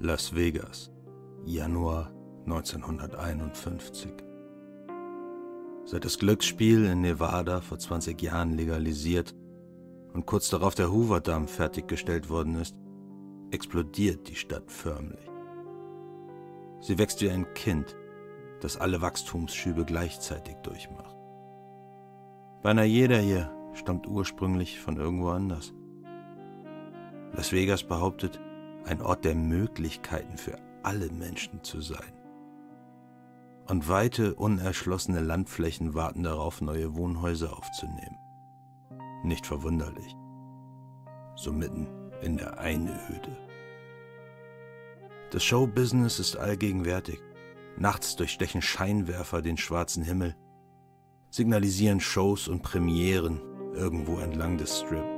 Las Vegas, Januar 1951. Seit das Glücksspiel in Nevada vor 20 Jahren legalisiert und kurz darauf der Hoover-Damm fertiggestellt worden ist, explodiert die Stadt förmlich. Sie wächst wie ein Kind, das alle Wachstumsschübe gleichzeitig durchmacht. Beinahe jeder hier stammt ursprünglich von irgendwo anders. Las Vegas behauptet, ein Ort der Möglichkeiten für alle Menschen zu sein. Und weite, unerschlossene Landflächen warten darauf, neue Wohnhäuser aufzunehmen. Nicht verwunderlich. So mitten in der Einöde. Das Showbusiness ist allgegenwärtig. Nachts durchstechen Scheinwerfer den schwarzen Himmel, signalisieren Shows und Premieren irgendwo entlang des Strip.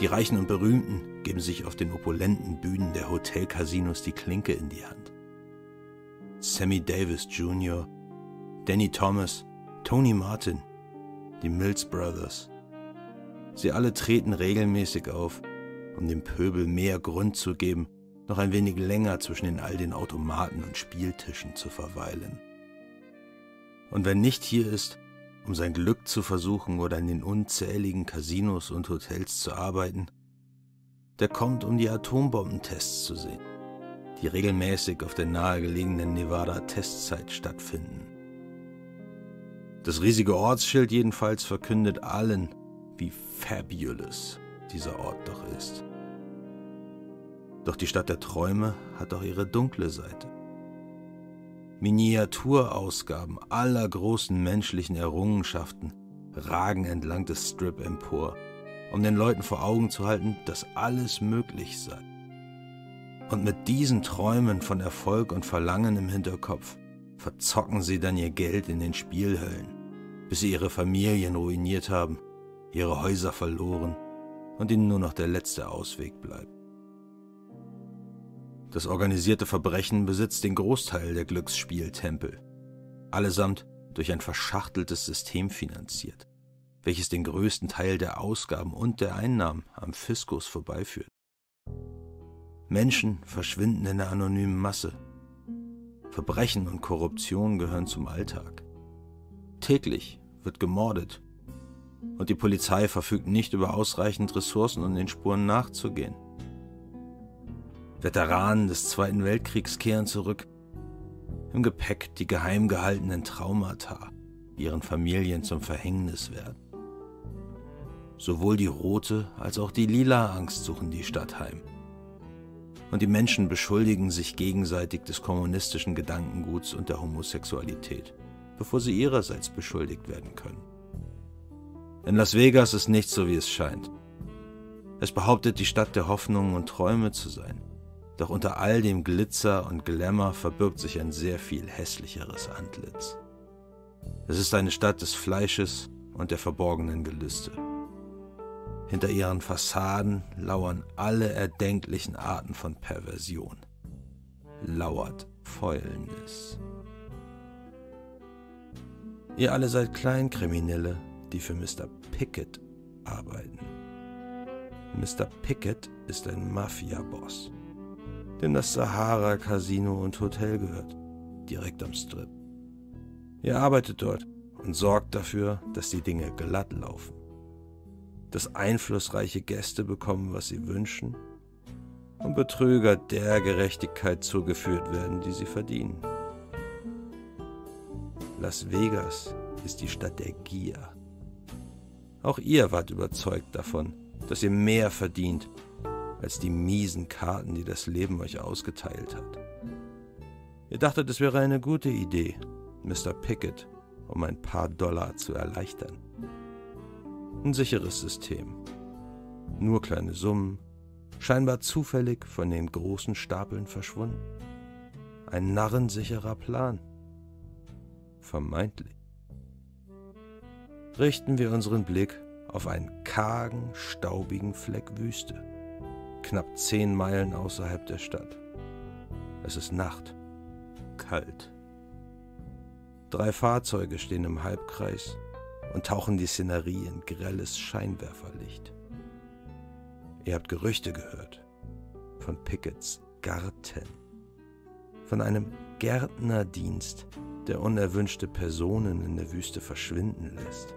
Die Reichen und Berühmten geben sich auf den opulenten Bühnen der Hotelcasinos die Klinke in die Hand. Sammy Davis Jr., Danny Thomas, Tony Martin, die Mills Brothers. Sie alle treten regelmäßig auf, um dem Pöbel mehr Grund zu geben, noch ein wenig länger zwischen den all den Automaten und Spieltischen zu verweilen. Und wenn nicht hier ist, um sein Glück zu versuchen oder in den unzähligen Casinos und Hotels zu arbeiten, der kommt, um die Atombombentests zu sehen, die regelmäßig auf der nahegelegenen Nevada-Testzeit stattfinden. Das riesige Ortsschild jedenfalls verkündet allen, wie fabulous dieser Ort doch ist. Doch die Stadt der Träume hat auch ihre dunkle Seite. Miniaturausgaben aller großen menschlichen Errungenschaften ragen entlang des Strip empor, um den Leuten vor Augen zu halten, dass alles möglich sei. Und mit diesen Träumen von Erfolg und Verlangen im Hinterkopf verzocken sie dann ihr Geld in den Spielhöllen, bis sie ihre Familien ruiniert haben, ihre Häuser verloren und ihnen nur noch der letzte Ausweg bleibt. Das organisierte Verbrechen besitzt den Großteil der Glücksspieltempel, allesamt durch ein verschachteltes System finanziert, welches den größten Teil der Ausgaben und der Einnahmen am Fiskus vorbeiführt. Menschen verschwinden in der anonymen Masse. Verbrechen und Korruption gehören zum Alltag. Täglich wird gemordet und die Polizei verfügt nicht über ausreichend Ressourcen, um den Spuren nachzugehen. Veteranen des Zweiten Weltkriegs kehren zurück. Im Gepäck die geheim gehaltenen Traumata, die ihren Familien zum Verhängnis werden. Sowohl die rote als auch die lila Angst suchen die Stadt heim. Und die Menschen beschuldigen sich gegenseitig des kommunistischen Gedankenguts und der Homosexualität, bevor sie ihrerseits beschuldigt werden können. In Las Vegas ist nicht so, wie es scheint. Es behauptet, die Stadt der Hoffnungen und Träume zu sein. Doch unter all dem Glitzer und Glamour verbirgt sich ein sehr viel hässlicheres Antlitz. Es ist eine Stadt des Fleisches und der verborgenen Gelüste. Hinter ihren Fassaden lauern alle erdenklichen Arten von Perversion. Lauert Fäulnis. Ihr alle seid Kleinkriminelle, die für Mr. Pickett arbeiten. Mr. Pickett ist ein Mafia-Boss dem das Sahara Casino und Hotel gehört, direkt am Strip. Er arbeitet dort und sorgt dafür, dass die Dinge glatt laufen, dass einflussreiche Gäste bekommen, was sie wünschen und Betrüger der Gerechtigkeit zugeführt werden, die sie verdienen. Las Vegas ist die Stadt der Gier. Auch ihr wart überzeugt davon, dass ihr mehr verdient als die miesen Karten, die das Leben euch ausgeteilt hat. Ihr dachtet, es wäre eine gute Idee, Mr. Pickett um ein paar Dollar zu erleichtern. Ein sicheres System. Nur kleine Summen, scheinbar zufällig von den großen Stapeln verschwunden. Ein narrensicherer Plan. Vermeintlich. Richten wir unseren Blick auf einen kargen, staubigen Fleck Wüste knapp zehn Meilen außerhalb der Stadt. Es ist Nacht, kalt. Drei Fahrzeuge stehen im Halbkreis und tauchen die Szenerie in grelles Scheinwerferlicht. Ihr habt Gerüchte gehört von Pickets Garten. Von einem Gärtnerdienst, der unerwünschte Personen in der Wüste verschwinden lässt.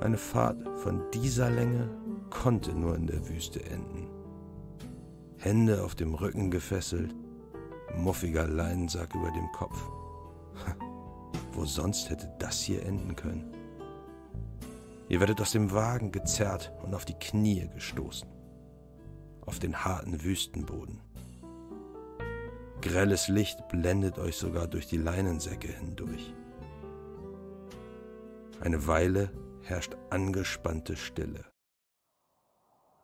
Eine Fahrt von dieser Länge konnte nur in der Wüste enden. Hände auf dem Rücken gefesselt, muffiger Leinensack über dem Kopf. Wo sonst hätte das hier enden können? Ihr werdet aus dem Wagen gezerrt und auf die Knie gestoßen. Auf den harten Wüstenboden. Grelles Licht blendet euch sogar durch die Leinensäcke hindurch. Eine Weile herrscht angespannte Stille.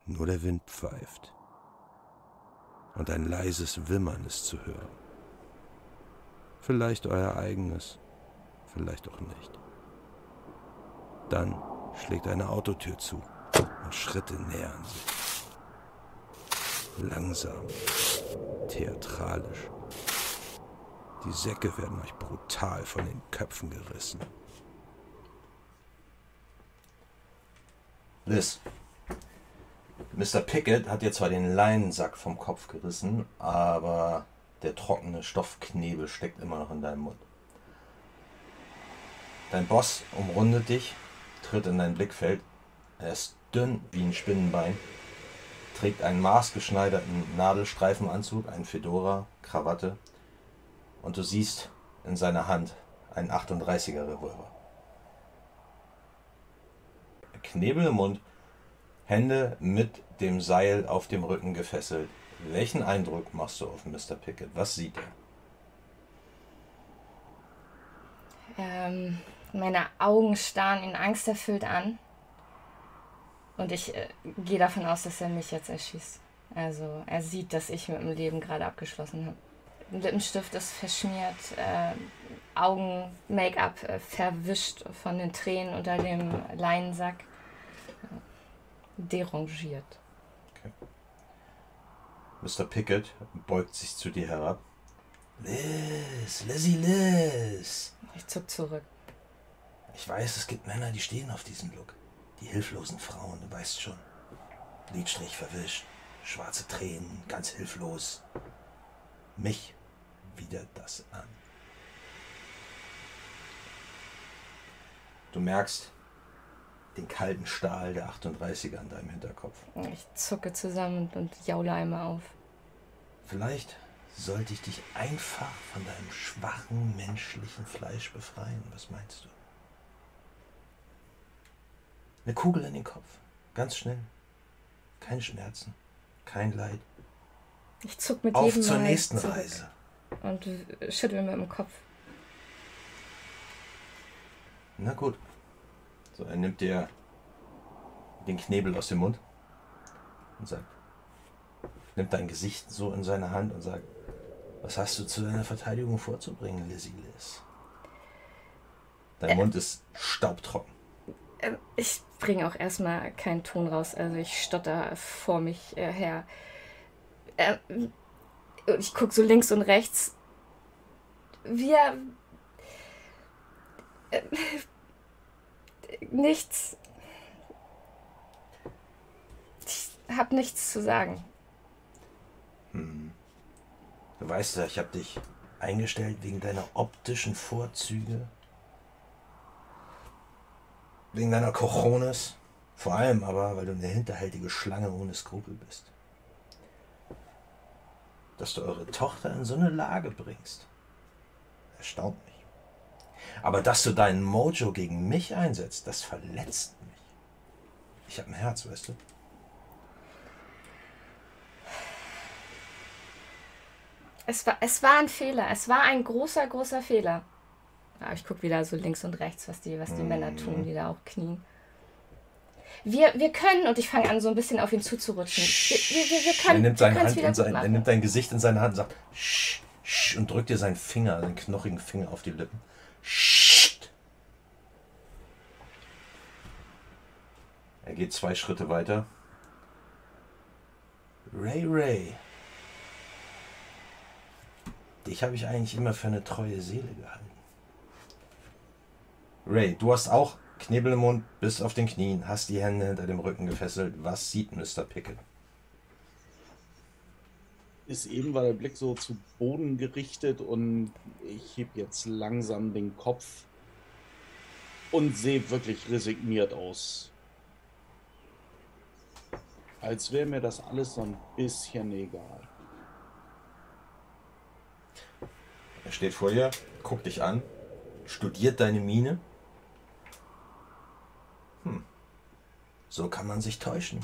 Nur der Wind pfeift und ein leises Wimmern ist zu hören. Vielleicht euer eigenes, vielleicht auch nicht. Dann schlägt eine Autotür zu und Schritte nähern sich. Langsam, theatralisch. Die Säcke werden euch brutal von den Köpfen gerissen. Liz, Mr. Pickett hat dir zwar den Leinensack vom Kopf gerissen, aber der trockene Stoffknebel steckt immer noch in deinem Mund. Dein Boss umrundet dich, tritt in dein Blickfeld. Er ist dünn wie ein Spinnenbein, trägt einen maßgeschneiderten Nadelstreifenanzug, einen Fedora, Krawatte und du siehst in seiner Hand einen 38er Revolver. Knebel im Mund, Hände mit dem Seil auf dem Rücken gefesselt. Welchen Eindruck machst du auf Mr. Pickett? Was sieht er? Ähm, meine Augen starren ihn angsterfüllt an. Und ich äh, gehe davon aus, dass er mich jetzt erschießt. Also er sieht, dass ich mit dem Leben gerade abgeschlossen habe. Lippenstift ist verschmiert, äh, Augen, Make-up äh, verwischt von den Tränen unter dem Leinensack derangiert. Okay. Mr. Pickett beugt sich zu dir herab. Liz, Lizzie Liz. Ich zuck zurück. Ich weiß, es gibt Männer, die stehen auf diesen Look. Die hilflosen Frauen, du weißt schon. Lidstrich verwischt, schwarze Tränen, ganz hilflos. Mich widert das an. Du merkst, den kalten Stahl der 38er an deinem Hinterkopf. Ich zucke zusammen und jaule einmal auf. Vielleicht sollte ich dich einfach von deinem schwachen menschlichen Fleisch befreien. Was meinst du? Eine Kugel in den Kopf. Ganz schnell. Keine Schmerzen. Kein Leid. Ich zuck mit Auf jedem zur Mal nächsten zurück Reise. Und schüttel mit dem Kopf. Na gut. So, er nimmt dir den Knebel aus dem Mund und sagt, nimmt dein Gesicht so in seine Hand und sagt, was hast du zu deiner Verteidigung vorzubringen, Lizzie Liz? Dein äh, Mund ist staubtrocken. Äh, ich bringe auch erstmal keinen Ton raus, also ich stotter vor mich äh, her. Äh, ich gucke so links und rechts. Wir. Äh, nichts. Ich hab nichts zu sagen. Hm. Du weißt ja, ich hab dich eingestellt wegen deiner optischen Vorzüge. Wegen deiner Cojones. Vor allem aber, weil du eine hinterhältige Schlange ohne Skrupel bist. Dass du eure Tochter in so eine Lage bringst, erstaunt mich. Aber dass du deinen Mojo gegen mich einsetzt, das verletzt mich. Ich habe ein Herz, weißt du? Es war, es war ein Fehler. Es war ein großer, großer Fehler. Ja, ich gucke wieder so links und rechts, was die, was die mm. Männer tun, die da auch knien. Wir, wir können, und ich fange an, so ein bisschen auf ihn zuzurutschen. Wir, wir, wir können, er nimmt, seine Hand in sein, er nimmt dein Gesicht in seine Hand und sagt, Sch, sch, und drückt dir seinen Finger, seinen knochigen Finger auf die Lippen. Sch. Er geht zwei Schritte weiter. Ray Ray. Dich habe ich eigentlich immer für eine treue Seele gehalten. Ray, du hast auch Knebel im Mund, bist auf den Knien, hast die Hände hinter dem Rücken gefesselt. Was sieht Mr. Pickett? ist eben, weil der Blick so zu Boden gerichtet und ich heb jetzt langsam den Kopf und sehe wirklich resigniert aus. Als wäre mir das alles so ein bisschen egal. Er steht vor dir, guckt dich an, studiert deine Miene. Hm. So kann man sich täuschen.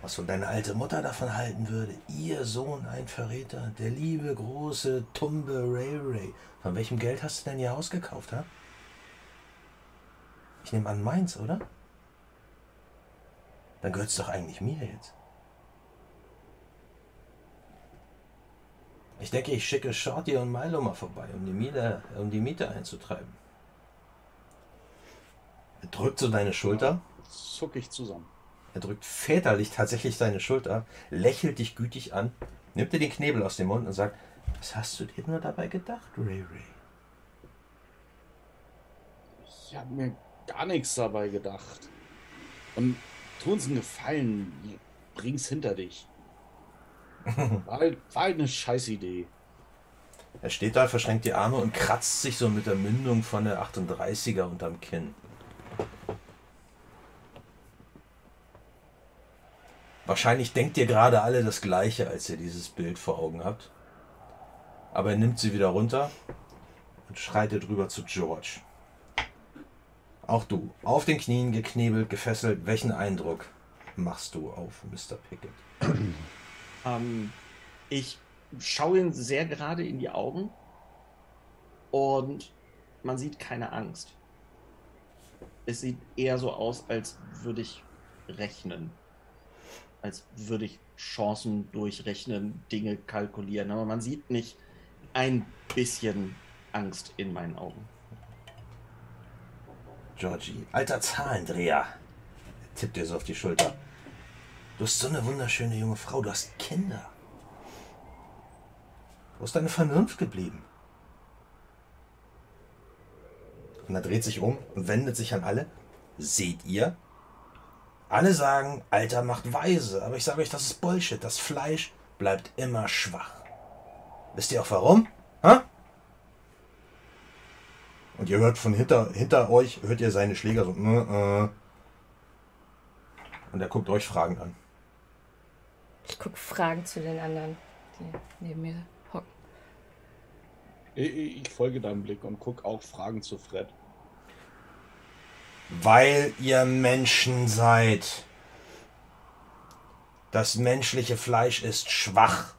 Was wohl deine alte Mutter davon halten würde, ihr Sohn ein Verräter, der liebe große Tumbe Ray Ray. Von welchem Geld hast du denn ihr Haus gekauft, ha? Ich nehme an meins, oder? Dann gehört es doch eigentlich mir jetzt. Ich denke, ich schicke Shorty und Milo mal vorbei, um die Miete, um die Miete einzutreiben. Er drückt so deine Schulter. Zuck ich zusammen. Er drückt väterlich tatsächlich deine Schulter, lächelt dich gütig an, nimmt dir den Knebel aus dem Mund und sagt, was hast du dir nur dabei gedacht, Ray Ray? Ich habe mir gar nichts dabei gedacht. Und tu uns einen Gefallen, bring's hinter dich. War halt, war halt eine scheiß Idee. Er steht da, verschränkt die Arme und kratzt sich so mit der Mündung von der 38er unterm Kinn. Wahrscheinlich denkt ihr gerade alle das Gleiche, als ihr dieses Bild vor Augen habt. Aber er nimmt sie wieder runter und schreitet rüber zu George. Auch du, auf den Knien, geknebelt, gefesselt, welchen Eindruck machst du auf Mr. Pickett? Ähm, ich schaue ihn sehr gerade in die Augen und man sieht keine Angst. Es sieht eher so aus, als würde ich rechnen. Als würde ich Chancen durchrechnen, Dinge kalkulieren. Aber man sieht nicht ein bisschen Angst in meinen Augen. Georgie, alter Zahlendreher, tippt dir so auf die Schulter. Du bist so eine wunderschöne junge Frau, du hast Kinder. Wo ist deine Vernunft geblieben? Und er dreht sich um und wendet sich an alle. Seht ihr? Alle sagen, Alter macht weise, aber ich sage euch, das ist Bullshit. Das Fleisch bleibt immer schwach. Wisst ihr auch warum? Ha? Und ihr hört von hinter, hinter euch, hört ihr seine Schläger so. Äh, äh. Und er guckt euch Fragen an. Ich gucke Fragen zu den anderen, die neben mir hocken. Ich, ich folge deinem Blick und guck auch Fragen zu Fred. Weil ihr Menschen seid. Das menschliche Fleisch ist schwach.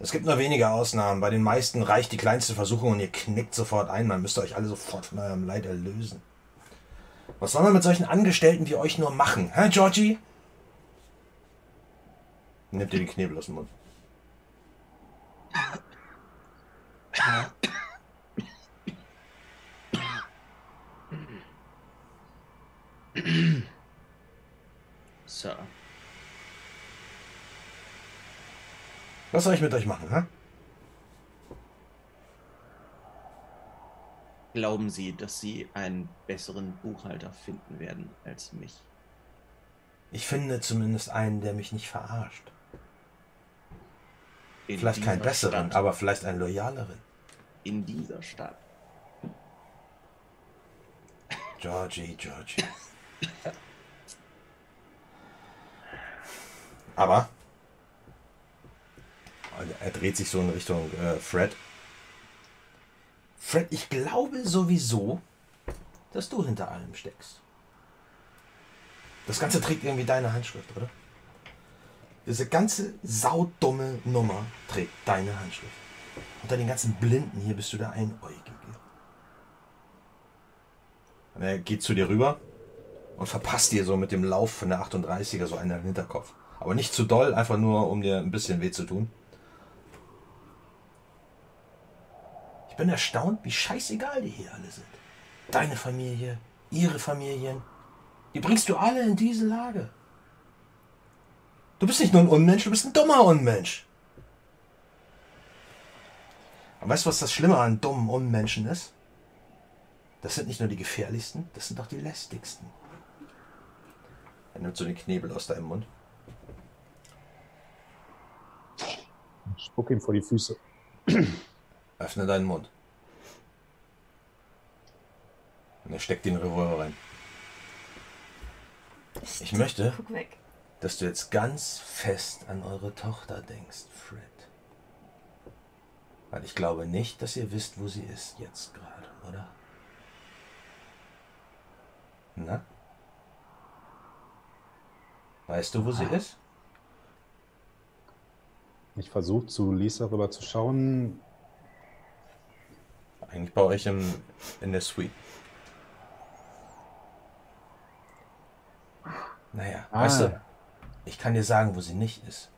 Es gibt nur wenige Ausnahmen. Bei den meisten reicht die kleinste Versuchung und ihr knickt sofort ein. Man müsste euch alle sofort von eurem Leid erlösen. Was soll man mit solchen Angestellten wie euch nur machen, hä, Georgie? Nimmt dir den Knebel aus dem Mund. Sir. Was soll ich mit euch machen, hä? Glauben Sie, dass Sie einen besseren Buchhalter finden werden als mich? Ich finde zumindest einen, der mich nicht verarscht. In Vielleicht keinen besseren, Stadt. aber vielleicht einen loyaleren. In dieser Stadt. Georgie, Georgie. Aber er dreht sich so in Richtung äh, Fred. Fred, ich glaube sowieso, dass du hinter allem steckst. Das Ganze trägt irgendwie deine Handschrift, oder? Diese ganze saudumme Nummer trägt deine Handschrift. Unter den ganzen Blinden hier bist du der Einäugige. Und er geht zu dir rüber und verpasst dir so mit dem Lauf von der 38er so einen Hinterkopf. Aber nicht zu doll, einfach nur, um dir ein bisschen weh zu tun. Ich bin erstaunt, wie scheißegal die hier alle sind. Deine Familie, ihre Familien. Die bringst du alle in diese Lage. Du bist nicht nur ein Unmensch, du bist ein dummer Unmensch. Und weißt du, was das Schlimme an dummen Unmenschen ist? Das sind nicht nur die gefährlichsten, das sind auch die lästigsten. Er nimmt so den Knebel aus deinem Mund. spuck ihm vor die Füße. Öffne deinen Mund. Und er steckt den Revolver rein. Ich möchte, Guck weg. Dass du jetzt ganz fest an eure Tochter denkst, Fred. Weil ich glaube nicht, dass ihr wisst, wo sie ist jetzt gerade, oder? Na? Weißt du, wo sie ist? Ich versuche zu Lisa rüber zu schauen. Eigentlich bei euch im, in der Suite. Naja, Ah. weißt du, ich kann dir sagen, wo sie nicht ist.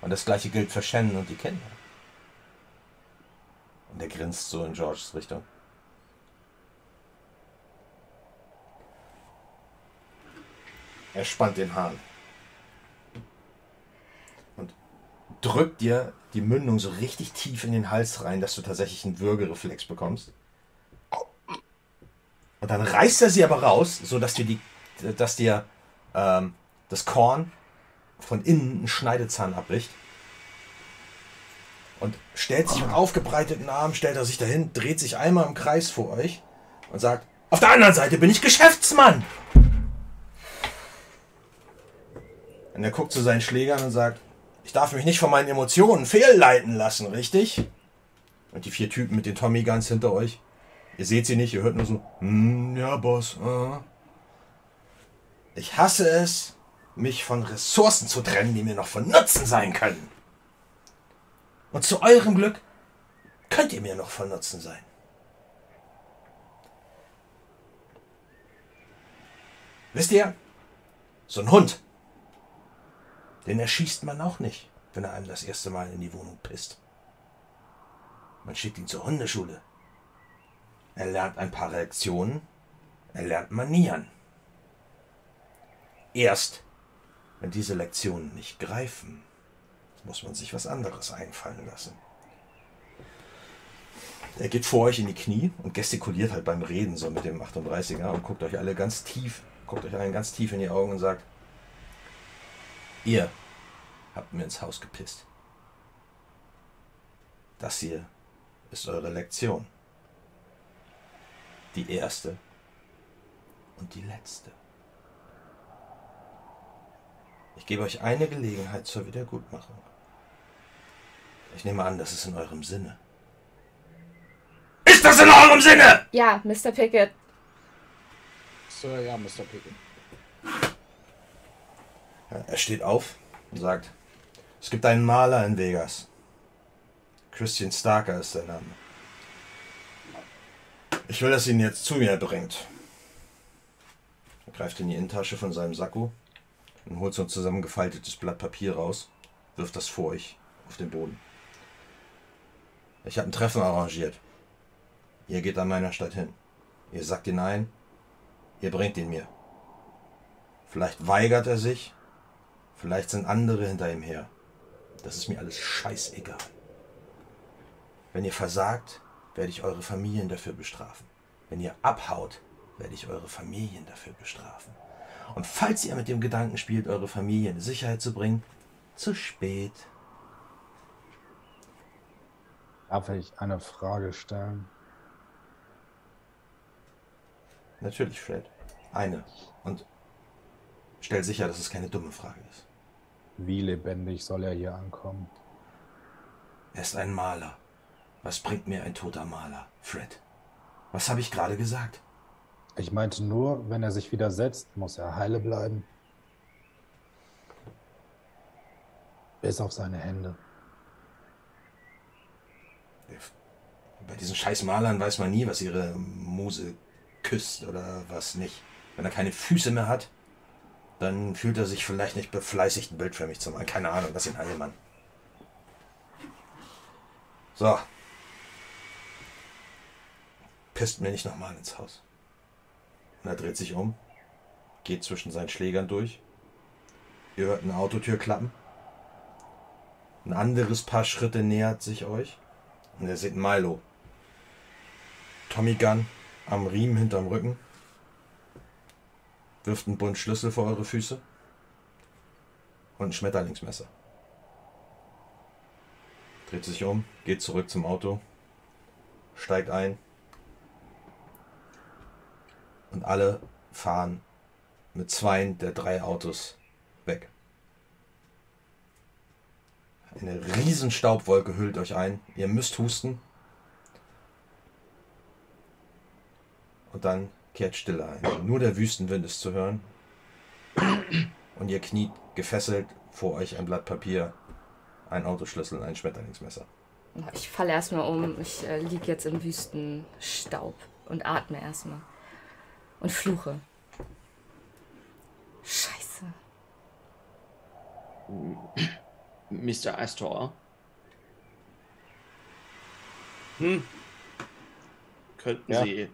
Und das gleiche gilt für Shannon und die Kinder. Und er grinst so in Georges Richtung. Er spannt den Hahn. Und drückt dir die Mündung so richtig tief in den Hals rein, dass du tatsächlich einen Würgereflex bekommst. Und dann reißt er sie aber raus, so dass dir die, dass dir ähm, das Korn von innen einen Schneidezahn abbricht. Und stellt sich mit aufgebreiteten Armen, stellt er sich dahin, dreht sich einmal im Kreis vor euch und sagt: Auf der anderen Seite bin ich Geschäftsmann. Und er guckt zu seinen Schlägern und sagt: Ich darf mich nicht von meinen Emotionen fehlleiten lassen, richtig? Und die vier Typen mit den Tommy Guns hinter euch. Ihr seht sie nicht, ihr hört nur so, hm, ja, Boss. Äh. Ich hasse es, mich von Ressourcen zu trennen, die mir noch von Nutzen sein können. Und zu eurem Glück könnt ihr mir noch von Nutzen sein. Wisst ihr, so ein Hund, den erschießt man auch nicht, wenn er einem das erste Mal in die Wohnung pisst. Man schickt ihn zur Hundeschule. Er lernt ein paar Reaktionen. Er lernt Manieren. Erst, wenn diese Lektionen nicht greifen, muss man sich was anderes einfallen lassen. Er geht vor euch in die Knie und gestikuliert halt beim Reden so mit dem 38er und guckt euch alle ganz tief, guckt euch allen ganz tief in die Augen und sagt, ihr habt mir ins Haus gepisst. Das hier ist eure Lektion. Die erste und die letzte. Ich gebe euch eine Gelegenheit zur Wiedergutmachung. Ich nehme an, das ist in eurem Sinne. Ist das in eurem Sinne? Ja, Mr. Pickett. Sir, ja, Mr. Pickett. Er steht auf und sagt, es gibt einen Maler in Vegas. Christian Starker ist sein Name. Ich will, dass ihr ihn jetzt zu mir bringt. Er greift in die Innentasche von seinem Sakko und holt so ein zusammengefaltetes Blatt Papier raus, wirft das vor euch auf den Boden. Ich habe ein Treffen arrangiert. Ihr geht an meiner Stadt hin. Ihr sagt ihn ein, ihr bringt ihn mir. Vielleicht weigert er sich, vielleicht sind andere hinter ihm her. Das ist mir alles scheißegal. Wenn ihr versagt, werde ich eure Familien dafür bestrafen. Wenn ihr abhaut, werde ich eure Familien dafür bestrafen. Und falls ihr mit dem Gedanken spielt, eure Familie in Sicherheit zu bringen, zu spät. Darf ich eine Frage stellen? Natürlich, Fred. Eine. Und stell sicher, dass es keine dumme Frage ist. Wie lebendig soll er hier ankommen? Er ist ein Maler. Was bringt mir ein toter Maler, Fred? Was habe ich gerade gesagt? Ich meinte nur, wenn er sich widersetzt, muss er heile bleiben. Bis auf seine Hände. Bei diesen scheiß Malern weiß man nie, was ihre Muse küsst oder was nicht. Wenn er keine Füße mehr hat, dann fühlt er sich vielleicht nicht befleißigt, ein Bild für mich zu malen. Keine Ahnung, das ist ein Heilmann. So. Pisst mir nicht nochmal ins Haus. Und er dreht sich um, geht zwischen seinen Schlägern durch. Ihr hört eine Autotür klappen. Ein anderes Paar Schritte nähert sich euch. Und ihr seht Milo. Tommy Gun am Riemen hinterm Rücken. Wirft einen Bund Schlüssel vor eure Füße. Und ein Schmetterlingsmesser. dreht sich um, geht zurück zum Auto, steigt ein und alle fahren mit zweien der drei Autos weg. Eine riesen Staubwolke hüllt euch ein. Ihr müsst husten. Und dann kehrt Stille ein. Nur der Wüstenwind ist zu hören. Und ihr kniet gefesselt vor euch ein Blatt Papier, ein Autoschlüssel ein Schmetterlingsmesser. Ich falle erstmal um. Ich äh, liege jetzt im Wüstenstaub und atme erstmal. Und fluche. Scheiße. Mr. Astor. Hm. Könnten Ja. Sie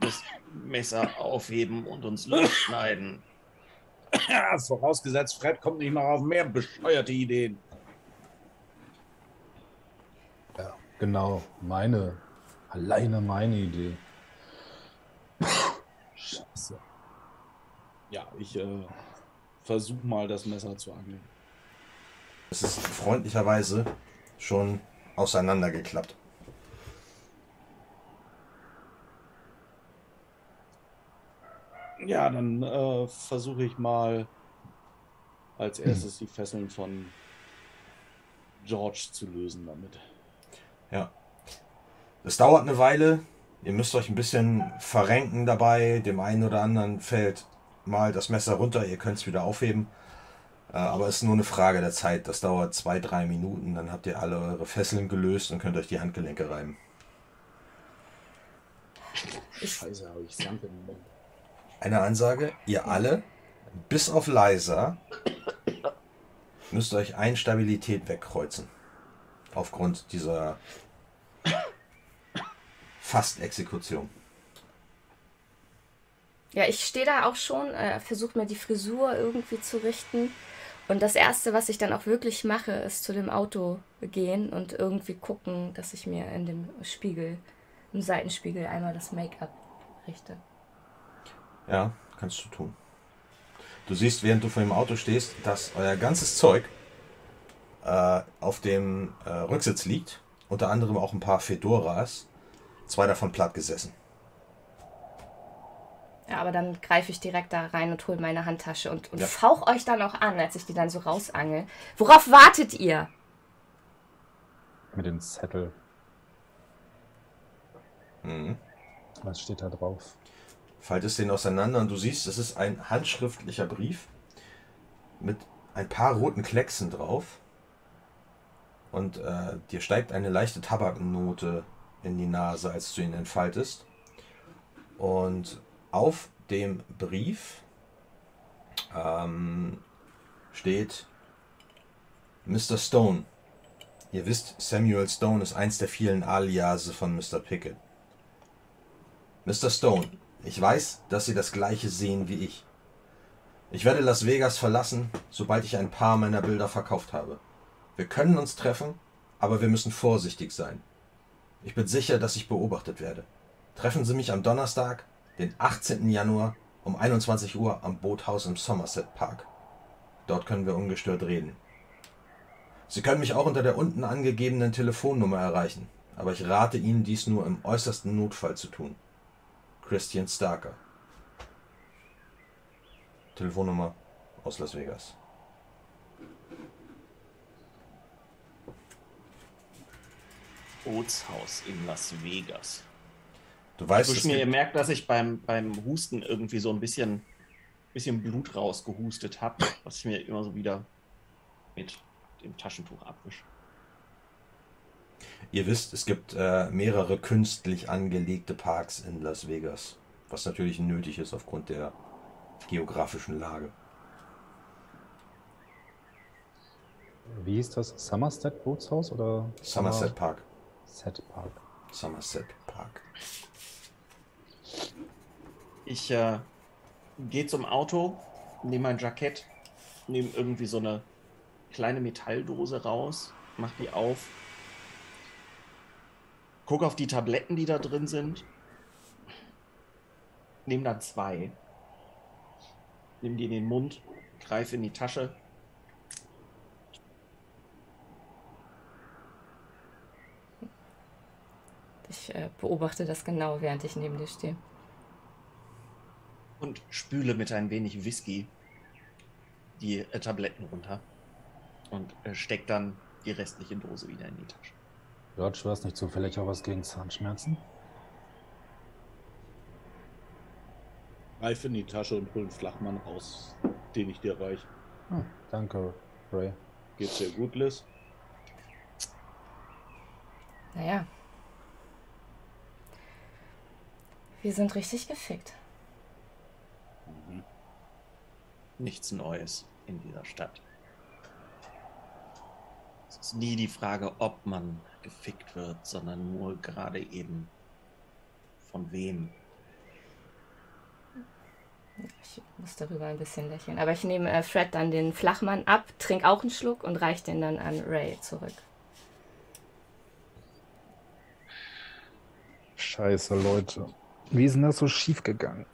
das Messer aufheben und uns losschneiden? Ja, vorausgesetzt, Fred kommt nicht noch auf mehr bescheuerte Ideen. Ja, genau. Meine, alleine meine Idee. Scheiße. Ja, ich äh, versuche mal das Messer zu angeln. Es ist freundlicherweise schon auseinandergeklappt. Ja, dann äh, versuche ich mal als erstes die Fesseln von George zu lösen damit. Ja. Es dauert eine Weile. Ihr müsst euch ein bisschen verrenken dabei. Dem einen oder anderen fällt mal das Messer runter. Ihr könnt es wieder aufheben. Äh, Aber es ist nur eine Frage der Zeit. Das dauert zwei, drei Minuten. Dann habt ihr alle eure Fesseln gelöst und könnt euch die Handgelenke reiben. Scheiße, habe ich Sand im Mund. Eine Ansage. Ihr alle, bis auf Leiser, müsst euch ein Stabilität wegkreuzen. Aufgrund dieser Fast-Exekution. Ja, ich stehe da auch schon, äh, versuche mir die Frisur irgendwie zu richten. Und das Erste, was ich dann auch wirklich mache, ist zu dem Auto gehen und irgendwie gucken, dass ich mir in dem Spiegel, im Seitenspiegel einmal das Make-up richte. Ja, kannst du tun. Du siehst, während du vor dem Auto stehst, dass euer ganzes Zeug äh, auf dem äh, Rücksitz liegt. Unter anderem auch ein paar Fedoras. Zwei davon platt gesessen. Ja, aber dann greife ich direkt da rein und hole meine Handtasche und, und Ja. fauch euch dann auch an, als ich die dann so rausangel. Worauf wartet ihr? Mit dem Zettel. Mhm. Was steht da drauf? Faltest den auseinander und du siehst, es ist ein handschriftlicher Brief mit ein paar roten Klecksen drauf. Und äh, dir steigt eine leichte Tabaknote in die Nase, als du ihn entfaltest. Und auf dem Brief ähm, steht Mr. Stone. Ihr wisst, Samuel Stone ist eins der vielen Aliase von Mr. Pickett. Mr. Stone, ich weiß, dass Sie das gleiche sehen wie ich. Ich werde Las Vegas verlassen, sobald ich ein paar meiner Bilder verkauft habe. Wir können uns treffen, aber wir müssen vorsichtig sein. Ich bin sicher, dass ich beobachtet werde. Treffen Sie mich am Donnerstag, den 18. Januar um 21 Uhr am Boothaus im Somerset Park. Dort können wir ungestört reden. Sie können mich auch unter der unten angegebenen Telefonnummer erreichen, aber ich rate Ihnen, dies nur im äußersten Notfall zu tun. Christian Starker. Telefonnummer aus Las Vegas. Bootshaus in Las Vegas. Du weißt, Ich es mir gemerkt, dass ich beim, beim Husten irgendwie so ein bisschen, bisschen Blut rausgehustet habe, was ich mir immer so wieder mit dem Taschentuch abwische. ihr wisst, es gibt äh, mehrere künstlich angelegte Parks in Las Vegas, was natürlich nötig ist aufgrund der geografischen Lage. Wie hieß das? Somerset Bootshaus oder? Somerset Park. Somerset Park. Somerset Park. Ich äh, gehe zum Auto, nehme mein Jackett, nehme irgendwie so eine kleine Metalldose raus, mach die auf, gucke auf die Tabletten, die da drin sind, nehme dann zwei, nehme die in den Mund, greife in die Tasche. Ich äh, beobachte das genau, während ich neben dir stehe. Und spüle mit ein wenig Whisky die äh, Tabletten runter. Und äh, steck dann die restliche Dose wieder in die Tasche. George, du hast nicht zufällig auch was gegen Zahnschmerzen? Greif in die Tasche und hol einen Flachmann raus, den ich dir reich. Hm, danke, Ray. Geht's dir gut, Liz? Naja. Wir sind richtig gefickt. Nichts Neues in dieser Stadt. Es ist nie die Frage, ob man gefickt wird, sondern nur gerade eben von wem. Ich muss darüber ein bisschen lächeln. Aber ich nehme äh, Fred dann den Flachmann ab, trinke auch einen Schluck und reiche den dann an Ray zurück. Scheiße, Leute. Wie ist denn das so schief gegangen?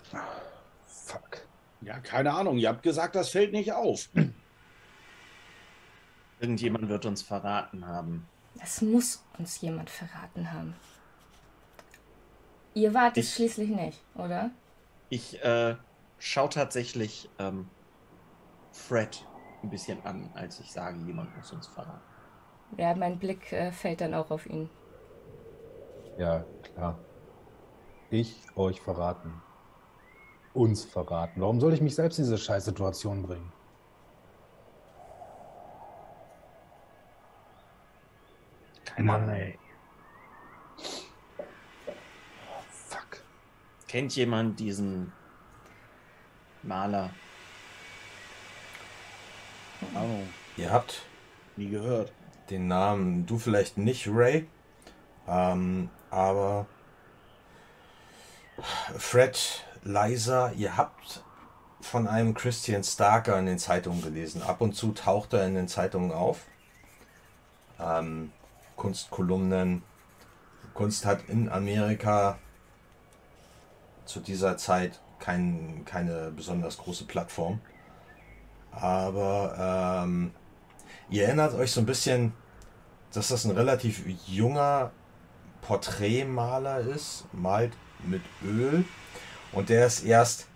Fuck. Ja, keine Ahnung. Ihr habt gesagt, das fällt nicht auf. Irgendjemand wird uns verraten haben. Es muss uns jemand verraten haben. Ihr wart es Ich- schließlich nicht, oder? Ich äh, schaue tatsächlich ähm, Fred ein bisschen an, als ich sage, jemand muss uns verraten. Ja, mein Blick äh, fällt dann auch auf ihn. Ja, klar. Ich euch verraten. Uns verraten. Warum soll ich mich selbst in diese Scheißsituation bringen? Keine Mann, Ahnung. ey. Fuck. Kennt jemand diesen Maler? Ahnung. Ihr habt Nie gehört. den Namen, du vielleicht nicht, Ray, ähm, aber Fred, Liza, ihr habt von einem Christian Starker in den Zeitungen gelesen. Ab und zu taucht er in den Zeitungen auf. Ähm, Kunstkolumnen. Kunst hat in Amerika zu dieser Zeit kein, keine besonders große Plattform. Aber ähm, ihr erinnert euch so ein bisschen, dass das ein relativ junger Porträtmaler ist, malt mit Öl und der ist erst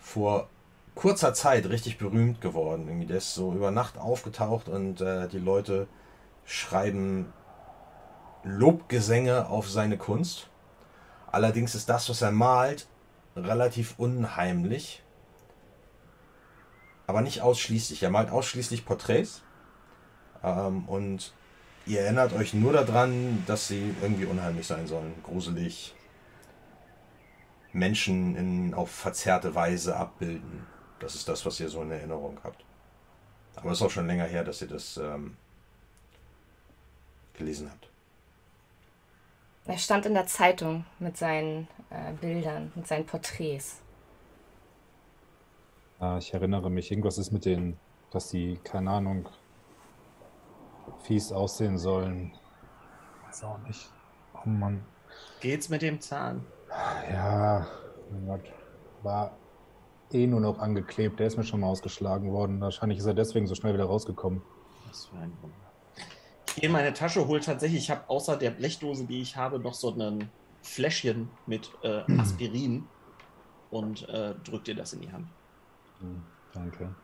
vor kurzer Zeit richtig berühmt geworden. Irgendwie der ist so über Nacht aufgetaucht und äh, die Leute schreiben Lobgesänge auf seine Kunst. Allerdings ist das, was er malt, relativ unheimlich. Aber nicht ausschließlich. Er malt ausschließlich Porträts. Ähm, und ihr erinnert euch nur daran, dass sie irgendwie unheimlich sein sollen. Gruselig. Menschen in, auf verzerrte Weise abbilden. Das ist das, was ihr so in Erinnerung habt. Aber es ist auch schon länger her, dass ihr das ähm, gelesen habt. Er stand in der Zeitung mit seinen äh, Bildern, mit seinen Porträts. Ah, ich erinnere mich, irgendwas ist mit denen, dass sie, keine Ahnung, fies aussehen sollen. Weiß auch nicht. Oh Mann. Geht's mit dem Zahn? Ja, mein Gott. War eh nur noch angeklebt. Der ist mir schon mal ausgeschlagen worden. Wahrscheinlich ist er deswegen so schnell wieder rausgekommen. Was für ein Wunder. Ich gehe in meine Tasche, hole tatsächlich, ich habe außer der Blechdose, die ich habe, noch so ein Fläschchen mit äh, Aspirin und äh, drück dir das in die Hand. Hm, danke.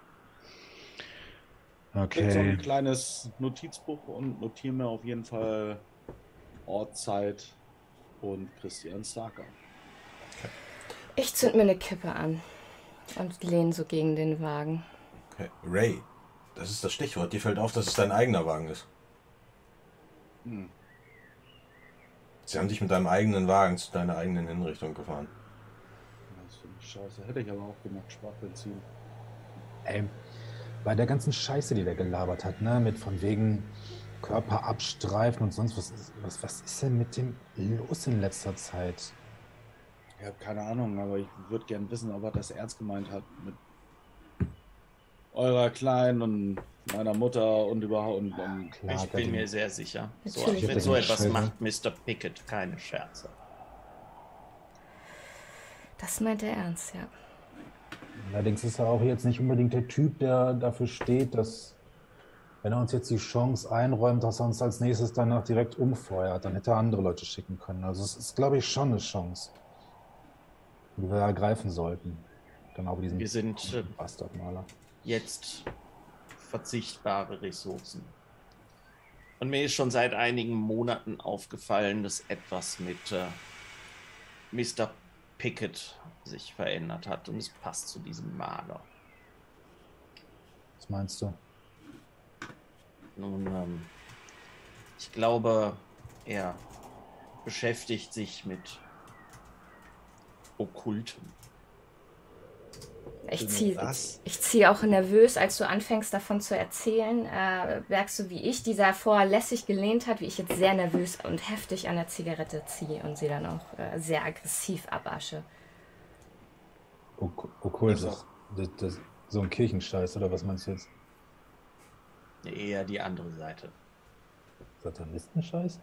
Ich hab so Okay. ein kleines Notizbuch und notiere mir auf jeden Fall Ort, Zeit und Christian Starker. Ich zünd mir eine Kippe an und lehne so gegen den Wagen. Okay. Ray, das ist das Stichwort. Dir fällt auf, dass es dein eigener Wagen ist. Hm. Sie haben dich mit deinem eigenen Wagen zu deiner eigenen Hinrichtung gefahren. Das ist eine Scheiße. Hätte ich aber auch gemacht, Sprachbenzin. Ey, bei der ganzen Scheiße, die der gelabert hat, ne, mit von wegen Körper abstreifen und sonst was, was, was ist denn mit dem los in letzter Zeit? Ich habe keine Ahnung, aber ich würde gern wissen, ob er das ernst gemeint hat mit eurer Kleinen und meiner Mutter und überhaupt. Und, und Klar, ich hat er bin mir sehr sicher. So, wenn so etwas den macht Mr. Pickett keine Scherze. Das meint er ernst, ja. Allerdings ist er auch jetzt nicht unbedingt der Typ, der dafür steht, dass Wenn er uns jetzt die Chance einräumt, dass er uns als nächstes danach direkt umfeuert, dann hätte er andere Leute schicken können. Also es ist, glaube ich, schon eine Chance, die wir ergreifen sollten. Genau wie diesen Wir sind äh, Bastardmaler. jetzt verzichtbare Ressourcen. Und mir ist schon seit einigen Monaten aufgefallen, dass etwas mit äh, Mr. Pickett sich verändert hat und es passt zu diesem Maler. Was meinst du? Nun, ähm, ich glaube, er beschäftigt sich mit Okkultem. Ich ziehe was? ich zieh auch nervös, als du anfängst davon zu erzählen, äh, merkst du, wie ich, dieser vorher lässig gelehnt hat, wie ich jetzt sehr nervös und heftig an der Zigarette ziehe und sie dann auch äh, sehr aggressiv abasche. Ok Okkult, Also- das, das, das, so ein Kirchenscheiß, oder was meinst du jetzt? Eher die andere Seite. Satanistenscheiß?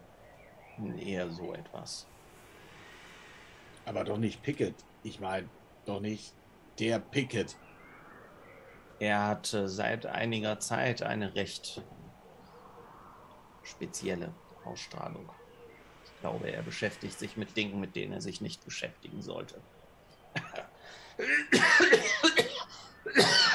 Eher so etwas. Aber doch nicht Pickett. Ich meine, doch nicht der Pickett. Er hat seit einiger Zeit eine recht spezielle Ausstrahlung. Ich glaube, er beschäftigt sich mit Dingen, mit denen er sich nicht beschäftigen sollte.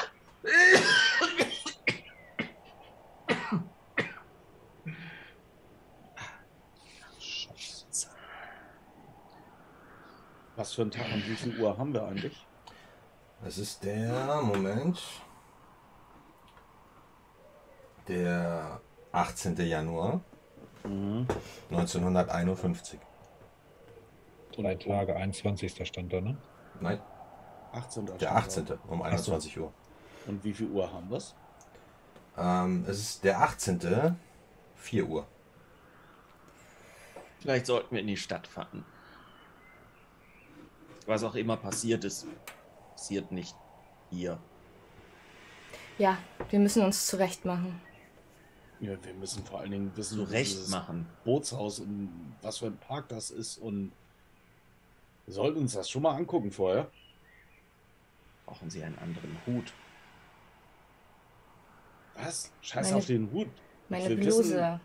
Was für ein Tag und wie viel Uhr haben wir eigentlich? Es ist der, Moment, der 18. Januar Mhm. 1951. Drei Tage, 21. stand da, ne? Nein, 18. der 18. um 21 Uhr. Und wie viel Uhr haben wir es? Ähm, es ist der 18. 4 Uhr. Vielleicht sollten wir in die Stadt fahren. Was auch immer passiert ist, passiert nicht hier. Ja, wir müssen uns zurecht machen. Ja, wir müssen vor allen Dingen wissen, Zurecht dieses machen. Bootshaus und was für ein Park das ist und wir sollten uns das schon mal angucken vorher. Brauchen Sie einen anderen Hut? Was? Scheiß Meine- auf den Hut. Meine Bluse. wissen-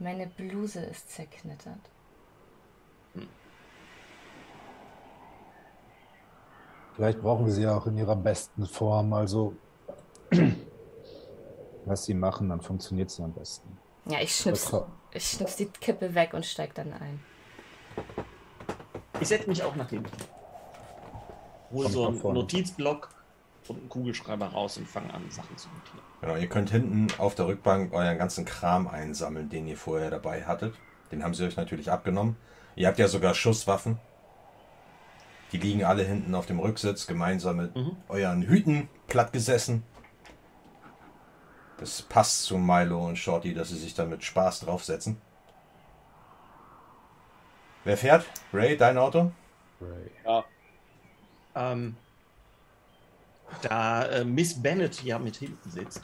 Meine Bluse ist zerknittert. Vielleicht brauchen wir sie ja auch in ihrer besten Form. Also, was sie machen, dann funktioniert sie am besten. Ja, ich schnips, ich schnips die Kippe weg und steig dann ein. Ich setze mich auch nach hinten. Hol so einen vorne. Notizblock und einen Kugelschreiber raus und fange an, Sachen zu notieren. Genau, ihr könnt hinten auf der Rückbank euren ganzen Kram einsammeln, den ihr vorher dabei hattet. Den haben sie euch natürlich abgenommen. Ihr habt ja sogar Schusswaffen. Die liegen alle hinten auf dem Rücksitz, gemeinsam mit Mhm. euren Hüten platt gesessen. Das passt zu Milo und Shorty, dass sie sich da mit Spaß draufsetzen. Wer fährt? Ray, dein Auto? Ja, Ähm, da äh, Miss Bennett ja mit hinten sitzt,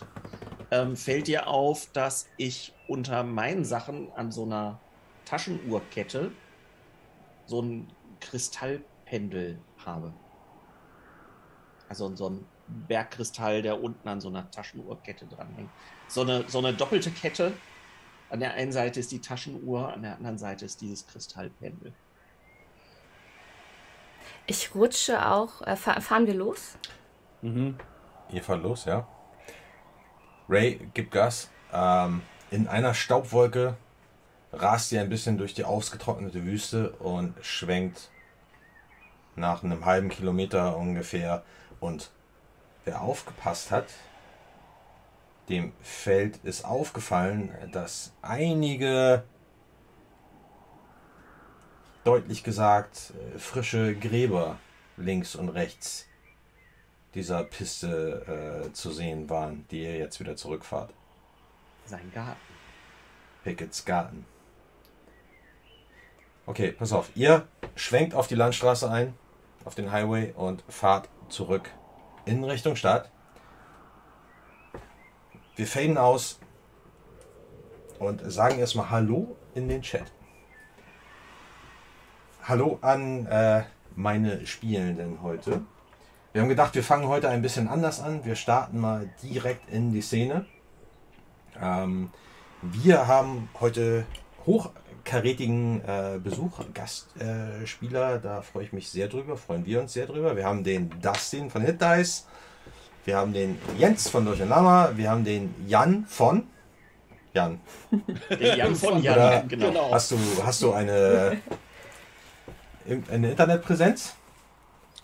ähm, fällt dir auf, dass ich unter meinen Sachen an so einer Taschenuhrkette so ein Kristallpendel habe. Also so ein Bergkristall, der unten an so einer Taschenuhrkette dranhängt. So eine, so eine doppelte Kette. An der einen Seite ist die Taschenuhr, an der anderen Seite ist dieses Kristallpendel. Ich rutsche auch. Äh, fahr, fahren wir los? mhm. Ihr fahrt los, ja. Ray, gib Gas. Ähm, in einer Staubwolke rast ihr ein bisschen durch die ausgetrocknete Wüste und schwenkt nach einem halben Kilometer ungefähr. Und wer aufgepasst hat, dem Feld ist aufgefallen, dass einige, deutlich gesagt, äh, frische Gräber links und rechts dieser Piste äh, zu sehen waren, die ihr jetzt wieder zurückfahrt. Sein Garten. Pickets Garten. Okay, pass auf. Ihr schwenkt auf die Landstraße ein, auf den Highway und fahrt zurück in Richtung Stadt. Wir faden aus und sagen erstmal Hallo in den Chat. Hallo an äh, meine Spielenden heute. Wir haben gedacht, wir fangen heute ein bisschen anders an. Wir starten mal direkt in die Szene. Ähm, wir haben heute hochkarätigen äh, Besuch, Gastspieler. Äh, da freue ich mich sehr drüber, freuen wir uns sehr drüber. Wir haben den Dustin von Hit Dice. Wir haben den Jens von Lama. Wir haben den Jan von Jan. Den Jan von Jan, Oder genau. Hast du, hast du eine, eine Internetpräsenz?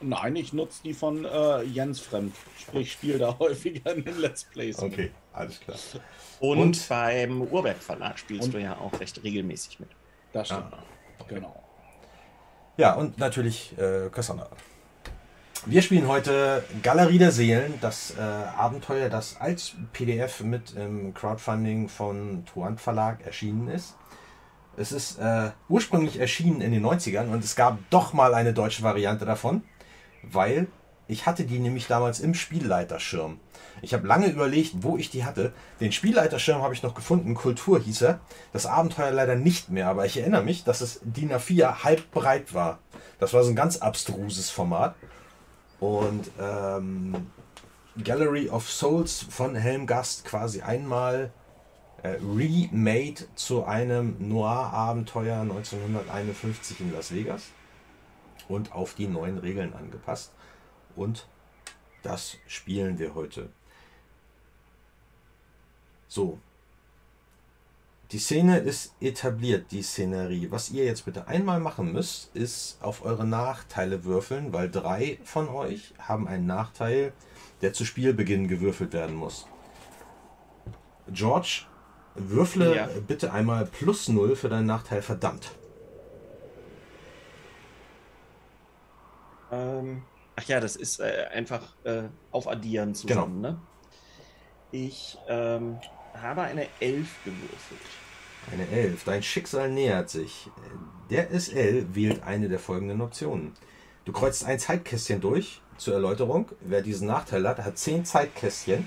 Nein, ich nutze die von äh, Jens Fremd. Sprich, spiele da häufiger in den Let's Plays. Okay, alles klar. Und, Und- beim Urberg Verlag spielst Und- du ja auch recht regelmäßig mit. Das stimmt. Ah, Genau. Ja, und natürlich äh, Cassandra. Wir spielen heute Galerie der Seelen, das äh, Abenteuer, das als PDF mit im Crowdfunding von Truant Verlag erschienen ist. Es ist äh, ursprünglich erschienen in den 90ern und es gab doch mal eine deutsche Variante davon, weil ich hatte die nämlich damals im Spielleiterschirm. Ich habe lange überlegt, wo ich die hatte. Den Spielleiterschirm habe ich noch gefunden, Kultur hieß er. Das Abenteuer leider nicht mehr, aber ich erinnere mich, dass es DIN A4 halb breit war. Das war so ein ganz abstruses Format. Und ähm, Gallery of Souls von Helmgast quasi einmal äh, remade zu einem Noir-Abenteuer 1951 in Las Vegas und auf die neuen Regeln angepasst. Und das spielen wir heute. So. Die Szene ist etabliert, die Szenerie. Was ihr jetzt bitte einmal machen müsst, ist auf eure Nachteile würfeln, weil drei von euch haben einen Nachteil, der zu Spielbeginn gewürfelt werden muss. George, würfle Ja. bitte einmal plus null für deinen Nachteil verdammt. Ähm, ach ja, das ist äh, einfach äh, aufaddieren zusammen, ne? Ich ähm, habe eine 11 gewürfelt. Eine 11. Dein Schicksal nähert sich. Der SL wählt eine der folgenden Optionen. Du kreuzt ein Zeitkästchen durch. Zur Erläuterung, wer diesen Nachteil hat, hat 10 Zeitkästchen.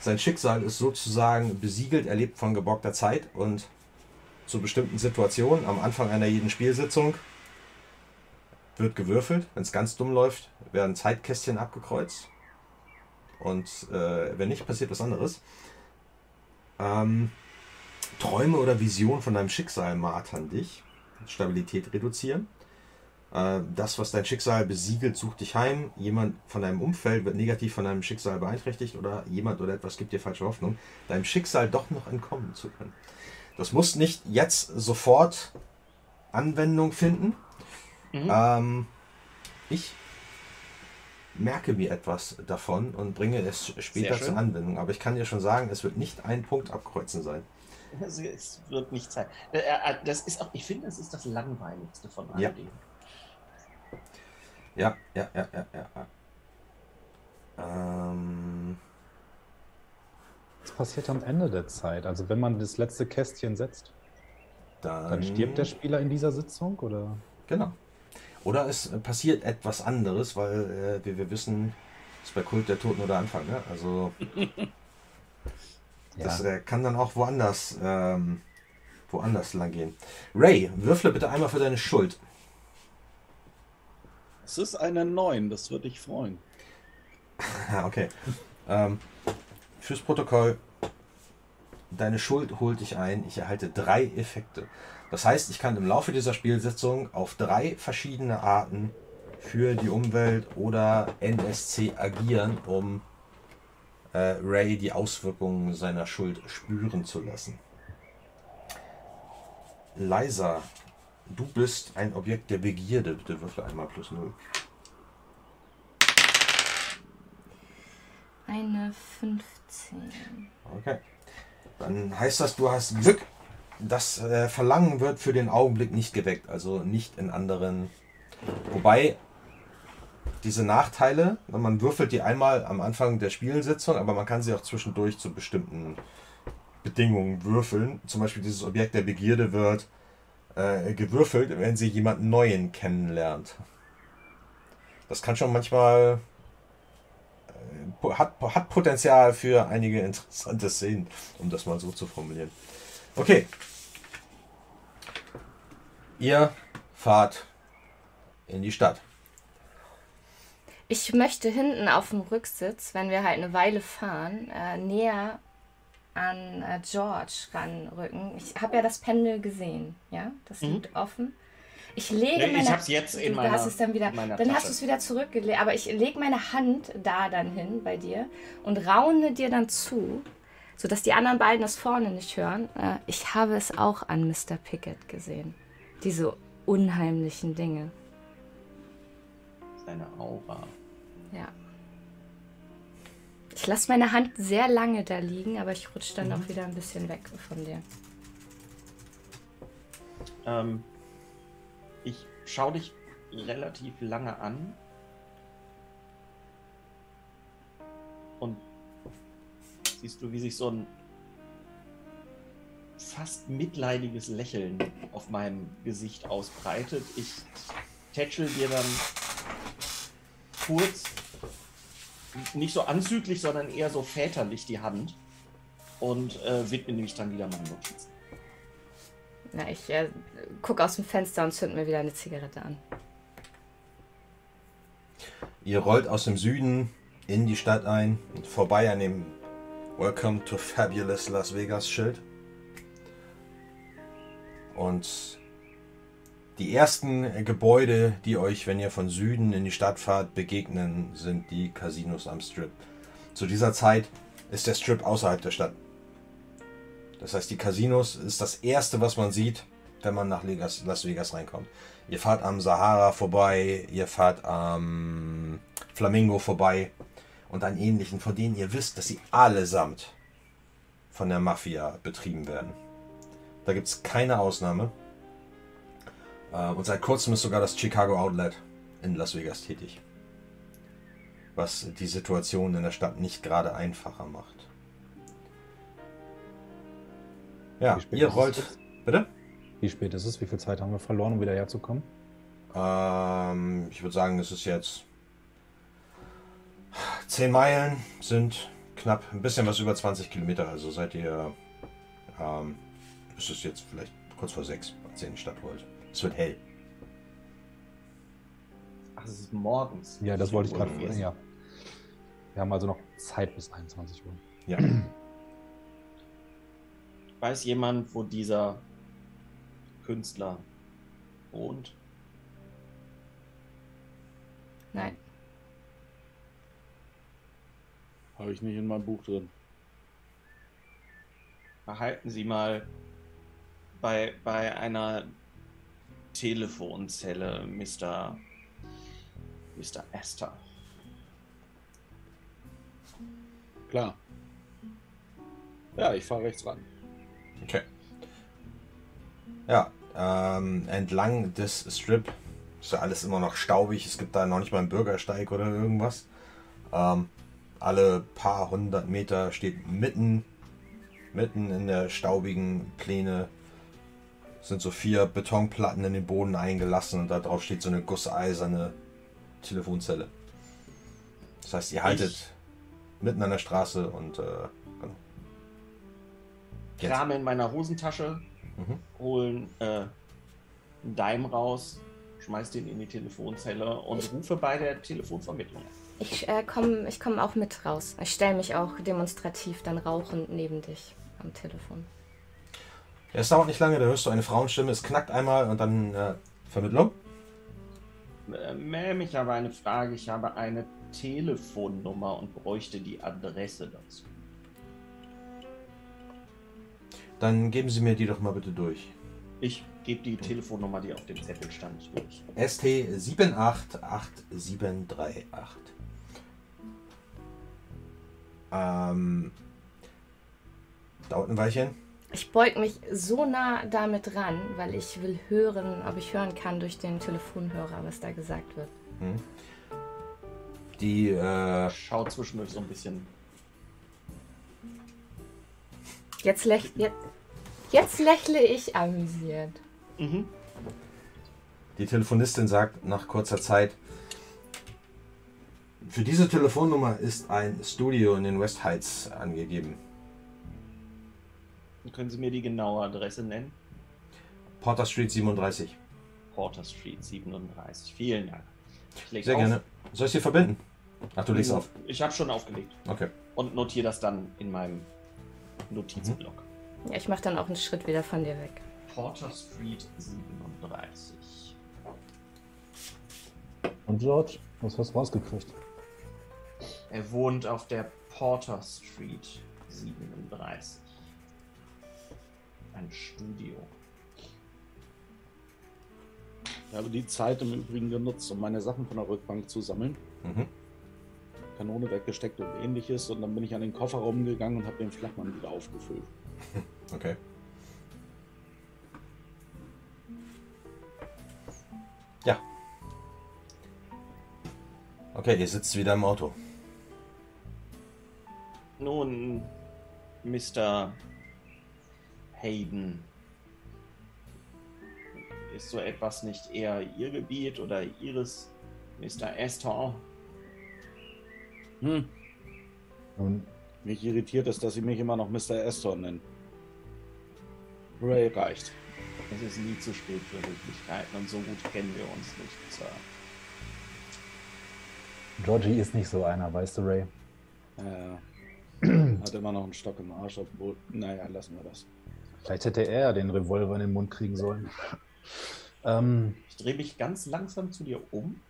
Sein Schicksal ist sozusagen besiegelt, er lebt von geborgter Zeit und zu bestimmten Situationen am Anfang einer jeden Spielsitzung wird gewürfelt. Wenn es ganz dumm läuft, werden Zeitkästchen abgekreuzt. Und äh, wenn nicht, passiert was anderes. Ähm, Träume oder Visionen von deinem Schicksal martern dich. Stabilität reduzieren. Äh, Das, was dein Schicksal besiegelt, sucht dich heim. Jemand von deinem Umfeld wird negativ von deinem Schicksal beeinträchtigt oder jemand oder etwas gibt dir falsche Hoffnung, deinem Schicksal doch noch entkommen zu können. Das muss nicht jetzt sofort Anwendung finden. Mhm. Ähm, ich merke mir etwas davon und bringe es später zur Anwendung. Aber ich kann dir schon sagen, es wird nicht ein Punkt abkreuzen sein. Es, es wird nicht sein. Äh, äh, das ist auch, ich finde, es ist das langweiligste von all Ja. dem. Ja, ja, ja, ja, ja. ja. Ähm, Was passiert am Ende der Zeit? Also wenn man das letzte Kästchen setzt, dann, dann stirbt der Spieler in dieser Sitzung oder? Genau. Oder es passiert etwas anderes, weil äh, wie wir wissen, ist bei Kult der Toten oder Anfang. Ne? Also das Ja. äh, kann dann auch woanders, ähm, woanders lang gehen. Ray, würfle bitte einmal für deine Schuld. Es ist eine 9, das würde ich freuen. Ja, okay. Ähm, fürs Protokoll, deine Schuld holt dich ein. Ich erhalte drei Effekte. Das heißt, ich kann im Laufe dieser Spielsitzung auf drei verschiedene Arten für die Umwelt oder NSC agieren, um äh, Ray die Auswirkungen seiner Schuld spüren zu lassen. Liza, du bist ein Objekt der Begierde. Bitte würfel einmal plus null. Eine 15. Okay. Dann heißt das, du hast Glück. Das äh, Verlangen wird für den Augenblick nicht geweckt, also nicht in anderen. Wobei diese Nachteile, man würfelt die einmal am Anfang der Spielsitzung, aber man kann sie auch zwischendurch zu bestimmten Bedingungen würfeln. Zum Beispiel dieses Objekt der Begierde wird äh, gewürfelt, wenn sie jemanden Neuen kennenlernt. Das kann schon manchmal äh, hat, hat Potenzial für einige interessante Szenen, um das mal so zu formulieren. Okay. Ihr fahrt in die Stadt. Ich möchte hinten auf dem Rücksitz, wenn wir halt eine Weile fahren, äh, näher an äh, George ranrücken. Ich habe ja das Pendel gesehen, ja? Das Mhm. liegt offen. Ich lege Nee, ich meine hab's jetzt in du meiner- hast es dann wieder, dann hast Tasche. du es wieder zurückgelegt, aber ich lege meine Hand da dann hin bei dir und raune dir dann zu, sodass die anderen beiden das vorne nicht hören. Äh, ich habe es auch an Mr. Pickett gesehen. Diese unheimlichen Dinge. Seine Aura. Ja. Ich lasse meine Hand sehr lange da liegen, aber ich rutsche dann auch wieder ein bisschen weg von dir. Ähm, ich schaue dich relativ lange an. Und siehst du, wie sich so ein fast mitleidiges Lächeln auf meinem Gesicht ausbreitet. Ich tätschel dir dann kurz, nicht so anzüglich, sondern eher so väterlich die Hand und äh, widme mich dann wieder meinen Notizen. Na, ich äh, gucke aus dem Fenster und zünd mir wieder eine Zigarette an. Ihr rollt aus dem Süden in die Stadt ein, vorbei an dem Welcome to Fabulous Las Vegas Schild. Und die ersten Gebäude, die euch, wenn ihr von Süden in die Stadt fahrt, begegnen, sind die Casinos am Strip. Zu dieser Zeit ist der Strip außerhalb der Stadt. Das heißt, die Casinos ist das erste, was man sieht, wenn man nach Las Vegas reinkommt. Ihr fahrt am Sahara vorbei, ihr fahrt am Flamingo vorbei und an ähnlichen, von denen ihr wisst, dass sie allesamt von der Mafia betrieben werden. Da gibt es keine Ausnahme. Äh, Und seit kurzem ist sogar das Chicago Outlet in Las Vegas tätig. Was die Situation in der Stadt nicht gerade einfacher macht. Ja, ihr rollt. Bitte? Wie spät ist es? Wie viel Zeit haben wir verloren, um wieder herzukommen? Ähm, ich würde sagen, es ist jetzt 10 Meilen sind knapp ein bisschen was über 20 Kilometer. Also seid ihr, ähm, es ist jetzt vielleicht kurz vor 6, als ihr in die Stadt wollt. Es wird hell. Ach, es ist morgens. Ja, das wollte ich gerade. Gewesen. Ja. Wir haben also noch Zeit bis 21 Uhr. Ja. Weiß jemand, wo dieser Künstler wohnt? Nein. Habe ich nicht in meinem Buch drin. Behalten Sie mal bei, bei einer Telefonzelle, Mr. Mr. Astor. Klar. Ja, ich fahre rechts ran. Okay. Ja, ähm, entlang des Strip ist ja alles immer noch staubig. Es gibt da noch nicht mal einen Bürgersteig oder irgendwas. Ähm, alle paar hundert Meter steht mitten, mitten in der staubigen Pläne sind so vier Betonplatten in den Boden eingelassen und da drauf steht so eine gusseiserne Telefonzelle. Das heißt, ihr haltet Ich- mitten an der Straße und äh, genau. Jetzt. Krame in meiner Hosentasche, Mhm. holen äh, einen Dime raus, schmeiß den in die Telefonzelle und rufe bei der Telefonvermittlung. Ich äh, komme ich komm auch mit raus. Ich stelle mich auch demonstrativ dann rauchend neben dich am Telefon. Ja, es dauert nicht lange, da hörst du eine Frauenstimme, es knackt einmal und dann äh, Vermittlung. Äh, Ma'am, ich habe eine Frage. Ich habe eine Telefonnummer und bräuchte die Adresse dazu. Dann geben Sie mir die doch mal bitte durch. Ich gebe die Telefonnummer, die auf dem Zettel stand, durch. ST 788738. Ähm, dauert ein Weilchen. Ich beug mich so nah damit ran, weil ich will hören, ob ich hören kann durch den Telefonhörer, was da gesagt wird. Die, äh, Schau zwischendurch so ein bisschen. Jetzt, läch jetzt, jetzt lächle ich amüsiert. Mhm. die Telefonistin sagt nach kurzer Zeit, für diese Telefonnummer ist ein Studio in den West Heights angegeben. Können Sie mir die genaue Adresse nennen? Porter Street 37. Porter Street 37. Vielen Dank. Ich Sehr auf. gerne. Soll ich sie verbinden? Ach, du legst auf. Ich habe schon aufgelegt Okay. und notiere das dann in meinem Notizblock. Ja, ich mache dann auch einen Schritt wieder von dir weg. Porter Street 37. Und George, was hast du rausgekriegt? Er wohnt auf der Porter Street 37. Ein Studio. Ich habe die Zeit im Übrigen genutzt, um meine Sachen von der Rückbank zu sammeln. Mhm. Kanone weggesteckt und ähnliches. Und dann bin ich an den Kofferraum gegangen und habe den Flachmann wieder aufgefüllt. Okay. Ja. Okay, ihr sitzt wieder im Auto. Nun, Mr. Hayden, ist so etwas nicht eher Ihr Gebiet oder Ihres, Mr. Astor? Hm. Nun, Mich irritiert es, dass sie mich immer noch Mr. Astor nennen. Ray reicht. Es ist nie zu spät für Höflichkeiten und so gut kennen wir uns nicht, Sir. Georgie ist nicht so einer, weißt du, Ray? Äh, hat immer noch einen Stock im Arsch, obwohl. Naja, lassen wir das. Vielleicht hätte er den Revolver in den Mund kriegen sollen. Ähm, Ich drehe mich ganz langsam zu dir um.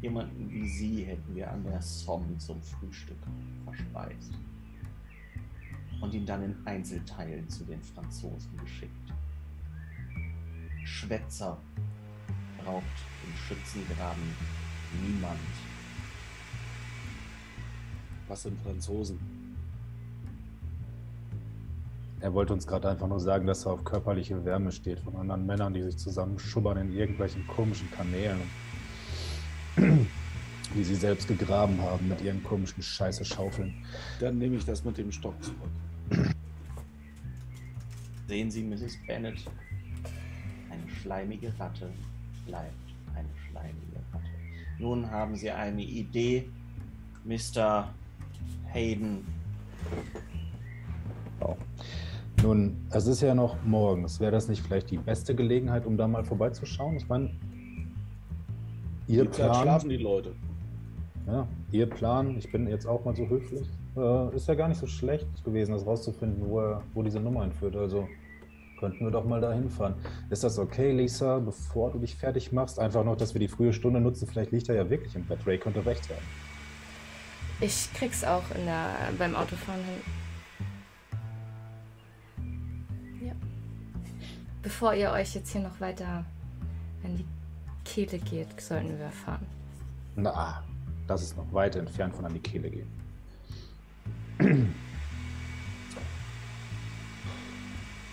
Jemanden wie Sie hätten wir an der Somme zum Frühstück verspeist. Und ihn dann in Einzelteilen zu den Franzosen geschickt. Schwätzer braucht im Schützengraben niemand. Was sind Franzosen? er wollte uns gerade einfach nur sagen, dass er auf körperliche Wärme steht von anderen Männern, die sich zusammenschubbern in irgendwelchen komischen Kanälen, die sie selbst gegraben haben mit ihren komischen Scheiße-Schaufeln. Dann nehme ich das mit dem Stock zurück. Sehen Sie, Mrs. Bennet, eine schleimige Ratte bleibt eine schleimige Ratte. Nun haben Sie eine Idee, Mr. Hayden. Wow. Nun, es ist ja noch morgens. Wäre das nicht vielleicht die beste Gelegenheit, um da mal vorbeizuschauen? Ich meine, Ihr Die Plan, schlafen die Leute. ja, Ihr Plan, ich bin jetzt auch mal so höflich, äh, ist ja gar nicht so schlecht gewesen, das rauszufinden, wo, er, wo diese Nummer hinführt. Also könnten wir doch mal da hinfahren. Ist das okay, Lisa, bevor du dich fertig machst? Einfach noch, dass wir die frühe Stunde nutzen. Vielleicht liegt er ja wirklich im Bett. Ray könnte recht haben. Ich krieg's auch in der, beim Autofahren hin. Ja. Bevor ihr euch jetzt hier noch weiter in die Kehle geht, sollten wir fahren. Na, das ist noch weit entfernt von an die Kehle gehen.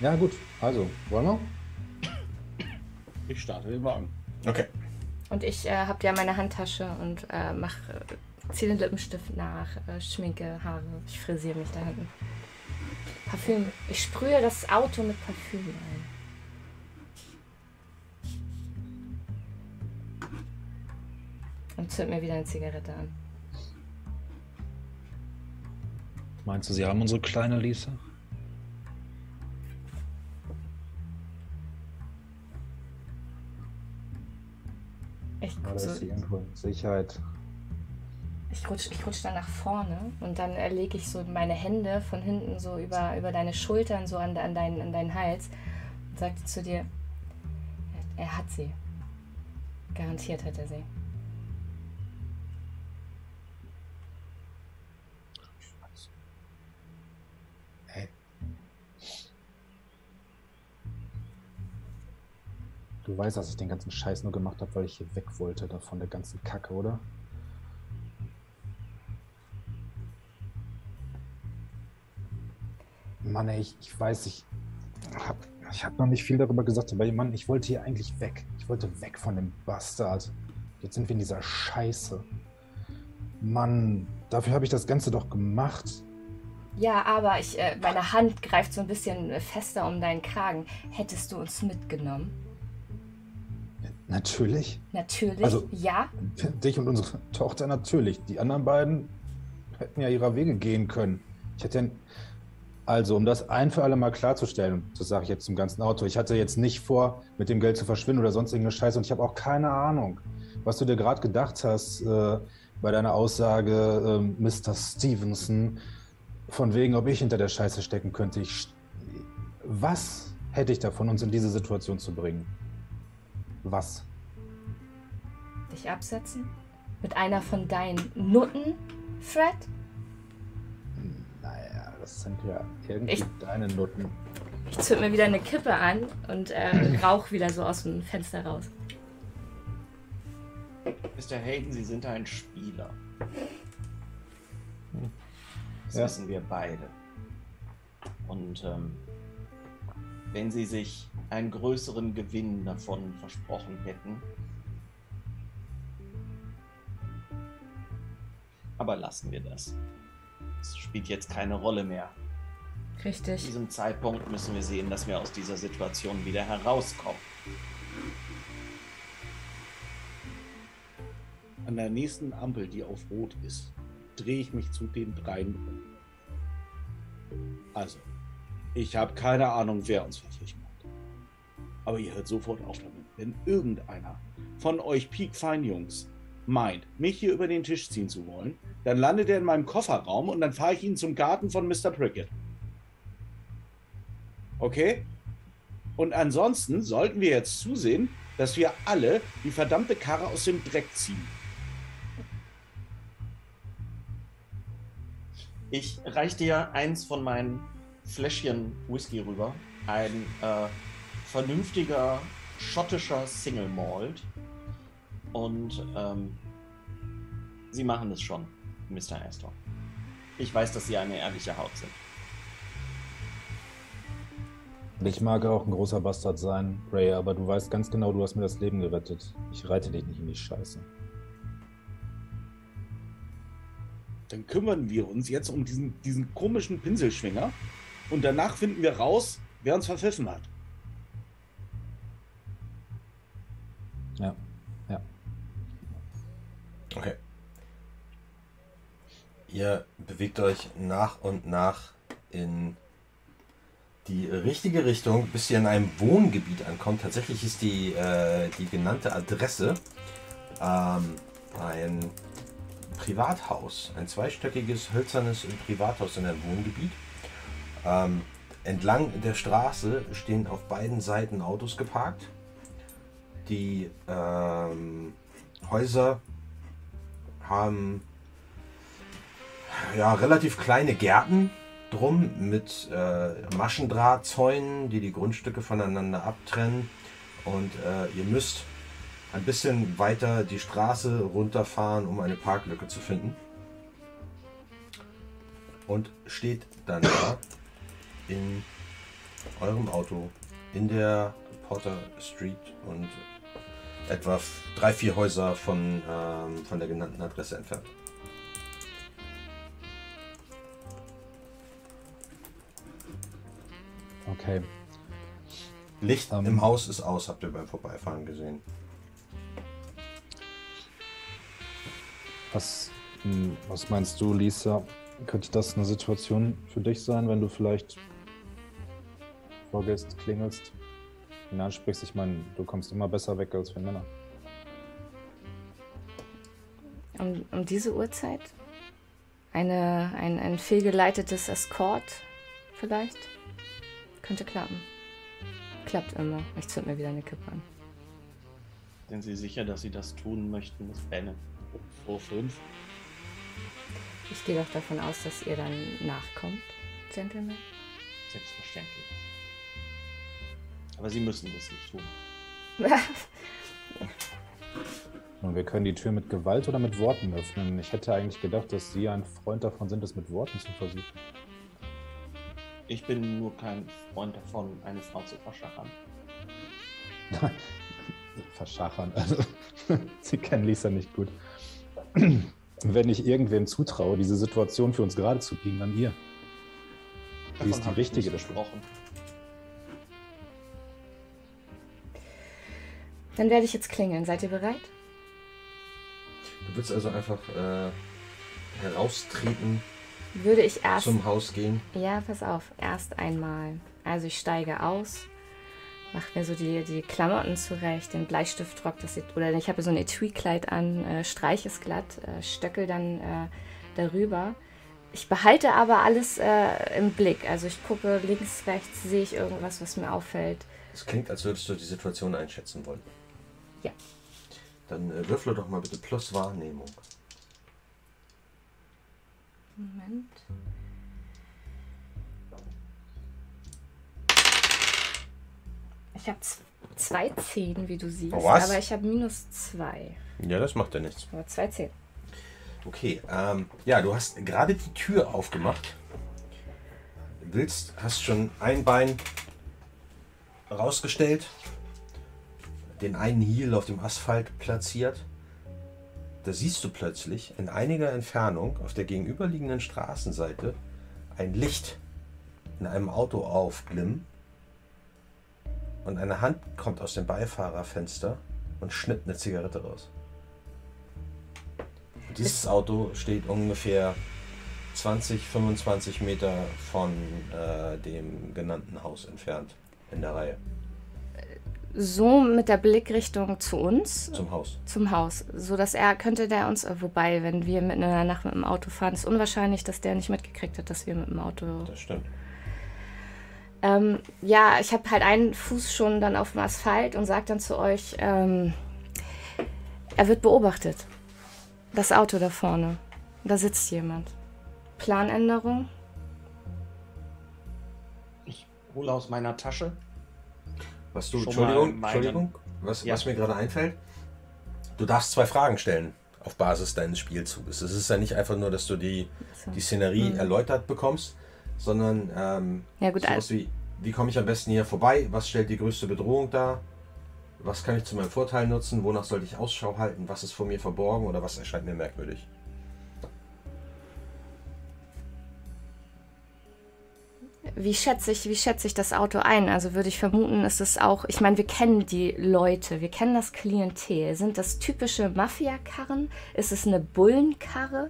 Ja, gut. Also, wollen wir? Ich starte den Wagen. Okay. Und ich äh, hab ja meine Handtasche und äh, mach, äh, zieh den Lippenstift nach, äh, schminke Haare. Ich frisiere mich da hinten. Parfüm. Ich sprühe das Auto mit Parfüm ein. Und zünd mir wieder eine Zigarette an. Meinst du, sie haben unsere kleine Lisa? Ich, Oder so, ist sie irgendwo in Sicherheit? Ich rutsch, ich rutsch dann nach vorne und dann lege ich so meine Hände von hinten so über, über deine Schultern, so an, an, deinen, an deinen Hals und sagte zu dir, er, hat sie. Garantiert hat er sie. Ey. Du weißt, dass ich den ganzen Scheiß nur gemacht habe, weil ich hier weg wollte da von der ganzen Kacke, oder? Mann, ey, ich, ich weiß, ich hab, ich hab noch nicht viel darüber gesagt, aber Mann, ich wollte hier eigentlich weg. Ich wollte weg von dem Bastard. Jetzt sind wir in dieser Scheiße. Mann, dafür habe ich das Ganze doch gemacht. Ja, aber ich, äh, meine Hand greift so ein bisschen fester um deinen Kragen. Hättest du uns mitgenommen? Natürlich. Natürlich. Also- ja. Dich und unsere Tochter natürlich. Die anderen beiden hätten ja ihrer Wege gehen können. Ich hätte ja. Also, um das ein für alle Mal klarzustellen, das sage ich jetzt zum ganzen Auto, ich hatte jetzt nicht vor, mit dem Geld zu verschwinden oder sonst irgendeine Scheiße und ich habe auch keine Ahnung, was du dir gerade gedacht hast, äh, bei deiner Aussage, ähm, Mr. Stevenson, von wegen, ob ich hinter der Scheiße stecken könnte. Ich, was hätte ich davon, uns in diese Situation zu bringen? Was? Dich absetzen? Mit einer von deinen Nutten, Fred? Das sind ja irgendwie Ich- deine Nutten. Ich zünd mir wieder eine Kippe an und äh, rauch wieder so aus dem Fenster raus. Mr. Hayden, Sie sind ein Spieler. Das Ja. wissen wir beide. Und ähm, wenn Sie sich einen größeren Gewinn davon versprochen hätten. Aber lassen wir das. Es spielt jetzt keine Rolle mehr. Zu Richtig. diesem Zeitpunkt müssen wir sehen, dass wir aus dieser Situation wieder herauskommen. An der nächsten Ampel, die auf Rot ist, drehe ich mich zu den dreien um. Also, ich habe keine Ahnung, wer uns verpflichten hat. Aber ihr hört sofort auf damit. Wenn irgendeiner von euch Peak-Fein-Jungs meint, mich hier über den Tisch ziehen zu wollen, dann landet er in meinem Kofferraum und dann fahre ich ihn zum Garten von Mr. Prickett. Okay? Und ansonsten sollten wir jetzt zusehen, dass wir alle die verdammte Karre aus dem Dreck ziehen. Ich reich dir eins von meinen Fläschchen Whisky rüber. Ein äh, vernünftiger schottischer Single Malt. Und ähm, Sie machen es schon, Mr. Astor. Ich weiß, dass Sie eine ehrliche Haut sind. Ich mag auch ein großer Bastard sein, Ray, aber du weißt ganz genau, du hast mir das Leben gerettet. Ich reite dich nicht in die Scheiße. Dann kümmern wir uns jetzt um diesen, diesen komischen Pinselschwinger und danach finden wir raus, wer uns verpfiffen hat. Ja, ja. Okay. Ihr bewegt euch nach und nach in die richtige Richtung, bis ihr in einem Wohngebiet ankommt. Tatsächlich ist die, äh, die genannte Adresse ähm, ein Privathaus, ein zweistöckiges hölzernes Privathaus in einem Wohngebiet. Ähm, entlang der Straße stehen auf beiden Seiten Autos geparkt. Die ähm, Häuser haben ja relativ kleine Gärten drum mit äh, Maschendrahtzäunen, die die Grundstücke voneinander abtrennen. Und äh, ihr müsst ein bisschen weiter die Straße runterfahren, um eine Parklücke zu finden. Und steht dann da in eurem Auto in der Potter Street und etwa drei, vier Häuser von, ähm, von der genannten Adresse entfernt. Okay. Licht Ähm. im Haus ist aus, habt ihr beim Vorbeifahren gesehen. Was, hm, was meinst du, Lisa? Könnte das eine Situation für dich sein, wenn du vielleicht vorgehst, klingelst, ihn ansprichst? Ich meine, du kommst immer besser weg als wir Männer. Um, um diese Uhrzeit? Eine, ein, ein fehlgeleitetes Escort vielleicht? Könnte klappen. Klappt immer. Ich zünd mir wieder eine Kippe an. Sind Sie sicher, dass Sie das tun möchten, Miss Bennett? Vor fünf. Ich gehe doch davon aus, dass ihr dann nachkommt, Gentlemen. Selbstverständlich. Aber Sie müssen das nicht tun. Und wir können die Tür mit Gewalt oder mit Worten öffnen. Ich hätte eigentlich gedacht, dass Sie ein Freund davon sind, es mit Worten zu versuchen. Ich bin nur kein Freund davon, eine Frau zu verschachern. Verschachern. Also, Sie kennen Lisa nicht gut. Wenn ich irgendwem zutraue, diese Situation für uns gerade zu biegen, dann ihr. Sie ist die richtige besprochen. Dann werde ich jetzt klingeln. Seid ihr bereit? Du willst also einfach äh, heraustreten, Würde ich erst. zum Haus gehen. Ja, pass auf. Erst einmal. Also ich steige aus, macht mir so die, die Klamotten zurecht, den Bleistiftrock, das sieht, oder ich habe so ein Etui-Kleid an, äh, streich es glatt, äh, stöckel dann äh, darüber. Ich behalte aber alles äh, im Blick. Also ich gucke links, rechts, sehe ich irgendwas, was mir auffällt. Es klingt, als würdest du die Situation einschätzen wollen. Ja. Dann äh, würfle doch mal bitte plus Wahrnehmung. Moment. Ich habe zwei Zehen, wie du siehst, was? aber ich habe minus zwei. Ja, das macht ja nichts. Aber zwei Zehen. Okay, ähm, ja, du hast gerade die Tür aufgemacht. Willst, hast schon ein Bein rausgestellt, den einen Heel auf dem Asphalt platziert. Da siehst du plötzlich in einiger Entfernung auf der gegenüberliegenden Straßenseite ein Licht in einem Auto aufglimmen und eine Hand kommt aus dem Beifahrerfenster und schnippt eine Zigarette raus. Und dieses Auto steht ungefähr 20, 25 Meter von äh, dem genannten Haus entfernt in der Reihe So mit der Blickrichtung zu uns, zum Haus. zum Haus, so dass er könnte der uns, äh, wobei, wenn wir mitten in der Nacht mit dem Auto fahren, ist unwahrscheinlich, dass der nicht mitgekriegt hat, dass wir mit dem Auto. Das stimmt. Ähm, ja, ich habe halt einen Fuß schon dann auf dem Asphalt und sage dann zu euch, ähm, er wird beobachtet. Das Auto da vorne. Da sitzt jemand. Planänderung? Ich hole aus meiner Tasche. Was du, Entschuldigung, Entschuldigung, was, Ja. was mir gerade einfällt. Du darfst zwei Fragen stellen auf Basis deines Spielzuges. Es ist ja nicht einfach nur, dass du die, So. die Szenerie erläutert bekommst, sondern ähm, Ja, gut, sowas wie, wie komme ich am besten hier vorbei? Was stellt die größte Bedrohung dar? Was kann ich zu meinem Vorteil nutzen? Wonach sollte ich Ausschau halten? Was ist vor mir verborgen oder was erscheint mir merkwürdig? Wie schätze ich, wie schätze ich das Auto ein? Also würde ich vermuten, ist es auch, ich meine, wir kennen die Leute, wir kennen das Klientel. Sind das typische Mafia-Karren? Ist es eine Bullenkarre?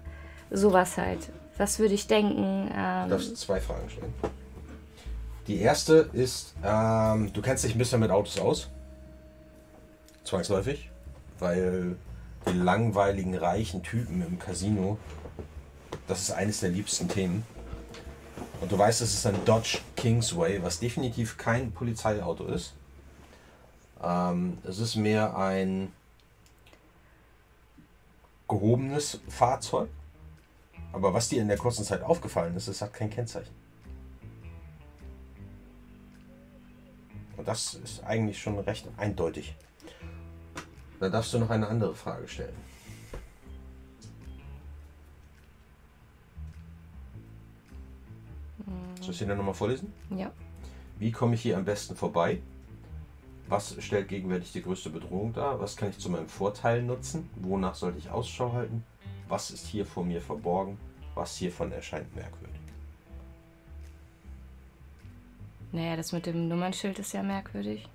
Sowas halt. Was würde ich denken? Du Ähm, darfst zwei Fragen stellen. Die erste ist, ähm, du kennst dich ein bisschen mit Autos aus. Zwangsläufig. Weil die langweiligen, reichen Typen im Casino, das ist eines der liebsten Themen. Und du weißt, es ist ein Dodge Kingsway, was definitiv kein Polizeiauto ist. Ähm, es ist mehr ein gehobenes Fahrzeug. Aber was dir in der kurzen Zeit aufgefallen ist, es hat kein Kennzeichen. Und das ist eigentlich schon recht eindeutig. Da darfst du noch eine andere Frage stellen. Soll ich dann nochmal vorlesen? ja. Wie komme ich hier am besten vorbei? Was stellt gegenwärtig die größte Bedrohung dar? Was kann ich zu meinem Vorteil nutzen? Wonach sollte ich Ausschau halten? Was ist hier vor mir verborgen? Was hiervon erscheint merkwürdig? Naja, das mit dem Nummernschild ist ja merkwürdig.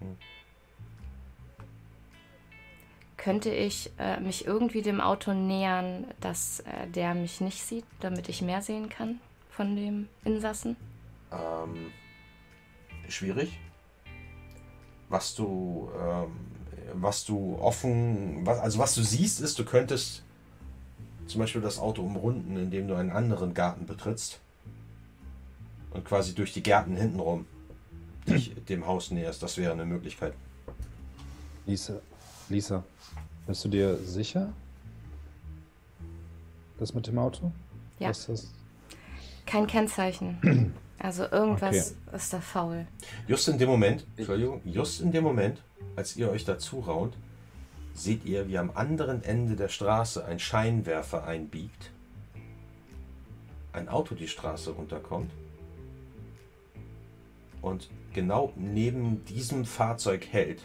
Hm. Könnte ich äh, mich irgendwie dem Auto nähern, dass äh, der mich nicht sieht, damit ich mehr sehen kann von dem Insassen? Ähm, schwierig. Was du, ähm, was du offen, was, also was du siehst, ist, du könntest zum Beispiel das Auto umrunden, indem du einen anderen Garten betrittst und quasi durch die Gärten hintenrum dich dem Haus näherst. Das wäre eine Möglichkeit. Lisa, Lisa, bist du dir sicher? Das mit dem Auto? Ja. Was das? Kein Kennzeichen. Also irgendwas Okay. ist da faul. Just in dem Moment, Entschuldigung, just in dem Moment, als ihr euch dazu raunt, seht ihr, wie am anderen Ende der Straße ein Scheinwerfer einbiegt, ein Auto die Straße runterkommt und genau neben diesem Fahrzeug hält.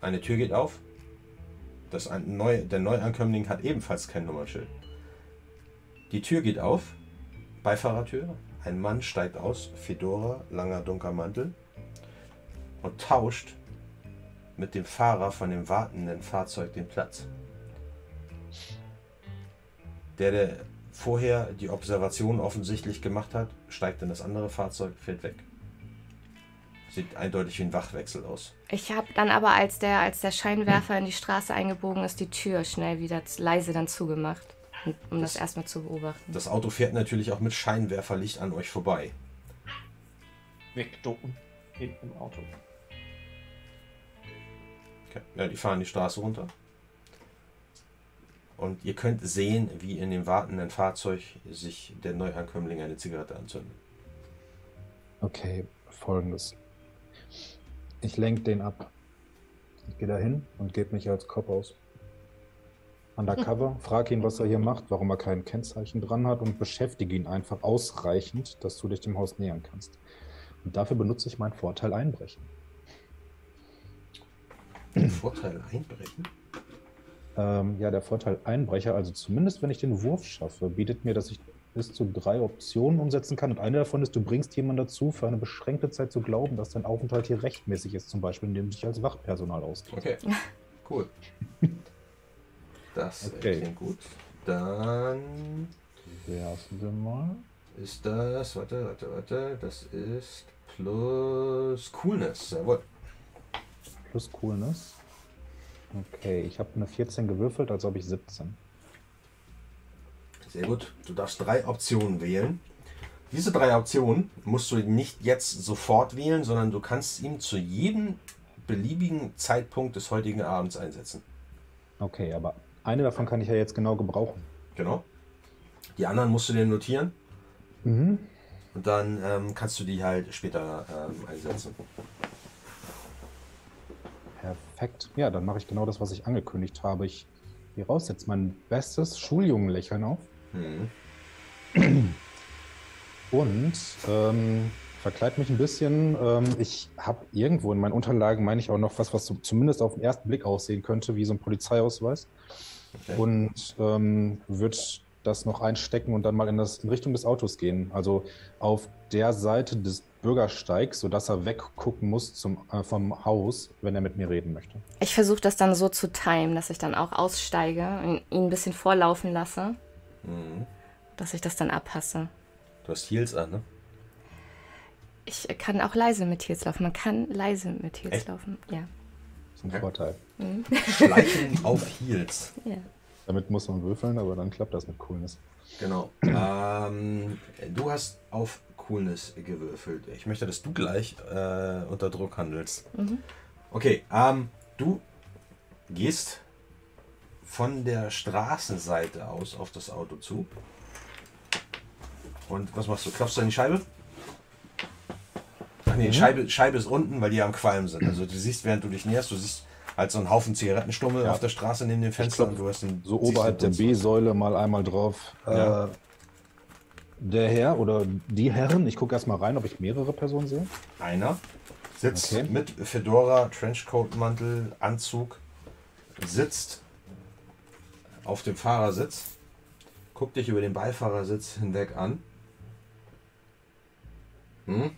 Eine Tür geht auf. Das ein neu, der Neuankömmling hat ebenfalls kein Nummernschild. Die Tür geht auf. Beifahrertür. Ein Mann steigt aus. Fedora, langer dunkler Mantel. Und tauscht mit dem Fahrer von dem wartenden Fahrzeug den Platz. Der, der vorher die Observation offensichtlich gemacht hat, steigt in das andere Fahrzeug, fährt weg. Sieht eindeutig wie ein Wachwechsel aus. Ich habe dann aber, als der, als der Scheinwerfer in die Straße eingebogen ist, die Tür schnell wieder leise dann zugemacht, um- das, Das- erstmal zu beobachten. Das Auto fährt natürlich auch mit Scheinwerferlicht an euch vorbei. Wegducken. Hinten im Auto. Okay. Ja, die fahren die Straße runter. Und ihr könnt sehen, wie in dem wartenden Fahrzeug sich der Neuankömmling eine Zigarette anzündet. Okay, folgendes. Ich lenke den ab. Ich gehe da hin und gebe mich als Cop aus. Undercover, frage ihn, was er hier macht, warum er kein Kennzeichen dran hat und beschäftige ihn einfach ausreichend, dass du dich dem Haus nähern kannst. Und dafür benutze ich meinen Vorteil Einbrechen. Vorteile einbrechen? Ähm, ja, der Vorteil Einbrecher, also zumindest wenn ich den Wurf schaffe, bietet mir, dass ich bis zu drei Optionen umsetzen kann. Und eine davon ist, du bringst jemanden dazu, für eine beschränkte Zeit zu glauben, dass dein Aufenthalt hier rechtmäßig ist, zum Beispiel, indem du dich als Wachpersonal ausgibst. Okay. Cool. Das Okay. klingt gut. Dann wir mal. ist das, warte, warte, warte, das ist plus Coolness. Jawohl. Plus Coolness. Okay, ich habe eine 14 gewürfelt, also habe ich 17. Sehr gut. Du darfst drei Optionen wählen. Diese drei Optionen musst du nicht jetzt sofort wählen, sondern du kannst ihn zu jedem beliebigen Zeitpunkt des heutigen Abends einsetzen. Okay, aber eine davon kann ich ja jetzt genau gebrauchen. Genau. Die anderen musst du dir notieren Mhm. und dann ähm, kannst du die halt später ähm, einsetzen. Perfekt. Ja, dann mache ich genau das, was ich angekündigt habe. Ich gehe raus, setze mein bestes Schuljungenlächeln auf Mhm. und ähm, verkleid mich ein bisschen. Ähm, ich habe irgendwo in meinen Unterlagen, meine ich, auch noch was, was so zumindest auf den ersten Blick aussehen könnte, wie so ein Polizeiausweis. Okay. Und ähm, würde das noch einstecken und dann mal in, das, in Richtung des Autos gehen. Also auf der Seite des Bürgersteigs, sodass er weggucken muss zum, äh, vom Haus, wenn er mit mir reden möchte. Ich versuche das dann so zu timen, dass ich dann auch aussteige und ihn ein bisschen vorlaufen lasse, Mhm. dass ich das dann abpasse. Du hast Heels an, ne? Ich kann auch leise mit Heels laufen. Man kann leise mit Heels Echt? laufen. Ja. Das ist ein Okay. Vorteil. Schleichen auf Heels. ja. Damit muss man würfeln, aber dann klappt das mit Coolness. Genau. Ähm, du hast auf Coolness gewürfelt. Ich möchte, dass du gleich äh, unter Druck handelst. Okay, ähm, du gehst von der Straßenseite aus auf das Auto zu. Und was machst du? Klopfst du an die Scheibe? Nee, Scheibe, Scheibe ist unten, weil die am Qualm sind. Also du siehst, während du dich näherst, du siehst halt so einen Haufen Zigarettenstummel Ja. auf der Straße neben dem Fenster klopf und du hast den, So oberhalb den der. B-Säule mal einmal drauf. Ja. Äh, der Herr oder die Herren, ich gucke erstmal rein, ob ich mehrere Personen sehe. Einer sitzt Okay. mit Fedora, Trenchcoat-Mantel, Anzug, sitzt auf dem Fahrersitz, guckt dich über den Beifahrersitz hinweg an. Hm?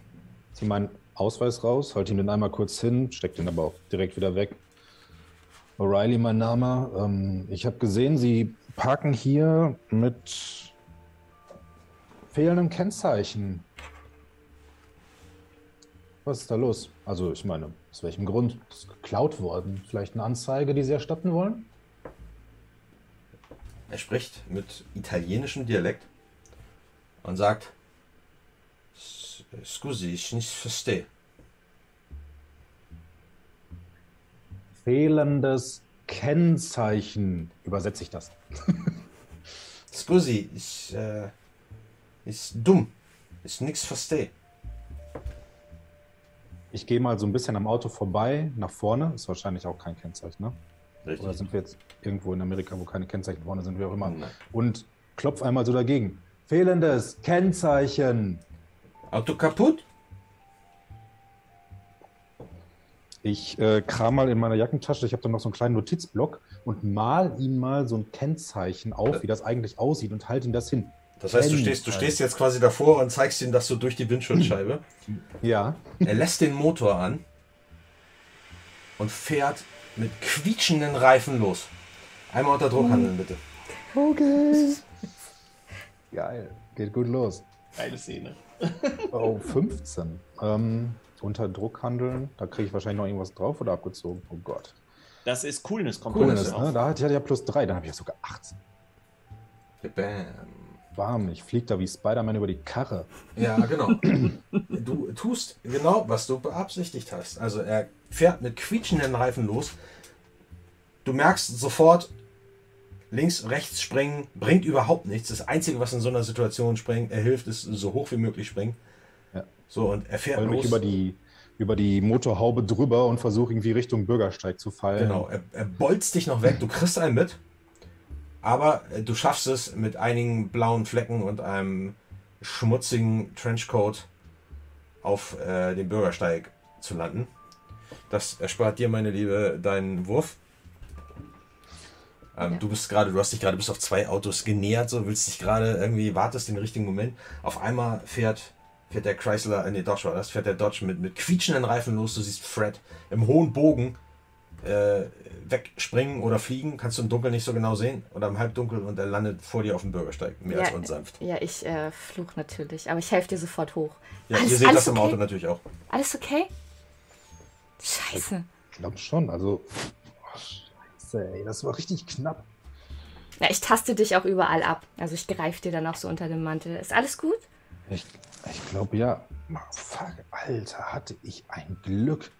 Zieh meinen Ausweis raus, halte ihn dann einmal kurz hin, steck den aber auch direkt wieder weg. O'Reilly, mein Name. Ähm, ich habe gesehen, Sie parken hier mit fehlendem Kennzeichen. Was ist da los? Also, ich meine, aus welchem Grund? Ist geklaut worden? Vielleicht eine Anzeige, die Sie erstatten wollen? Er spricht mit italienischem Dialekt und sagt: "S- Scusi, ich nicht verstehe. Fehlendes Kennzeichen. Übersetze ich das. Scusi, ich, äh, ist dumm. Ich nichts verstehe. Ich gehe mal so ein bisschen am Auto vorbei, nach vorne. Ist wahrscheinlich auch kein Kennzeichen, ne? Richtig. Oder sind wir jetzt irgendwo in Amerika, wo keine Kennzeichen vorne sind, wie auch immer. Nein. Und klopf einmal so dagegen. Fehlendes Kennzeichen. Auto kaputt? Ich äh, kram mal in meiner Jackentasche, ich habe da noch so einen kleinen Notizblock und mal ihm mal so ein Kennzeichen auf, wie das eigentlich aussieht und halte ihm das hin. Das heißt, du stehst, du stehst jetzt quasi davor und zeigst ihm das so durch die Windschutzscheibe. Ja. Er lässt den Motor an und fährt mit quietschenden Reifen los. Einmal unter Druck handeln, bitte. Okay. Geil. Geht gut los. Geile Szene. Oh, 15. Ähm, unter Druck handeln. Da kriege ich wahrscheinlich noch irgendwas drauf oder abgezogen. Oh Gott. Das ist Coolness, kommt Coolness, ne? Da hatte ich ja plus 3, dann habe ich ja sogar 18. Bam. Bam, ich fliege da wie Spider-Man über die Karre. Ja, genau. Du tust genau, was du beabsichtigt hast. Also er fährt mit quietschenden Reifen los. Du merkst sofort, links, rechts springen bringt überhaupt nichts. Das Einzige, was in so einer Situation springen, er hilft, ist so hoch wie möglich springen. Ja. So, und er fährt los. über die, über die Motorhaube drüber und versuche irgendwie Richtung Bürgersteig zu fallen. Genau, er, er bolzt dich noch weg, du kriegst einen mit, aber äh, du schaffst es mit einigen blauen Flecken und einem schmutzigen Trenchcoat auf äh, dem Bürgersteig zu landen. Das erspart dir, meine Liebe, deinen Wurf. Ähm, Ja. Du bist gerade, du hast dich gerade bis auf zwei Autos genähert, so willst dich gerade irgendwie, wartest den richtigen Moment. Auf einmal fährt, fährt der Chrysler, äh, nee, Dodge war das, fährt der Dodge mit, mit quietschenden Reifen los. Du siehst Fred im hohen Bogen äh, wegspringen oder fliegen, kannst du im Dunkeln nicht so genau sehen oder im Halbdunkel und er landet vor dir auf dem Bürgersteig, mehr als Ja, unsanft. Ja, ich äh, fluch natürlich, aber ich helfe dir sofort hoch. Ja, Alles- ihr seht das im okay? Auto natürlich auch. Alles okay? Scheiße. Ich glaube schon, also. Scheiße, ey, das war richtig knapp. Ja, ich taste dich auch überall ab. Also ich greife dir dann auch so unter dem Mantel. Ist alles gut? Ich, ich glaube ja. Fuck, Alter, hatte ich ein Glück.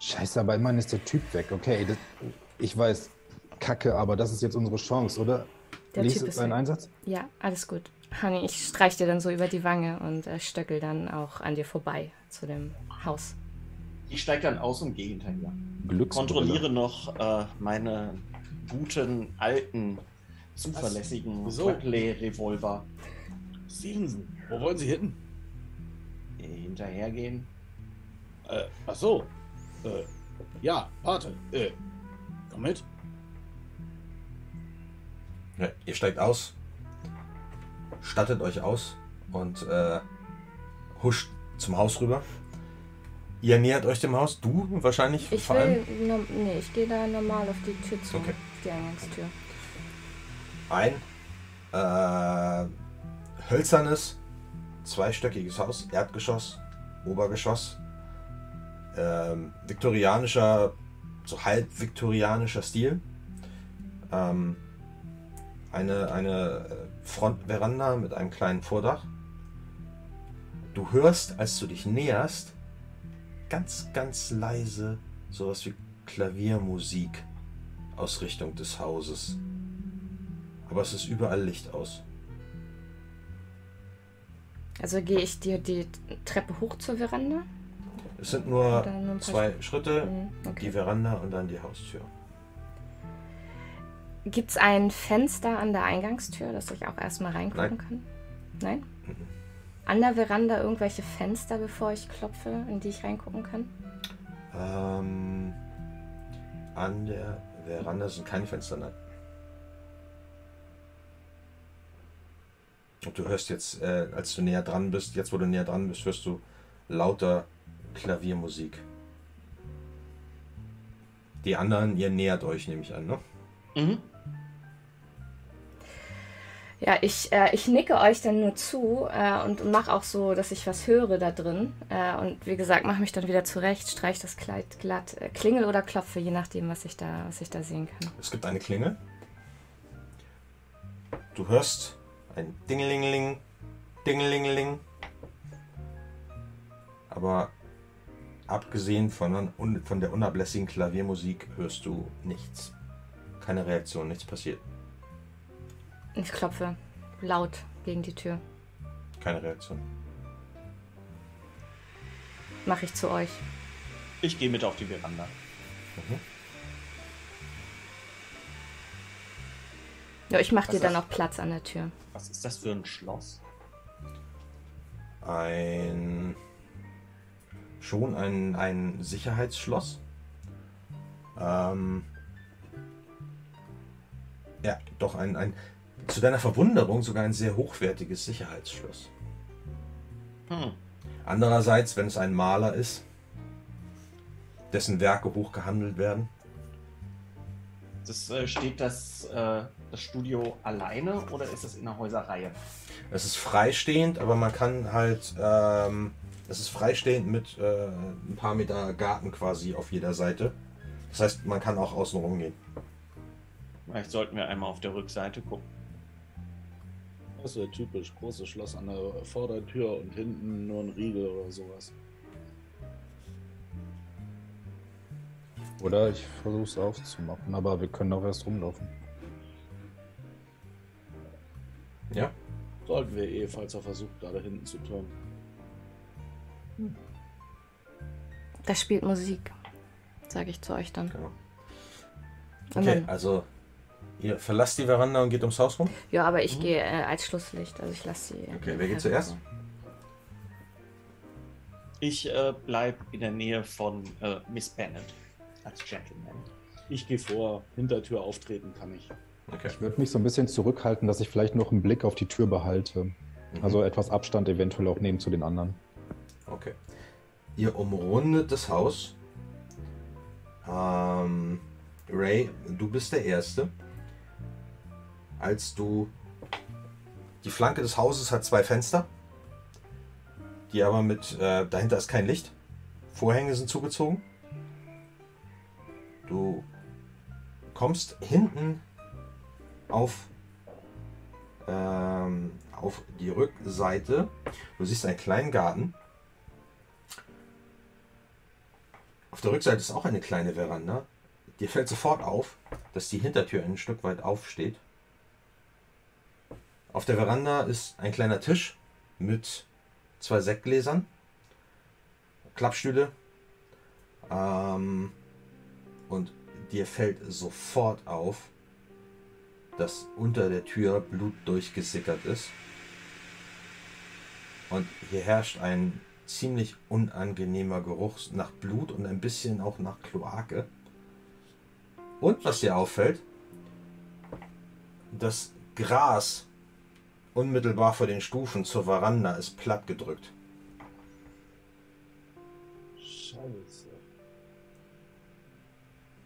Scheiße, aber immerhin ist der Typ weg. Okay, das, ich weiß, kacke, aber das ist jetzt unsere Chance, oder? Der Lies Typ ist weg. Einsatz? Ja, alles gut. Honey, ich streich dir dann so über die Wange und äh, stöckel dann auch an dir vorbei zu dem Haus. Ich steige dann aus und gehe hinterher. Glücksbrille. Kontrolliere noch äh, meine guten, alten, zuverlässigen Wieso? Berkeley-Revolver. Stevenson, wo wollen Sie hin? Äh, Hinterhergehen. Äh, ach so. Äh, ja, warte. Äh, komm mit. Ja, ihr steigt aus, stattet euch aus und äh, huscht zum Haus rüber. Ihr nähert euch dem Haus, du wahrscheinlich Ich vor allem. will, no, nee, ich gehe da normal auf die Tür zu, Okay. auf die Eingangstür. ein äh, hölzernes, zweistöckiges Haus, Erdgeschoss, Obergeschoss, ähm, viktorianischer, so halb viktorianischer Stil. Ähm, eine eine äh, Frontveranda mit einem kleinen Vordach. Du hörst, als du dich näherst, ganz, ganz leise sowas wie Klaviermusik aus Richtung des Hauses. Aber es ist überall Licht aus. Also gehe ich dir die Treppe hoch zur Veranda? Es sind nur nur zwei Schritte, Mhm, die okay. Veranda und dann die Haustür. Gibt es ein Fenster an der Eingangstür, dass ich auch erstmal reingucken Nein. kann? Nein? An der Veranda irgendwelche Fenster, bevor ich klopfe, in die ich reingucken kann? Ähm, an der Veranda sind keine Fenster, nein. Und du hörst jetzt, äh, als du näher dran bist, jetzt wo du näher dran bist, hörst du lauter Klaviermusik. Die anderen, ihr nähert euch, nehme ich an, ne? Mhm. Ja, ich, äh, ich nicke euch dann nur zu äh, und mache auch so, dass ich was höre da drin. Äh, und wie gesagt, mache mich dann wieder zurecht, streich das Kleid glatt, äh, klingel oder klopfe, je nachdem, was ich da, was ich da sehen kann. Es gibt eine Klingel. Du hörst ein Dingelingeling, Dingelingeling. Aber abgesehen von, von der unablässigen Klaviermusik hörst du nichts. Keine Reaktion, nichts passiert. Ich klopfe laut gegen die Tür. Keine Reaktion. Mache ich zu euch. Ich gehe mit auf die Veranda. Ja, ich mache dir dann ist- auch Platz an der Tür. Was ist das für ein Schloss? Ein. Schon ein, ein Sicherheitsschloss. Ähm. Ja, doch ein, ein. Zu deiner Verwunderung sogar ein sehr hochwertiges Sicherheitsschloss. Hm. Andererseits, wenn es ein Maler ist, dessen Werke hoch gehandelt werden, Das, äh, steht das, äh, das Studio alleine oder ist es in einer Häuserreihe? es ist freistehend, aber man kann halt, ähm, es ist freistehend mit äh, ein paar Meter Garten quasi auf jeder Seite. Das heißt, man kann auch außen rumgehen. Vielleicht sollten wir einmal auf der Rückseite gucken. Das wäre typisch. Großes Schloss an der Vordertür und hinten nur ein Riegel oder sowas. Oder ich versuche es aufzumachen, aber wir können auch erst rumlaufen. Ja? Sollten wir eh, falls er versucht, da hinten zu turnen. Da spielt Musik, sage ich zu euch dann. Genau. Okay, dann, also ihr verlasst die Veranda und geht ums Haus rum? ja, aber ich gehe äh, als Schlusslicht, also ich lasse sie. Okay, wer geht zuerst? Ich äh, bleib in der Nähe von äh, Miss Bennet als Gentleman. Ich gehe vor, Hintertür auftreten kann ich. Okay. Ich würde mich so ein bisschen zurückhalten, dass ich vielleicht noch einen Blick auf die Tür behalte. Mhm. Also etwas Abstand eventuell auch nehmen zu den anderen. Okay. Ihr umrundet das Haus. Ähm, Ray, du bist der Erste. Als du. Die Flanke des Hauses hat zwei Fenster. Die aber mit. Äh, dahinter ist kein Licht. Vorhänge sind zugezogen. Du kommst hinten auf. Ähm, auf die Rückseite. Du siehst einen kleinen Garten. Auf der Rückseite ist auch eine kleine Veranda. Dir fällt sofort auf, dass die Hintertür ein Stück weit aufsteht. Auf der Veranda ist ein kleiner Tisch mit zwei Sektgläsern, Klappstühle. Ähm, und dir fällt sofort auf, dass unter der Tür Blut durchgesickert ist. Und hier herrscht ein ziemlich unangenehmer Geruch nach Blut und ein bisschen auch nach Kloake. Und was dir auffällt, das Gras unmittelbar vor den Stufen zur Veranda ist plattgedrückt. Scheiße.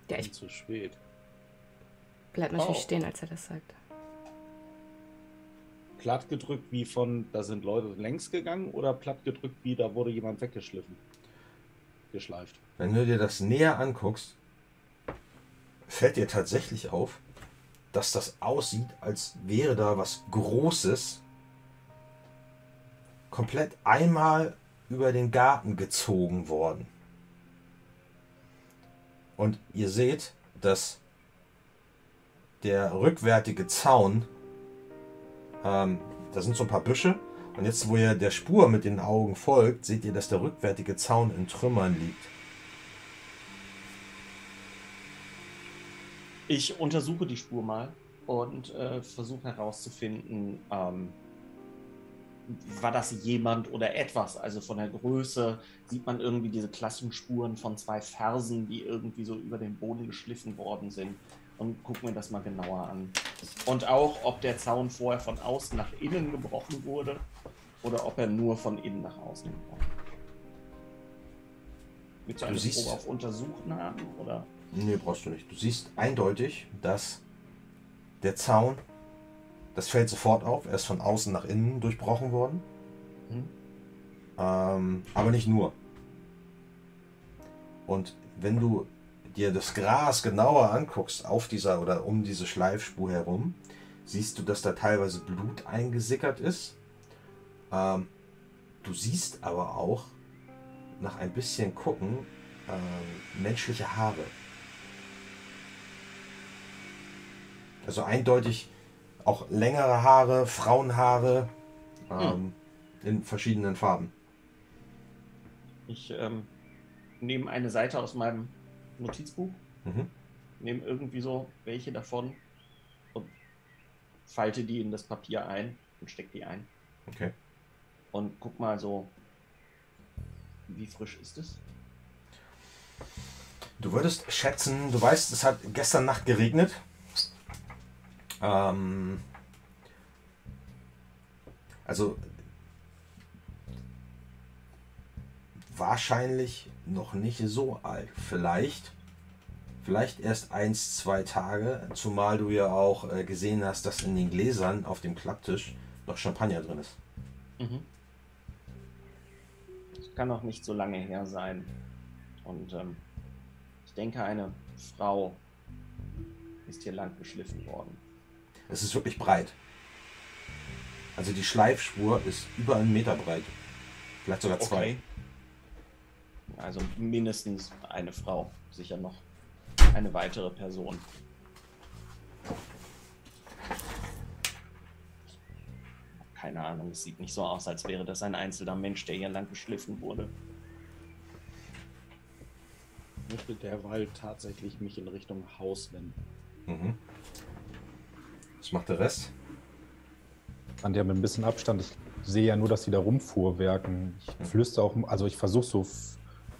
Ja, ich zu spät. bleib natürlich Oh. stehen, als er das sagt. Platt gedrückt wie von, da sind Leute längs gegangen oder platt gedrückt wie, da wurde jemand weggeschliffen. Geschleift. Wenn du dir das näher anguckst, fällt dir tatsächlich auf, dass das aussieht, als wäre da was Großes komplett einmal über den Garten gezogen worden. Und ihr seht, dass der rückwärtige Zaun, ähm, da sind so ein paar Büsche, und jetzt, wo ihr der Spur mit den Augen folgt, seht ihr, dass der rückwärtige Zaun in Trümmern liegt. Ich untersuche die Spur mal und äh, versuche herauszufinden, ähm, war das jemand oder etwas? Also von der Größe sieht man irgendwie diese klassischen Spuren von zwei Fersen, die irgendwie so über den Boden geschliffen worden sind. Und gucken wir das mal genauer an. Und auch, ob der Zaun vorher von außen nach innen gebrochen wurde oder ob er nur von innen nach außen gebrochen wurde. Willst du eine Probe auf Untersuchen haben? Oder? Nee, brauchst du nicht. Du siehst eindeutig, dass der Zaun, das fällt sofort auf, er ist von außen nach innen durchbrochen worden. Hm? Ähm, aber nicht nur. Und wenn du dir das Gras genauer anguckst, auf dieser oder um diese Schleifspur herum, siehst du, dass da teilweise Blut eingesickert ist. Ähm, du siehst aber auch, nach ein bisschen gucken, ähm, menschliche Haare. Also eindeutig auch längere Haare, Frauenhaare ähm, in verschiedenen Farben. Ich ähm, nehme eine Seite aus meinem Notizbuch, Mhm. nehme irgendwie so welche davon und falte die in das Papier ein und stecke die ein. Okay. Und guck mal so, wie frisch ist es? Du würdest schätzen, du weißt, es hat gestern Nacht geregnet. Ähm, also wahrscheinlich noch nicht so alt. Vielleicht, vielleicht erst eins, zwei Tage, zumal du ja auch äh, gesehen hast, dass in den Gläsern auf dem Klapptisch noch Champagner drin ist. Mhm. kann noch nicht so lange her sein. Und ähm, ich denke, eine Frau ist hier lang geschliffen worden. Es ist wirklich breit. Also die Schleifspur ist über einen Meter breit. Vielleicht sogar zwei. Okay. Also mindestens eine Frau, sicher noch eine weitere Person. Keine Ahnung, es sieht nicht so aus, als wäre das ein einzelner Mensch, der hier lang geschliffen wurde. Ich möchte derweil tatsächlich mich in Richtung Haus wenden. Mhm. Was macht der Rest? An der mit ein bisschen Abstand. Ich sehe ja nur, dass sie da rumfuhrwerken. Ich flüster auch, also ich versuche so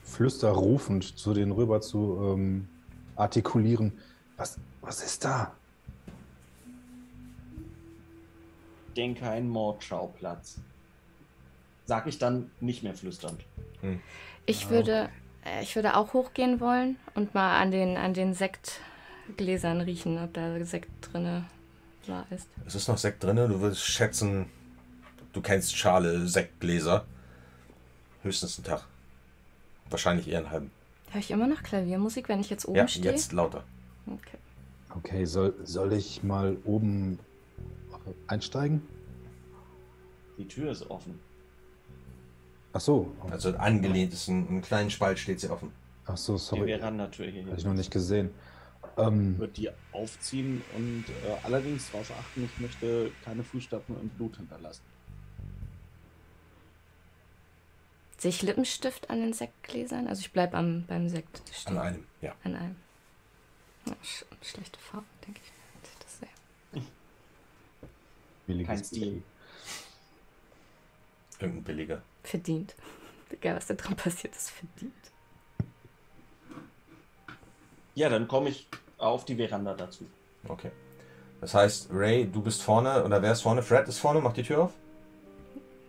flüsterrufend zu denen rüber zu ähm, artikulieren. Was, was ist da? Denke ein Mordschauplatz. Sag ich dann nicht mehr flüsternd. Ich würde, äh, ich würde auch hochgehen wollen und mal an den, an den Sektgläsern riechen, ob da Sekt drinne da ist. Es ist noch Sekt drin. Du würdest schätzen, du kennst Schale Sektgläser. Höchstens einen Tag. Wahrscheinlich eher einen halben. Höre ich immer noch Klaviermusik, wenn ich jetzt oben Ja, stehe? jetzt lauter. Okay. Okay, soll, soll ich mal oben einsteigen? Die Tür ist offen. Ach so, Also angelehnt ist ein, einen kleinen Spalt steht sie offen. ach so, Die sorry. Verandatür hier. Habe ich noch nicht gesehen. Ähm, Wird die aufziehen und äh, allerdings darauf achten, ich möchte keine Fußstapfen und Blut hinterlassen. Sehe ich Lippenstift an den Sektgläsern? Also ich bleibe am, beim Sekt stehen. An einem, ja. An einem. Ja, sch schlechte Farbe, denke ich. Das sehe. billiges Kein Stil. Irgendein billiger. Verdient. Egal, was da drin passiert, ist verdient. Ja, dann komme ich auf die Veranda dazu. Okay. Das heißt, Ray, du bist vorne, oder wer ist vorne? Fred ist vorne, macht die Tür auf.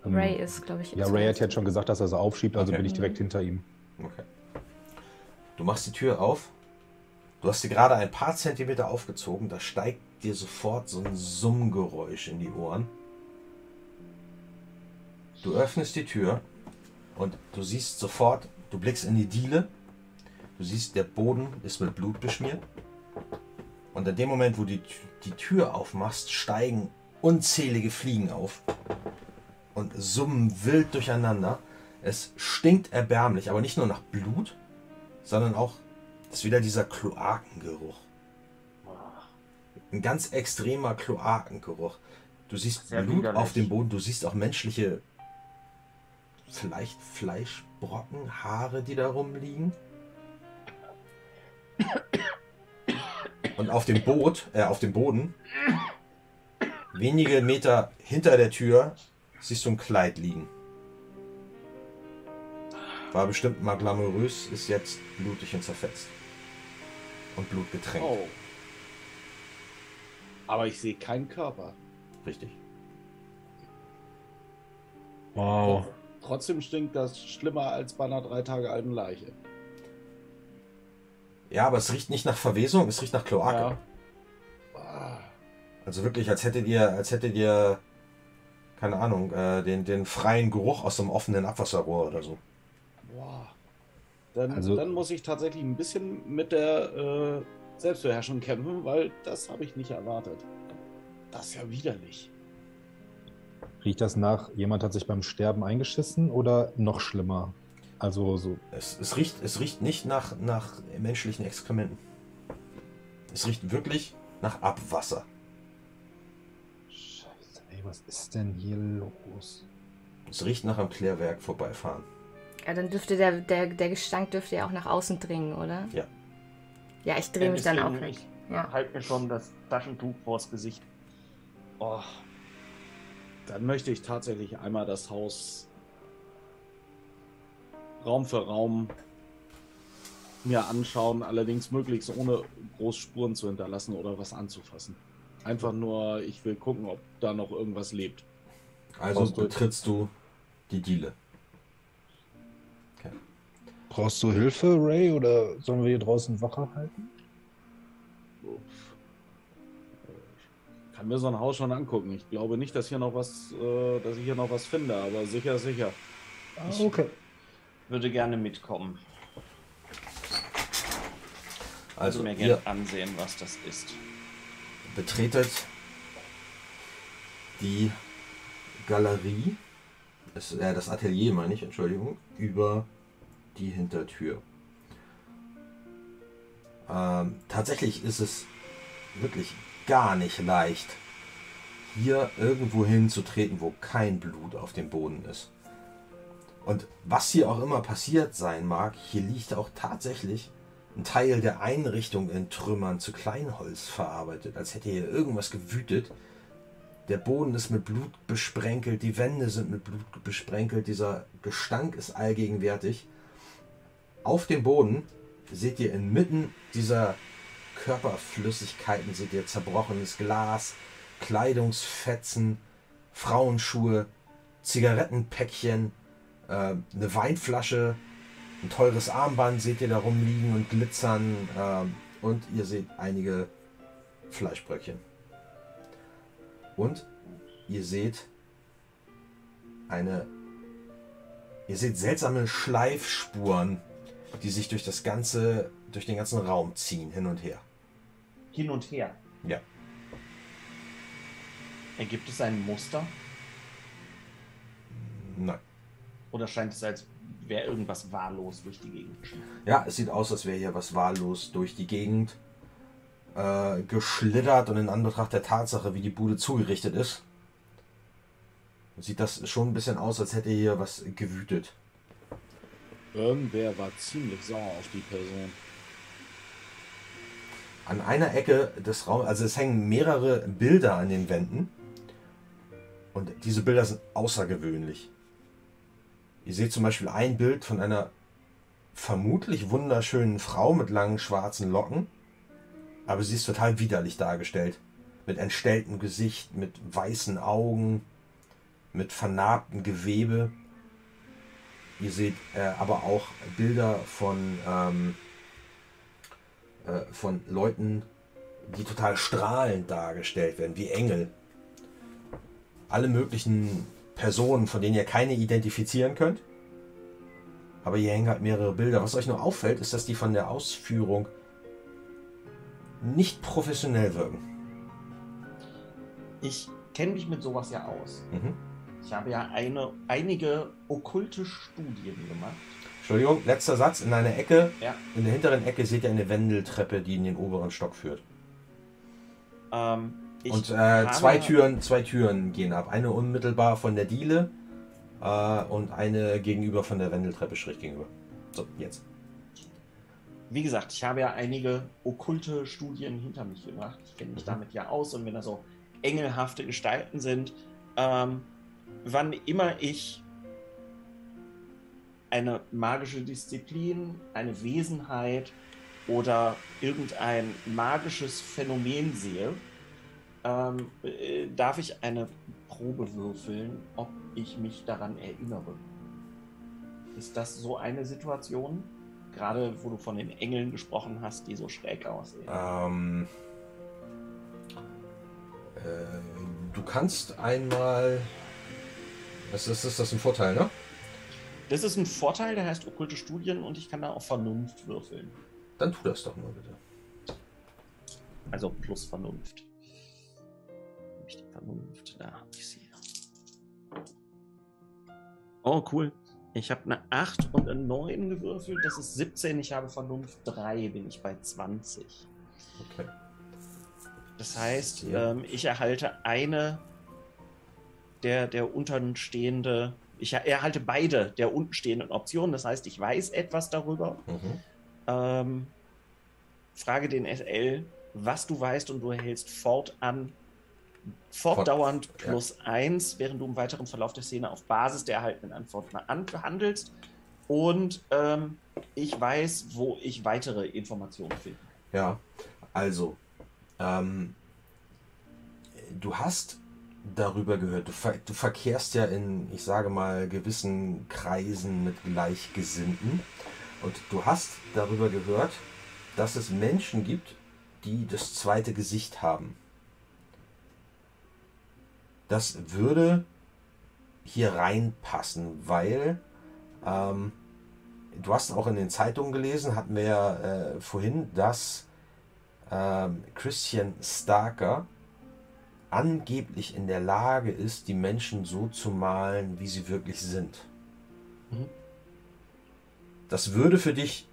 Ähm, Ray ist, glaube ich, Ja, Ray hat jetzt schon gesagt, dass er sie aufschiebt, also Okay. bin ich direkt hinter ihm. Okay. Du machst die Tür auf. Du hast sie gerade ein paar Zentimeter aufgezogen. Da steigt dir sofort so ein Summgeräusch in die Ohren. Du öffnest die Tür und du siehst sofort, du blickst in die Diele. Du siehst, der Boden ist mit Blut beschmiert. Und in dem Moment, wo du die, die Tür aufmachst, steigen unzählige Fliegen auf und summen wild durcheinander. Es stinkt erbärmlich, aber nicht nur nach Blut, sondern auch ist wieder dieser Kloakengeruch. Ein ganz extremer Kloakengeruch. Du siehst Sehr Blut widerlich. auf dem Boden, du siehst auch menschliche, vielleicht Fleischbrocken, Haare, die da rumliegen. Und auf dem Boot, äh, auf dem Boden, wenige Meter hinter der Tür, siehst du ein Kleid liegen. War bestimmt mal glamourös, ist jetzt blutig und zerfetzt. Und blutgetränkt. Oh. Aber ich sehe keinen Körper. Richtig. Wow. Trotzdem stinkt das schlimmer als bei einer drei Tage alten Leiche. Ja, aber es riecht nicht nach Verwesung, es riecht nach Kloake. Ah, Also wirklich, als hättet ihr, als hättet ihr, keine Ahnung, äh, den, den freien Geruch aus einem offenen Abwasserrohr oder so. boah. Dann, Also- dann muss ich tatsächlich ein bisschen mit der äh, Selbstbeherrschung kämpfen, weil das habe ich nicht erwartet. Das ist ja widerlich. Riecht das nach, jemand hat sich beim Sterben eingeschissen oder noch schlimmer? Also so, Es, es, riecht, es riecht nicht nach, nach menschlichen Exkrementen. Es riecht wirklich nach Abwasser. Scheiße, ey, was ist denn hier los? Es riecht nach einem Klärwerk vorbeifahren. Ja, dann dürfte der, der, der Gestank dürfte ja auch nach außen dringen, oder? Ja. Ja, ich drehe mich dann auch weg. Ja. Halt mir schon das Taschentuch vors Gesicht. Oh. Dann möchte ich tatsächlich einmal das Haus Raum für Raum mir anschauen, allerdings möglichst ohne groß Spuren zu hinterlassen oder was anzufassen. Einfach nur, ich will gucken, ob da noch irgendwas lebt. Also Brauchst betrittst du die Diele. Brauchst du Hilfe, Ray, oder sollen wir hier draußen Wache halten? Kann mir so ein Haus schon angucken. Ich glaube nicht, dass hier noch was, äh, dass ich hier noch was finde, aber sicher, sicher. Ah, okay. Würde gerne mitkommen. Also mir gerne ansehen, was das ist. betretet die Galerie, das, äh, das Atelier meine ich, Entschuldigung, über die Hintertür. Ähm, tatsächlich ist es wirklich gar nicht leicht, hier irgendwo hinzutreten, wo kein Blut auf dem Boden ist. Und was hier auch immer passiert sein mag, hier liegt auch tatsächlich ein Teil der Einrichtung in Trümmern zu Kleinholz verarbeitet, als hätte hier irgendwas gewütet. Der Boden ist mit Blut besprenkelt, die Wände sind mit Blut besprenkelt, dieser Gestank ist allgegenwärtig. Auf dem Boden seht ihr inmitten dieser Körperflüssigkeiten, seht ihr zerbrochenes Glas, Kleidungsfetzen, Frauenschuhe, Zigarettenpäckchen, äh, eine Weinflasche, ein teures Armband seht ihr da rumliegen und glitzern ähm, und ihr seht einige Fleischbröckchen. Und ihr seht eine. Ihr seht seltsame Schleifspuren, die sich durch das ganze, durch den ganzen Raum ziehen, hin und her. Hin und her. Ja. Ergibt es ein Muster? Nein. Oder scheint es, als wäre irgendwas wahllos durch die Gegend? Ja, es sieht aus, als wäre hier was wahllos durch die Gegend äh, geschlittert und in Anbetracht der Tatsache, wie die Bude zugerichtet ist, sieht das schon ein bisschen aus, als hätte hier was gewütet. Irgendwer war ziemlich sauer auf die Person. An einer Ecke des Raums, also es hängen mehrere Bilder an den Wänden. Und diese Bilder sind außergewöhnlich. Ihr seht zum Beispiel ein Bild von einer vermutlich wunderschönen Frau mit langen schwarzen Locken. Aber sie ist total widerlich dargestellt. Mit entstelltem Gesicht, mit weißen Augen, mit vernarbtem Gewebe. Ihr seht äh, aber auch Bilder von, ähm, äh, von Leuten, die total strahlend dargestellt werden, wie Engel. Alle möglichen Personen, von denen ihr keine identifizieren könnt. Aber hier hängen halt mehrere Bilder. Was euch nur auffällt, ist, dass die von der Ausführung nicht professionell wirken. Ich kenne mich mit sowas ja aus. Mhm. Ich habe ja eine, einige okkulte Studien gemacht. Entschuldigung, letzter Satz. In einer Ecke, Ja. in der hinteren Ecke seht ihr eine Wendeltreppe, die in den oberen Stock führt. Ähm, ich Und äh, zwei Türen, zwei Türen gehen ab. Eine unmittelbar von der Diele äh, und eine gegenüber von der Wendeltreppe schräg gegenüber. So, jetzt. Wie gesagt, ich habe ja einige okkulte Studien hinter mich gebracht. Ich kenne mich Mhm. damit ja aus und wenn da so engelhafte Gestalten sind, ähm, wann immer ich eine magische Disziplin, eine Wesenheit oder irgendein magisches Phänomen sehe, ähm, äh, darf ich eine Probe würfeln, ob ich mich daran erinnere. Ist das so eine Situation? Gerade wo du von den Engeln gesprochen hast, die so schräg aussehen. Ähm, äh, du kannst einmal. Das ist, ist das ein Vorteil, ne? Das ist ein Vorteil, der heißt okkulte Studien und ich kann da auch Vernunft würfeln. Dann tu das doch mal bitte. Also plus Vernunft. Vernunft? Da hab ich sie. Oh, cool. Ich habe eine 8 und eine 9 gewürfelt. Das ist 17. Ich habe Vernunft 3. Bin ich bei 20. Okay. Das heißt, Ja. ähm, ich erhalte eine der, der untenstehende. Ich erhalte beide der untenstehenden Optionen. Das heißt, ich weiß etwas darüber. Mhm. Ähm, frage den SL, was du weißt und du erhältst fortan fortdauernd Fort- ja. plus eins, während du im weiteren Verlauf der Szene auf Basis der erhaltenen Antworten an- handelst. Und ähm, ich weiß, wo ich weitere Informationen finde. Ja, also, ähm, du hast darüber gehört, du, ver du verkehrst ja in, ich sage mal, gewissen Kreisen mit Gleichgesinnten und du hast darüber gehört, dass es Menschen gibt, die das zweite Gesicht haben. Das würde hier reinpassen, weil ähm, du hast auch in den Zeitungen gelesen, hatten wir ja äh, vorhin, dass ähm, Christian Starker angeblich in der Lage ist, die Menschen so zu malen, wie sie wirklich sind. Mhm. Das würde für dich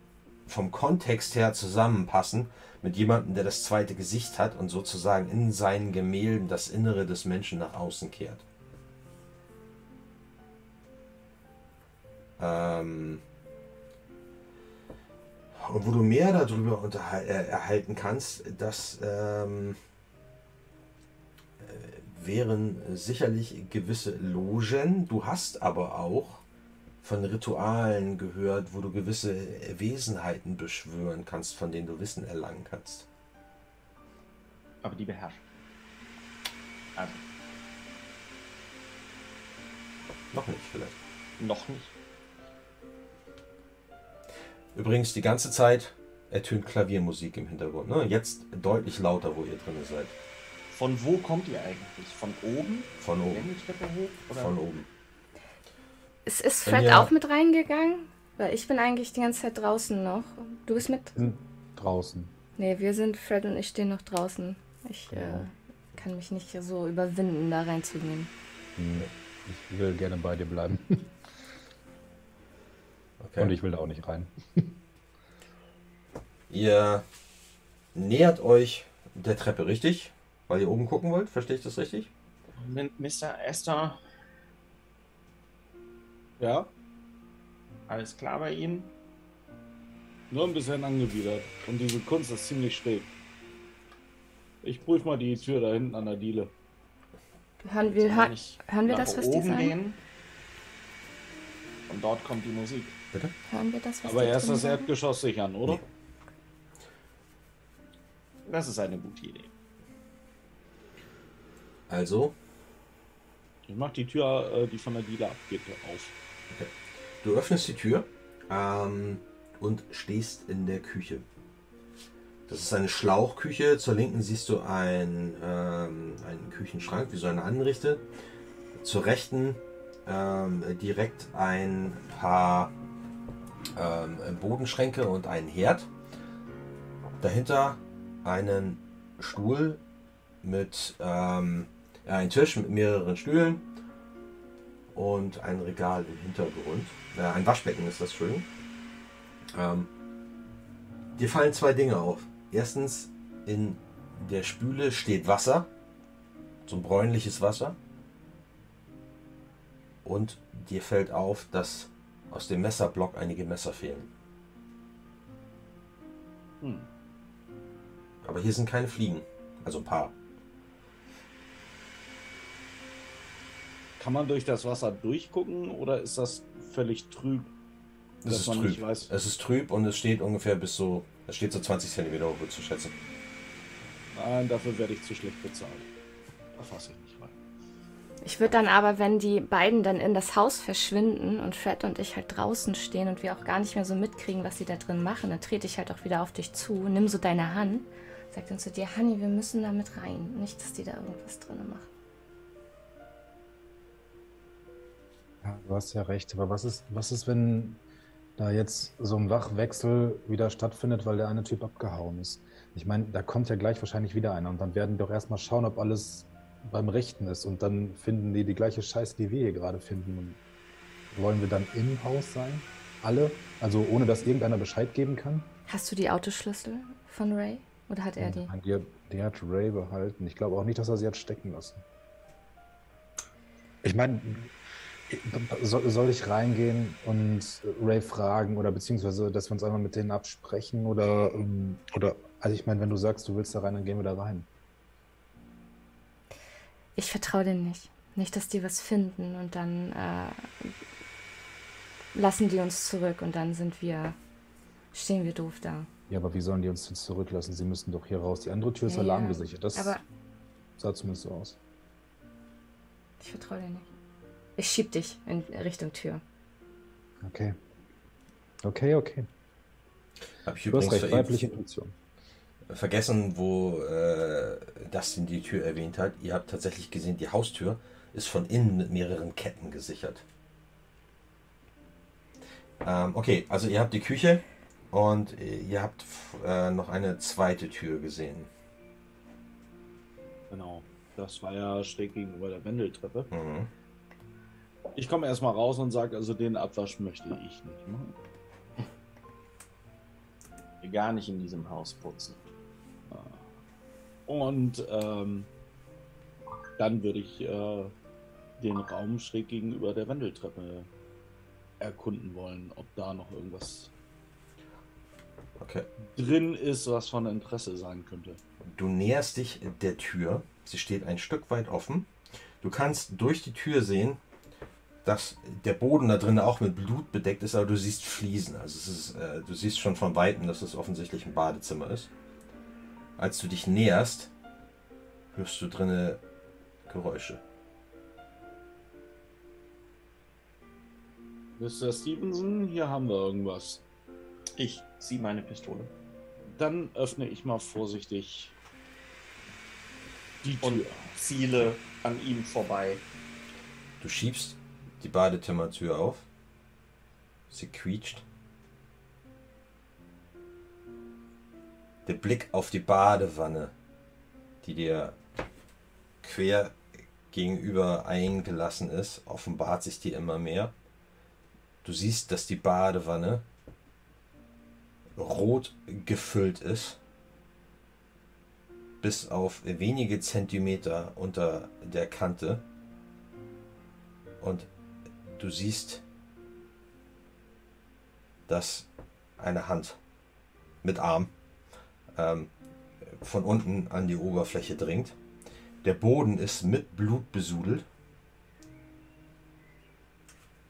vom Kontext her zusammenpassen mit jemandem, der das zweite Gesicht hat und sozusagen in seinen Gemälden das Innere des Menschen nach außen kehrt. Ähm und wo du mehr darüber äh, erhalten kannst, das ähm, äh, wären sicherlich gewisse Logen. Du hast aber auch von Ritualen gehört, wo du gewisse Wesenheiten beschwören kannst, von denen du Wissen erlangen kannst. Aber die beherrscht. Also, Noch nicht vielleicht. noch nicht. Übrigens die ganze Zeit ertönt Klaviermusik im Hintergrund. Ne? Jetzt deutlich lauter, wo ihr drin seid. Von wo kommt ihr eigentlich? Von oben? Von oben. Von oben. Ist, ist Fred ihr- auch mit reingegangen? Weil ich bin eigentlich die ganze Zeit draußen noch. Du bist mit? Draußen. Nee, wir sind, Fred und ich stehen noch draußen. Ich Genau. äh, kann mich nicht so überwinden, da reinzugehen. Ich will gerne bei dir bleiben. Okay. Und ich will da auch nicht rein. Ihr nähert euch der Treppe, richtig? Weil ihr oben gucken wollt, verstehe ich das richtig? Mr. Esther, Ja, alles klar bei Ihnen? nur ein bisschen angewidert. Und diese Kunst ist ziemlich schräg. Ich prüfe mal die Tür da hinten an der Diele. Hören wir, hör, hören wir das, was die sagen? gehen? Und dort kommt die Musik. Bitte? hören wir das, was Aber erst das sagen? Erdgeschoss sichern, oder? Nee. Das ist eine gute Idee. Also, Ich mach die Tür, äh, die von der Diele abgeht, auf. Du öffnest die Tür ähm, und stehst in der Küche. Das ist eine Schlauchküche. Zur linken siehst du ein, ähm, einen Küchenschrank, wie so eine Anrichte. Zur rechten ähm, direkt ein paar ähm, Bodenschränke und einen Herd. Dahinter einen Stuhl mit ähm, ja, ein Tisch mit mehreren Stühlen und ein Regal im Hintergrund. Äh, ein Waschbecken ist das, Entschuldigung. Ähm, dir fallen zwei Dinge auf. Erstens, in der Spüle steht Wasser, so ein bräunliches Wasser. Und dir fällt auf, dass aus dem Messerblock einige Messer fehlen. Hm. Aber hier sind keine Fliegen. Also ein paar. Kann man durch das Wasser durchgucken oder ist das völlig trüb? Es ist trüb. Es ist trüb und es steht ungefähr bis so, es steht so 20 cm hoch, würde zu schätzen. Nein, dafür werde ich zu schlecht bezahlt. Da fasse ich nicht rein. Ich würde dann aber, wenn die beiden dann in das Haus verschwinden und Fred und ich halt draußen stehen und wir auch gar nicht mehr so mitkriegen, was sie da drin machen, dann trete ich halt auch wieder auf dich zu, nimm so deine Hand, sag dann zu dir, Honey, wir müssen da mit rein. Nicht, dass die da irgendwas drin machen. Ja, du hast ja recht, aber was ist, was ist, wenn da jetzt so ein Wachwechsel wieder stattfindet, weil der eine Typ abgehauen ist? Ich meine, da kommt ja gleich wahrscheinlich wieder einer und dann werden die doch erstmal schauen, ob alles beim Rechten ist und dann finden die die gleiche Scheiße, die wir hier gerade finden. Und wollen wir dann im Haus sein? Alle? Also ohne dass irgendeiner Bescheid geben kann? Hast du die Autoschlüssel von Ray? Oder hat er die? Nein, hat- die hat Ray behalten. Ich glaube auch nicht, dass er sie hat stecken lassen. Ich meine, soll, soll ich reingehen und Ray fragen oder beziehungsweise, dass wir uns einmal mit denen absprechen oder, ähm, oder also ich meine, wenn du sagst, du willst da rein, dann gehen wir da rein. Ich vertraue denen nicht. Nicht, dass die was finden und dann äh, lassen die uns zurück und dann sind wir, stehen wir doof da. Ja, aber wie sollen die uns jetzt zurücklassen? Sie müssen doch hier raus. Die andere Tür ist Ja, ja. alarmgesichert. Das Aber sah zumindest so aus. ich vertraue dir nicht. Ich schieb dich in Richtung Tür. Okay. Okay, okay. Habe ich Du hast recht, weibliche Intuition. vergessen, wo äh, Dustin die Tür erwähnt hat. Ihr habt tatsächlich gesehen, die Haustür ist von innen mit mehreren Ketten gesichert. Ähm, okay, also ihr habt die Küche und ihr habt äh, noch eine zweite Tür gesehen. Genau. Das war ja schräg gegenüber der Wendeltreppe. Mhm. Ich komme erstmal raus und sage, also den Abwasch möchte ich nicht machen. Gar nicht in diesem Haus putzen. Und ähm, dann würde ich äh, den Raum schräg gegenüber der Wendeltreppe erkunden wollen, ob da noch irgendwas Okay. drin ist, was von Interesse sein könnte. Du näherst dich der Tür. Sie steht ein Stück weit offen. Du kannst durch die Tür sehen, dass der Boden da drin auch mit Blut bedeckt ist, aber du siehst Fliesen. Also es ist, äh, du siehst schon von Weitem, dass es offensichtlich ein Badezimmer ist. Als du dich näherst, hörst du drinne Geräusche. Mr. Stevenson, hier haben wir irgendwas. Ich ziehe meine Pistole. Dann öffne ich mal vorsichtig die Tür. Und ziele an ihm vorbei. Du schiebst die Badezimmertür auf. Sie quietscht. Der Blick auf die Badewanne, die dir quer gegenüber eingelassen ist, offenbart sich dir immer mehr. Du siehst, dass die Badewanne rot gefüllt ist, bis auf wenige Zentimeter unter der Kante. Und du siehst, dass eine Hand mit Arm ähm, von unten an die Oberfläche dringt. Der Boden ist mit Blut besudelt.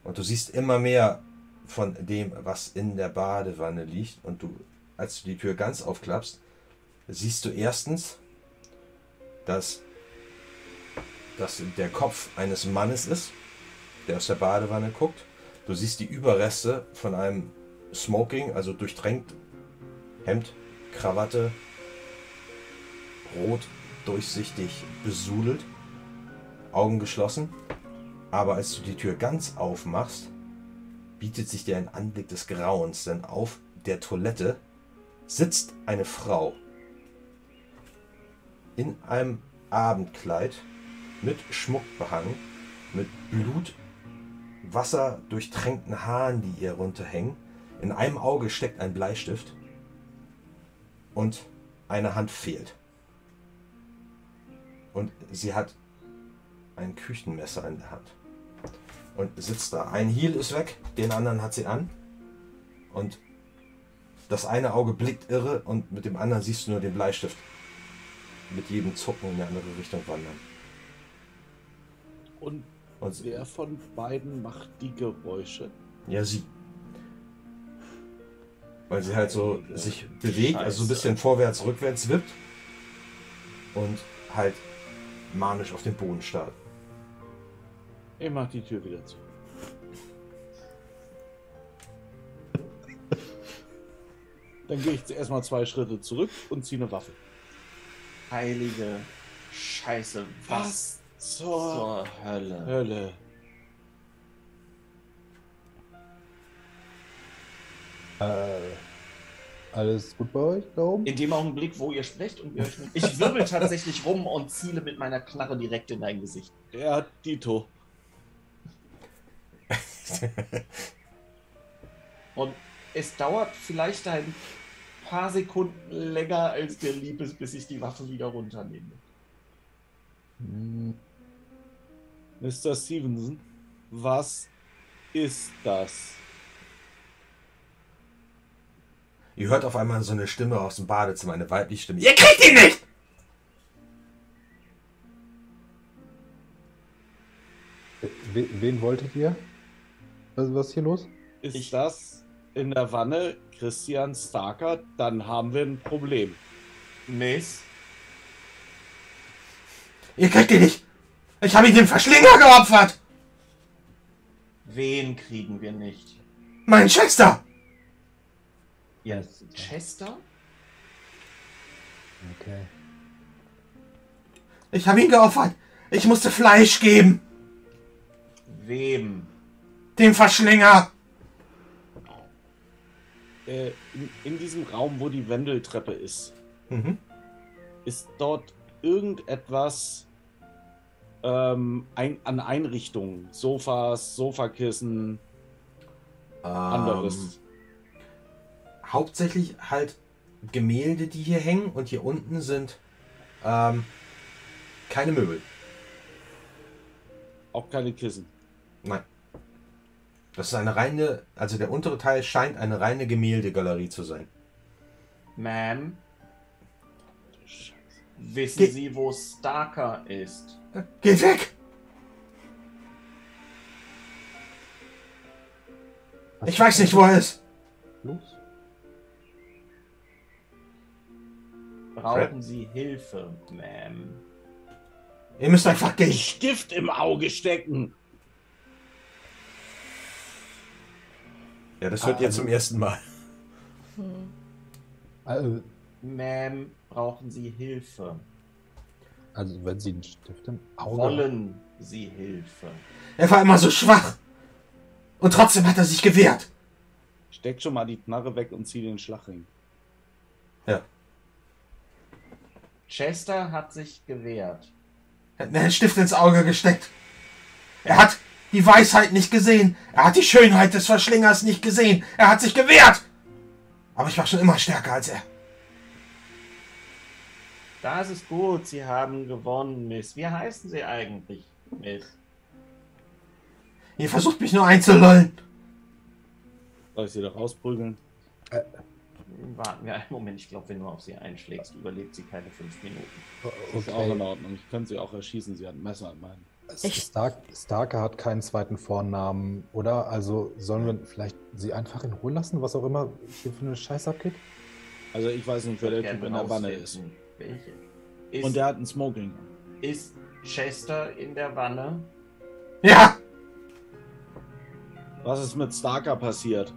Und du siehst immer mehr von dem, was in der Badewanne liegt. Und du, als du die Tür ganz aufklappst, siehst du erstens, dass das der Kopf eines Mannes ist, der aus der Badewanne guckt. Du siehst die Überreste von einem Smoking, also durchtränkt, Hemd, Krawatte, rot, durchsichtig, besudelt, Augen geschlossen. Aber als du die Tür ganz aufmachst, bietet sich dir ein Anblick des Grauens, denn auf der Toilette sitzt eine Frau in einem Abendkleid mit Schmuck behangen, mit Blut, Wasser durchtränkten Haaren, die ihr runterhängen. In einem Auge steckt ein Bleistift und eine Hand fehlt. Und sie hat ein Küchenmesser in der Hand und sitzt da. Ein Heel ist weg, den anderen hat sie an. Und das eine Auge blickt irre und mit dem anderen siehst du nur den Bleistift mit jedem Zucken in eine andere Richtung wandern. Und Und wer von beiden macht die Geräusche? ja, sie. Weil sie halt so Heilige sich bewegt, also so ein Scheiße. bisschen vorwärts, rückwärts wippt und halt manisch auf den Boden starrt. Ich mach die Tür wieder zu. Dann gehe ich erstmal zwei Schritte zurück und ziehe eine Waffe. Heilige Scheiße. Was zur zur Hölle? Hölle? Äh, alles gut bei euch da oben? In dem Augenblick, wo ihr sprecht und wir euch mit, Ich wirbel tatsächlich rum und ziele mit meiner Knarre direkt in dein Gesicht. Ja, Dito. Und es dauert vielleicht ein paar Sekunden länger, als dir lieb ist, bis ich die Waffe wieder runternehme. Hm, Mr. Stevenson, was ist das? Ihr hört auf einmal so eine Stimme aus dem Badezimmer, eine weibliche Stimme. Ihr kriegt ihn nicht! we- wen wolltet ihr? Was, was ist hier los? Ist Ich- das in der Wanne Christian Starker? Dann haben wir ein Problem. Miss? Ihr kriegt ihn nicht! Ich habe ihn dem Verschlinger geopfert! Wen kriegen wir nicht? Mein Chester! Ja, Chester? Okay. Ich habe ihn geopfert! Ich musste Fleisch geben! Wem? Dem Verschlinger! Äh, in, in diesem Raum, wo die Wendeltreppe ist, Mhm. ist dort irgendetwas ähm, ein, an Einrichtungen? Sofas, Sofakissen, anderes. Ähm, hauptsächlich halt Gemälde, die hier hängen und hier unten sind ähm, keine Möbel. Auch keine Kissen. Nein. Das ist eine reine, also der untere Teil scheint eine reine Gemäldegalerie zu sein. Ma'am. Wissen Ge- Sie, wo Starker ist? Geht weg! Was Ich weiß nicht, wo er ist. Los. Brauchen Sie Hilfe, Ma'am? Ihr müsst einfach gehen. Stift im Auge stecken. Ja, das hört Ah, ihr also- zum ersten Mal. Also, Ma'am, brauchen Sie Hilfe? also wenn sie einen Stift im Auge Wollen Sie Hilfe? Er war immer so schwach. Und trotzdem hat er sich gewehrt. Steck schon mal die Knarre weg und zieh den Schlagring. Ja. Chester hat sich gewehrt. Er hat mir einen Stift ins Auge gesteckt. Er hat die Weisheit nicht gesehen. Er hat die Schönheit des Verschlingers nicht gesehen. Er hat sich gewehrt. Aber ich war schon immer stärker als er. Das ist gut, Sie haben gewonnen, Miss. Wie heißen Sie eigentlich, Miss? Ihr versucht mich nur einzulullen. Soll ich sie da rausprügeln? Warten wir einen Moment, ich glaube, wenn du auf sie einschlägst, überlebt sie keine fünf Minuten. Ist auch in Okay. Ordnung. Ich könnte sie auch erschießen. Sie hat ein Messer in meinen. Stark, Starker hat keinen zweiten Vornamen, oder? Also sollen wir vielleicht sie einfach in Ruhe lassen, was auch immer hier für eine Scheiß abgeht? Also ich weiß nicht, wer der Typ in der Wanne ist. Welche? Ist, Und der hat ein Smoking. ist Chester in der Wanne? Ja, Was ist mit Starker passiert?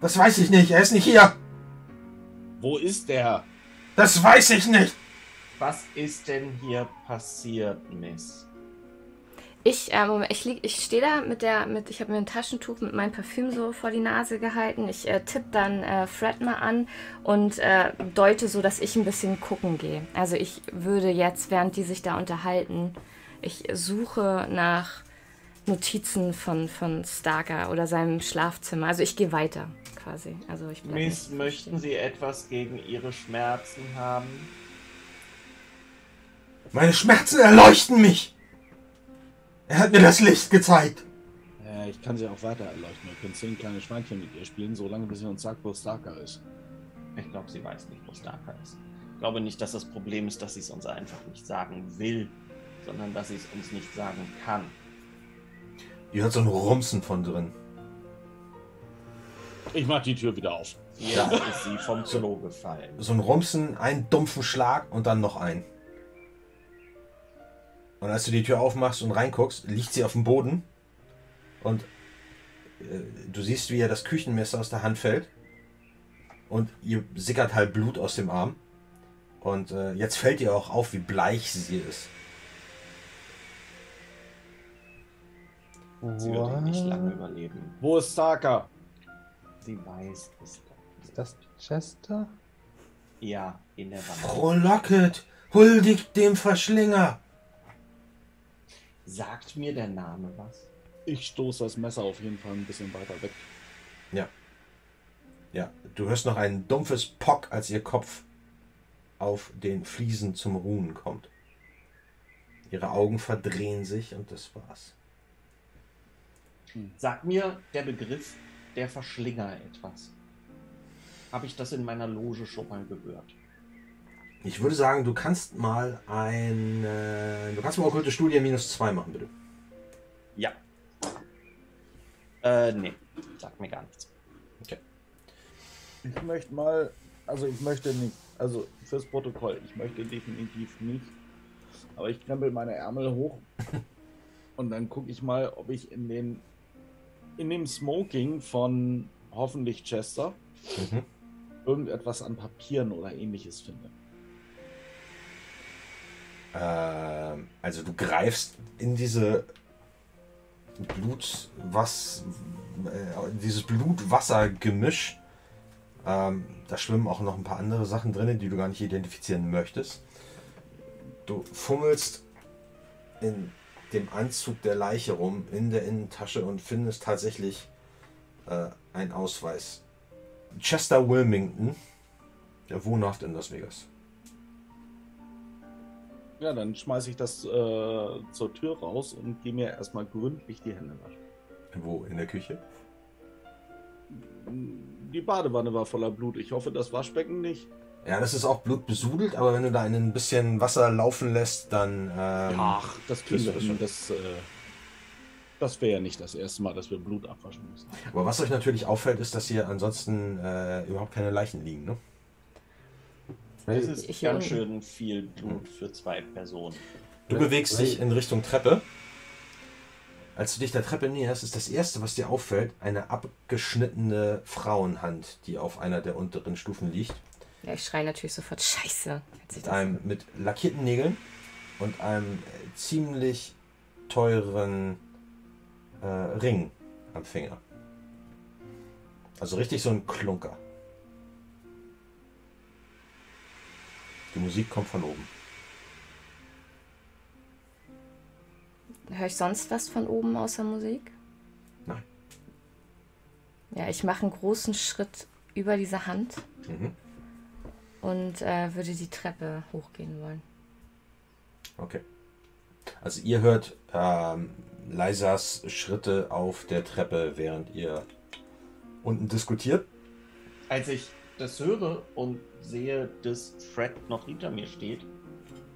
das weiß ich nicht. Er ist nicht hier. Wo ist der? Das weiß ich nicht. Was ist denn hier passiert, Miss? Ich, äh, Moment, ich, lieg- ich stehe da mit der, mit, ich habe mir ein Taschentuch mit meinem Parfüm so vor die Nase gehalten. Ich äh, tippe dann äh, Fred mal an und äh, deute so, dass ich ein bisschen gucken gehe. Also ich würde jetzt, während die sich da unterhalten, ich suche nach Notizen von, von Starker oder seinem Schlafzimmer. Also ich gehe weiter quasi. Also ich Miss, möchten. Sie etwas gegen Ihre Schmerzen haben? Meine Schmerzen erleuchten mich. Er hat mir das Licht gezeigt. Ja, ich kann sie auch weiter erleuchten. Wir können zehn kleine Schweinchen mit ihr spielen, solange bis sie uns sagt, wo Starker ist. Ich glaube, sie weiß nicht, wo Starker ist. Ich glaube nicht, dass das Problem ist, dass sie es uns einfach nicht sagen will, sondern dass sie es uns nicht sagen kann. Ihr hört so ein Rumsen von drin. Ich mach die Tür wieder auf. Hier ist sie vom Klo gefallen. So ein Rumsen, einen dumpfen Schlag und dann noch einen. Und als du die Tür aufmachst und reinguckst, liegt sie auf dem Boden. Und äh, du siehst, wie ihr das Küchenmesser aus der Hand fällt. Und ihr sickert halt Blut aus dem Arm. Und äh, jetzt fällt ihr auch auf, wie bleich sie ist. Sie wird ihn nicht lange überleben. Wo ist Starker? Sie weiß es. Ist das Chester? Ja, in der Wand. Frohlocket, huldigt dem Verschlinger. Sagt mir der Name was? Ich stoße das Messer auf jeden Fall ein bisschen weiter weg. Ja, du hörst noch ein dumpfes Pock, als ihr Kopf auf den Fliesen zum Ruhen kommt. Ihre Augen verdrehen sich und das war's. Sagt mir der Begriff der Verschlinger etwas. Habe ich das in meiner Loge schon mal gehört? Ich würde sagen, du kannst mal ein. Äh, du kannst mal okkulte Studie minus 2 machen, bitte. Ja. Äh, nee. Sagt mir gar nichts. Ich möchte mal, also ich möchte nicht, also fürs Protokoll, ich möchte definitiv nicht, aber ich krempel meine Ärmel hoch und dann gucke ich mal, ob ich in den, in dem Smoking von hoffentlich Chester Mhm. irgendetwas an Papieren oder ähnliches finde. Ähm, also du greifst in diese Blut, was, äh, dieses Blut-Wasser-Gemisch. Ähm, da schwimmen auch noch ein paar andere Sachen drin, die du gar nicht identifizieren möchtest. Du fummelst in dem Anzug der Leiche rum, in der Innentasche und findest tatsächlich äh, einen Ausweis. Chester Wilmington, der wohnhaft in Las Vegas. Ja, dann schmeiße ich das äh, zur Tür raus und gehe mir erstmal gründlich die Hände waschen. Wo? In der Küche? Die Badewanne war voller Blut. Ich hoffe, das Waschbecken nicht. Ja, das ist auch blutbesudelt, aber wenn du da in ein bisschen Wasser laufen lässt, dann. Ähm, Ach, das kriegen wir schon. Das, äh, das wäre ja nicht das erste Mal, dass wir Blut abwaschen müssen. Aber was euch natürlich auffällt, ist, dass hier ansonsten äh, überhaupt keine Leichen liegen, ne? Das ist Ich- ganz schön viel Blut für zwei Personen. Du bewegst dich in Richtung Treppe. Als du dich der Treppe näherst, ist das erste, was dir auffällt, eine abgeschnittene Frauenhand, die auf einer der unteren Stufen liegt. Ja, ich schreie natürlich sofort Scheiße. Mit einem mit lackierten Nägeln und einem äh, ziemlich teuren äh, Ring am Finger. Also richtig so ein Klunker. Die Musik kommt von oben. Höre ich sonst was von oben außer Musik? Nein. Ja, ich mache einen großen Schritt über diese Hand Mhm. und äh, würde die Treppe hochgehen wollen. Okay. Also ihr hört ähm, Leisas Schritte auf der Treppe, während ihr unten diskutiert. Als ich das höre und sehe, dass Fred noch hinter mir steht,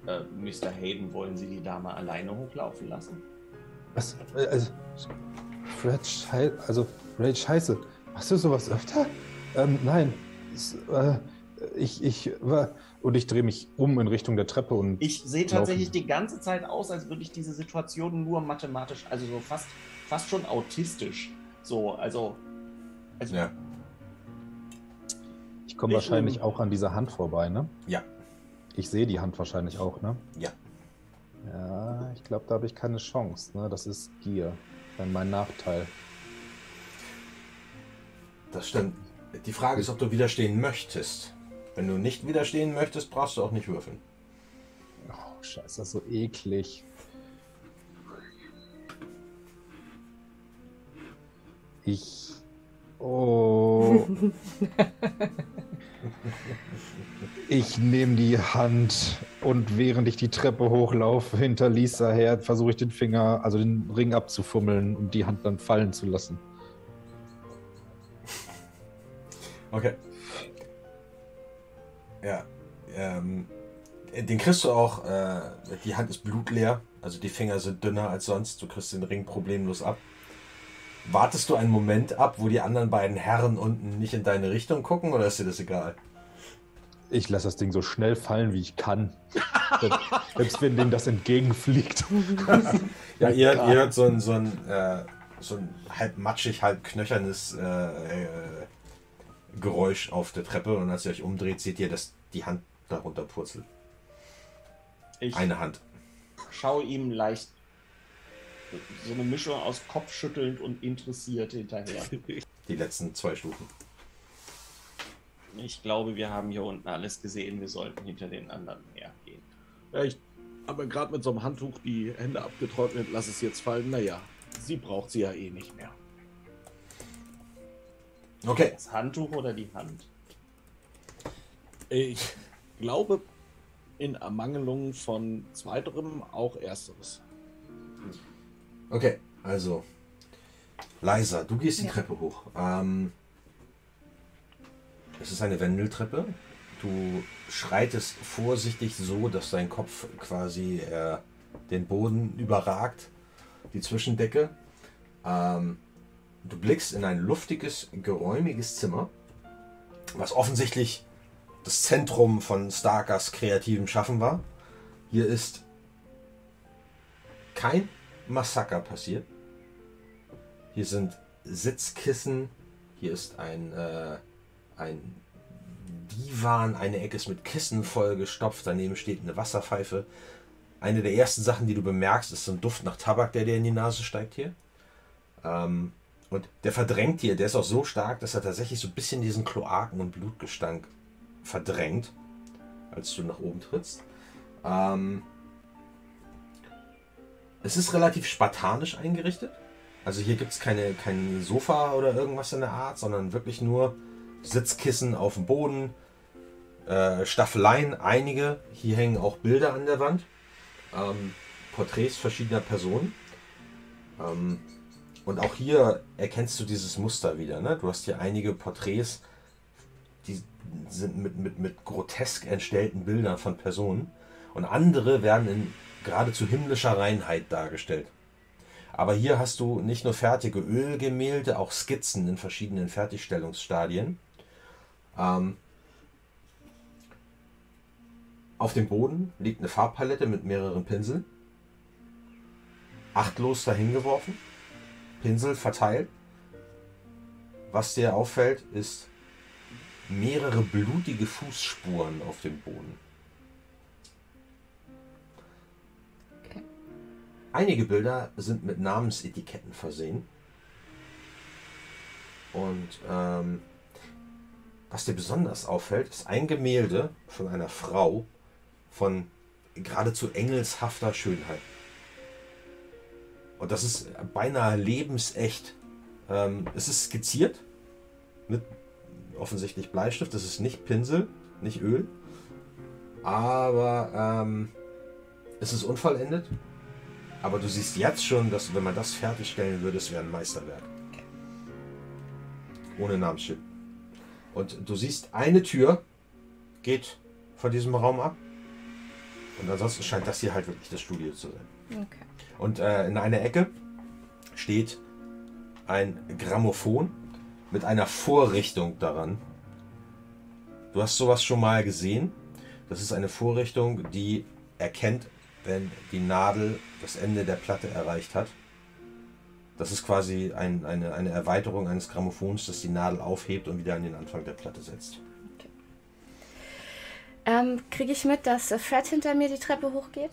äh, Mr. Hayden, wollen Sie die Dame alleine hochlaufen lassen? Was? Äh, Also, Fred, Schei also, Ray, Scheiße. Machst du sowas öfter? Ähm, nein. Es, äh, ich, ich, war. Und ich drehe mich um in Richtung der Treppe und. Ich sehe tatsächlich die ganze Zeit aus, als würde ich diese Situation nur mathematisch, also so fast, fast schon autistisch. So, also. also Ja. Komme Ich, wahrscheinlich auch an dieser Hand vorbei, ne? Ja. Ich sehe die Hand wahrscheinlich auch, ne? Ja. Ja, ich glaube, da habe ich keine Chance, ne? Das ist Gier. Dann mein Nachteil. Das stimmt. Die Frage ist, ob du widerstehen möchtest. Wenn du nicht widerstehen möchtest, brauchst du auch nicht würfeln. Oh, scheiße, das ist so eklig. Ich. Oh. ich nehme die Hand und während ich die Treppe hochlaufe hinter Lisa her, versuche ich den Finger, also den Ring abzufummeln und die Hand dann fallen zu lassen. Okay. Ja. Ähm, den kriegst du auch. Äh, die Hand ist blutleer. Also die Finger sind dünner als sonst. Du kriegst den Ring problemlos ab. Wartest du einen Moment ab, wo die anderen beiden Herren unten nicht in deine Richtung gucken oder ist dir das egal? Ich lasse das Ding so schnell fallen, wie ich kann. Selbst wenn denen das entgegenfliegt. Ja, ihr, ihr hört so ein, so ein, äh, so ein halb matschig, halb knöchernes äh, äh, Geräusch auf der Treppe und als ihr euch umdreht, seht ihr, dass die Hand darunter purzelt. ich Eine Hand. schaue ihm leicht so eine Mischung aus kopfschüttelnd und interessiert hinterher. Die letzten zwei Stufen. Ich glaube, wir haben hier unten alles gesehen. Wir sollten hinter den anderen hergehen. Ja, ich habe gerade mit so einem Handtuch die Hände abgetrocknet, lass es jetzt fallen. Naja, sie braucht sie ja eh nicht mehr. Okay. Das Handtuch oder die Hand? Ich glaube, in Ermangelung von zweiterem auch ersteres. Okay, also. Leiser, du gehst die Ja. Treppe hoch. Ähm, es ist eine Wendeltreppe. Du schreitest vorsichtig so, dass dein Kopf quasi äh, den Boden überragt, die Zwischendecke. Ähm, du blickst in ein luftiges, geräumiges Zimmer, was offensichtlich das Zentrum von Starkers kreativem Schaffen war. Hier ist kein Massaker passiert. Hier sind Sitzkissen, hier ist ein, äh, ein Divan, eine Ecke ist mit Kissen vollgestopft, daneben steht eine Wasserpfeife. Eine der ersten Sachen, die du bemerkst, ist so ein Duft nach Tabak, der dir in die Nase steigt hier. Ähm, und der verdrängt dir, der ist auch so stark, dass er tatsächlich so ein bisschen diesen Kloaken- und Blutgestank verdrängt, als du nach oben trittst. Ähm, es ist relativ spartanisch eingerichtet. Also hier gibt es keine, kein Sofa oder irgendwas in der Art, sondern wirklich nur Sitzkissen auf dem Boden, äh, Staffeleien, einige. Hier hängen auch Bilder an der Wand. Ähm, Porträts verschiedener Personen. Ähm, und auch hier erkennst du dieses Muster wieder. Ne? Du hast hier einige Porträts, die sind mit, mit, mit grotesk entstellten Bildern von Personen. Und andere werden in geradezu himmlischer Reinheit dargestellt. Aber hier hast du nicht nur fertige Ölgemälde, auch Skizzen in verschiedenen Fertigstellungsstadien. Ähm, auf dem Boden liegt eine Farbpalette mit mehreren Pinseln. Achtlos dahingeworfen. Pinsel verteilt. Was dir auffällt, ist mehrere blutige Fußspuren auf dem Boden. Einige Bilder sind mit Namensetiketten versehen. Und ähm, was dir besonders auffällt, ist ein Gemälde von einer Frau von geradezu engelshafter Schönheit. Und das ist beinahe lebensecht. Ähm, es ist skizziert mit offensichtlich Bleistift. Das ist nicht Pinsel, nicht Öl. Aber ähm, es ist unvollendet. Aber du siehst jetzt schon, dass wenn man das fertigstellen würde, es wäre ein Meisterwerk. Ohne Namensschild. Und du siehst, eine Tür geht von diesem Raum ab. Und ansonsten scheint das hier halt wirklich das Studio zu sein. Okay. Und äh, in einer Ecke steht ein Grammophon mit einer Vorrichtung daran. Du hast sowas schon mal gesehen. Das ist eine Vorrichtung, die erkennt, wenn die Nadel das Ende der Platte erreicht hat. Das ist quasi ein, eine, eine Erweiterung eines Grammophons, das die Nadel aufhebt und wieder an den Anfang der Platte setzt. Ähm, Kriege ich mit, dass äh, Fred hinter mir die Treppe hochgeht?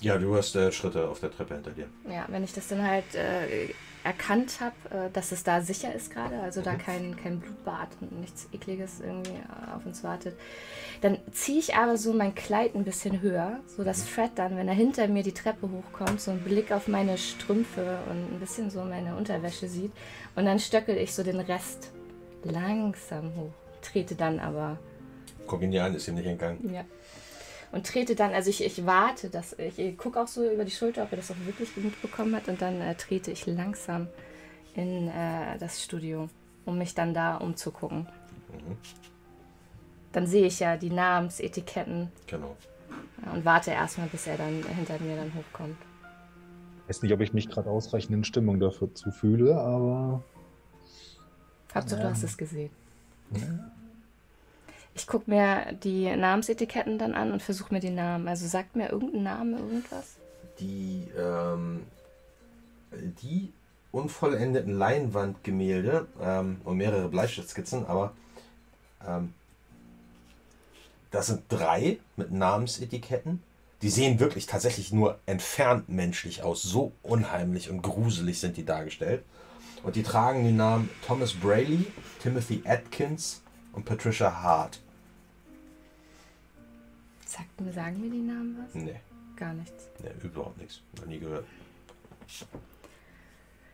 Ja, du hast äh, Schritte auf der Treppe hinter dir. Ja, wenn ich das dann halt äh, erkannt habe, äh, dass es da sicher ist gerade, also da kein, kein Blutbad und nichts Ekliges irgendwie äh, auf uns wartet, dann ziehe ich aber so mein Kleid ein bisschen höher, sodass Fred dann, wenn er hinter mir die Treppe hochkommt, so einen Blick auf meine Strümpfe und ein bisschen so meine Unterwäsche sieht. Und dann stöckel ich so den Rest langsam hoch, trete dann aber Guck ihn dir an, ist ihm nicht entgangen. ja. Und trete dann, also ich, ich warte, dass ich, ich gucke auch so über die Schulter, ob er das auch wirklich mitbekommen hat und dann äh, trete ich langsam in äh, das Studio, um mich dann da umzugucken. Dann sehe ich ja die Namensetiketten Genau. ja, und warte erstmal, bis er dann hinter mir dann hochkommt. Ich weiß nicht, ob ich mich gerade ausreichend in Stimmung dafür zu fühle, aber Hauptsache, du Ja. hast es gesehen. Ich gucke mir die Namensetiketten dann an und versuche mir die Namen. Also sagt mir irgendein Name irgendwas? Die, ähm, die unvollendeten Leinwandgemälde ähm, und mehrere Bleistiftskizzen, aber ähm, das sind drei mit Namensetiketten. Die sehen wirklich tatsächlich nur entfernt menschlich aus. So unheimlich und gruselig sind die dargestellt. Und die tragen die Namen Thomas Brayley, Timothy Atkins und Patricia Hart. Sagt, mir- sagen mir die Namen was? Nee. Gar nichts. Nee, überhaupt nichts. Noch nie gehört.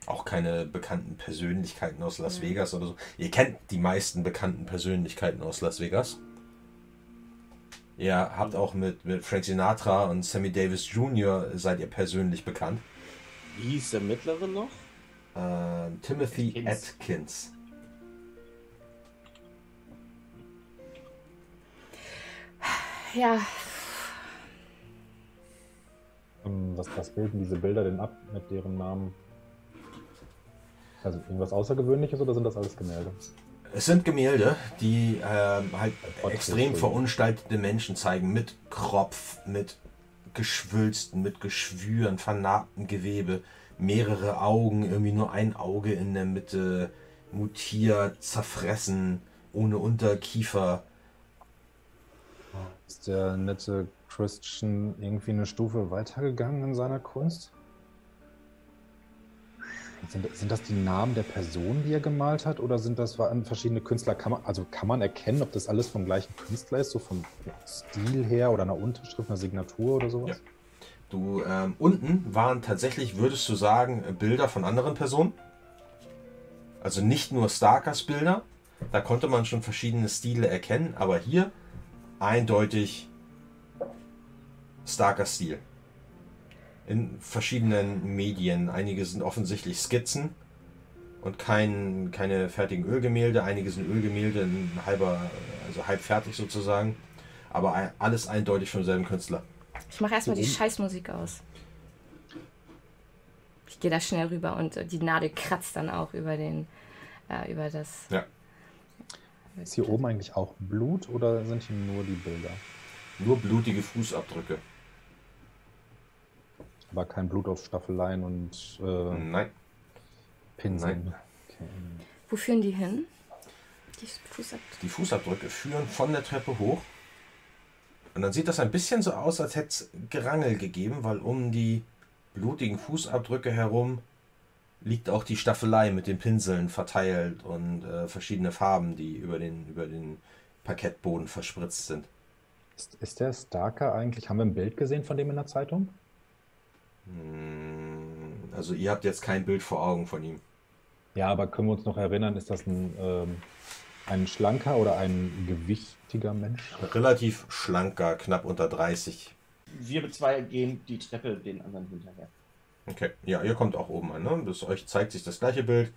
Auch keine bekannten Persönlichkeiten aus Las Ja. Vegas oder so. Ihr kennt die meisten bekannten Persönlichkeiten aus Las Vegas. Ihr habt auch mit, mit Frank Sinatra und Sammy Davis Jr. seid ihr persönlich bekannt. Wie hieß der mittlere noch? Ähm, Timothy Atkins. Atkins. Ja, was, was bilden diese Bilder denn ab mit deren Namen? Also irgendwas Außergewöhnliches oder sind das alles Gemälde? Es sind Gemälde, die ähm, halt extrem verunstaltete Menschen zeigen, mit Kropf, mit Geschwülsten, mit Geschwüren, vernarbtem Gewebe, mehrere Augen, irgendwie nur ein Auge in der Mitte, mutiert, zerfressen, ohne Unterkiefer. Ist der nette Christian irgendwie eine Stufe weitergegangen in seiner Kunst? Sind, sind das die Namen der Person, die er gemalt hat, oder sind das verschiedene Künstler? Kann man, also kann man erkennen, ob das alles vom gleichen Künstler ist, so vom Stil her oder einer Unterschrift, einer Signatur oder sowas? Ja. Du, ähm, unten waren tatsächlich, würdest du sagen, Bilder von anderen Personen. Also nicht nur Starkers Bilder. Da konnte man schon verschiedene Stile erkennen, aber hier eindeutig Starker Stil. In verschiedenen Medien. Einige sind offensichtlich Skizzen und kein, keine fertigen Ölgemälde. Einige sind Ölgemälde, halber, also halb fertig sozusagen. Aber alles eindeutig vom selben Künstler. Ich mache erstmal die Mhm. Scheißmusik aus. Ich gehe da schnell rüber und äh, die Nadel kratzt dann auch über den, äh, über das. Ja. Ist hier oben eigentlich auch Blut oder sind hier nur die Bilder? Nur blutige Fußabdrücke. Aber kein Blut auf Staffeleien und äh, Nein. Pinseln. Nein. Okay. Wo führen die hin? Die Fußabdrücke. Die Fußabdrücke führen von der Treppe hoch. Und dann sieht das ein bisschen so aus, als hätte es Gerangel gegeben, weil um die blutigen Fußabdrücke herum liegt auch die Staffelei mit den Pinseln verteilt und äh, verschiedene Farben, die über den, über den Parkettboden verspritzt sind. Ist, ist der Starker eigentlich, haben wir ein Bild gesehen von dem in der Zeitung? Hm, Also ihr habt jetzt kein Bild vor Augen von ihm. Ja, aber können wir uns noch erinnern, ist das ein, ähm, ein schlanker oder ein gewichtiger Mensch? Relativ schlanker, knapp unter 30. Wir zwei gehen die Treppe den anderen hinterher. Okay, ja, ihr kommt auch oben an. Ne? Das euch zeigt sich das gleiche Bild.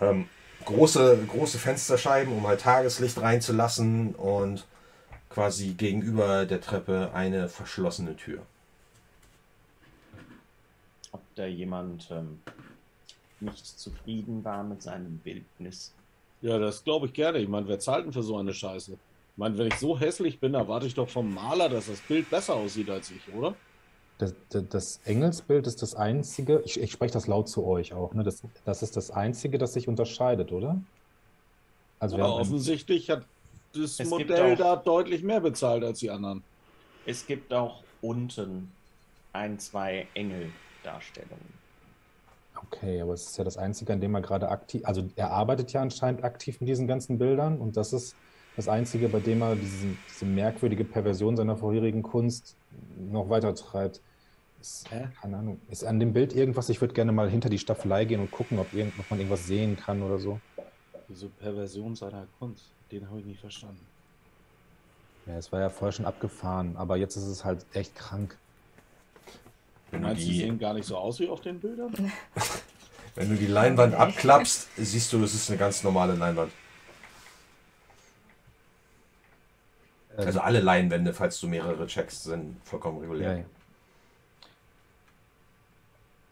Ähm, große, große Fensterscheiben, um halt Tageslicht reinzulassen und quasi gegenüber der Treppe eine verschlossene Tür. Ob da jemand ähm, nicht zufrieden war mit seinem Bildnis. Ja, das glaube ich gerne. Ich meine, wer zahlt denn für so eine Scheiße? Ich meine, wenn ich so hässlich bin, erwarte ich doch vom Maler, dass das Bild besser aussieht als ich, oder? Das, das, Engelsbild ist das einzige, ich, ich spreche das laut zu euch auch, ne? das, das ist das einzige, das sich unterscheidet, oder? Also wir Aber offensichtlich hat das Es Modell auch- da deutlich mehr bezahlt als die anderen. Es gibt auch unten ein, zwei Engeldarstellungen. Okay, aber es ist ja das Einzige, an dem er gerade aktiv, also er arbeitet ja anscheinend aktiv mit diesen ganzen Bildern und das ist das Einzige, bei dem er diesen, diese merkwürdige Perversion seiner vorherigen Kunst noch weiter treibt. Ist, Hä? keine Ahnung. Ist an dem Bild irgendwas, ich würde gerne mal hinter die Staffelei gehen und gucken, ob, irgend, ob man irgendwas sehen kann oder so. Diese Perversion seiner Kunst, den habe ich nicht verstanden. Ja, es war ja vorher schon abgefahren, aber jetzt ist es halt echt krank. Wenn du, Meinst du, die die, sehen gar nicht so aus wie auf den Bildern? wenn du die Leinwand abklappst, siehst du, es ist eine ganz normale Leinwand. Also alle Leinwände, falls du mehrere checkst, sind vollkommen ja, regulär. ja.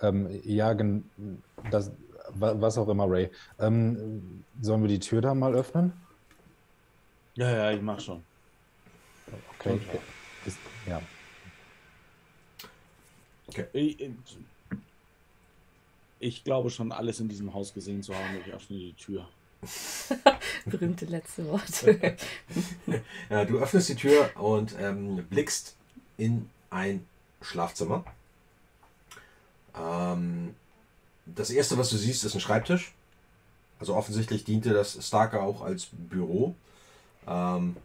Ähm, ja, das, wa- was auch immer, Ray. Ähm, sollen wir die Tür da mal öffnen? Ja, ja, ich mach schon. Okay. Klar. Ist, ja. Ich, ich- ich glaube schon, alles in diesem Haus gesehen zu haben. Ich öffne die Tür. Berühmte letzte Worte. Ja, du öffnest die Tür und ähm, blickst in ein Schlafzimmer. Ähm, das erste, was du siehst, ist ein Schreibtisch. Also offensichtlich diente das Starker auch als Büro. Ähm,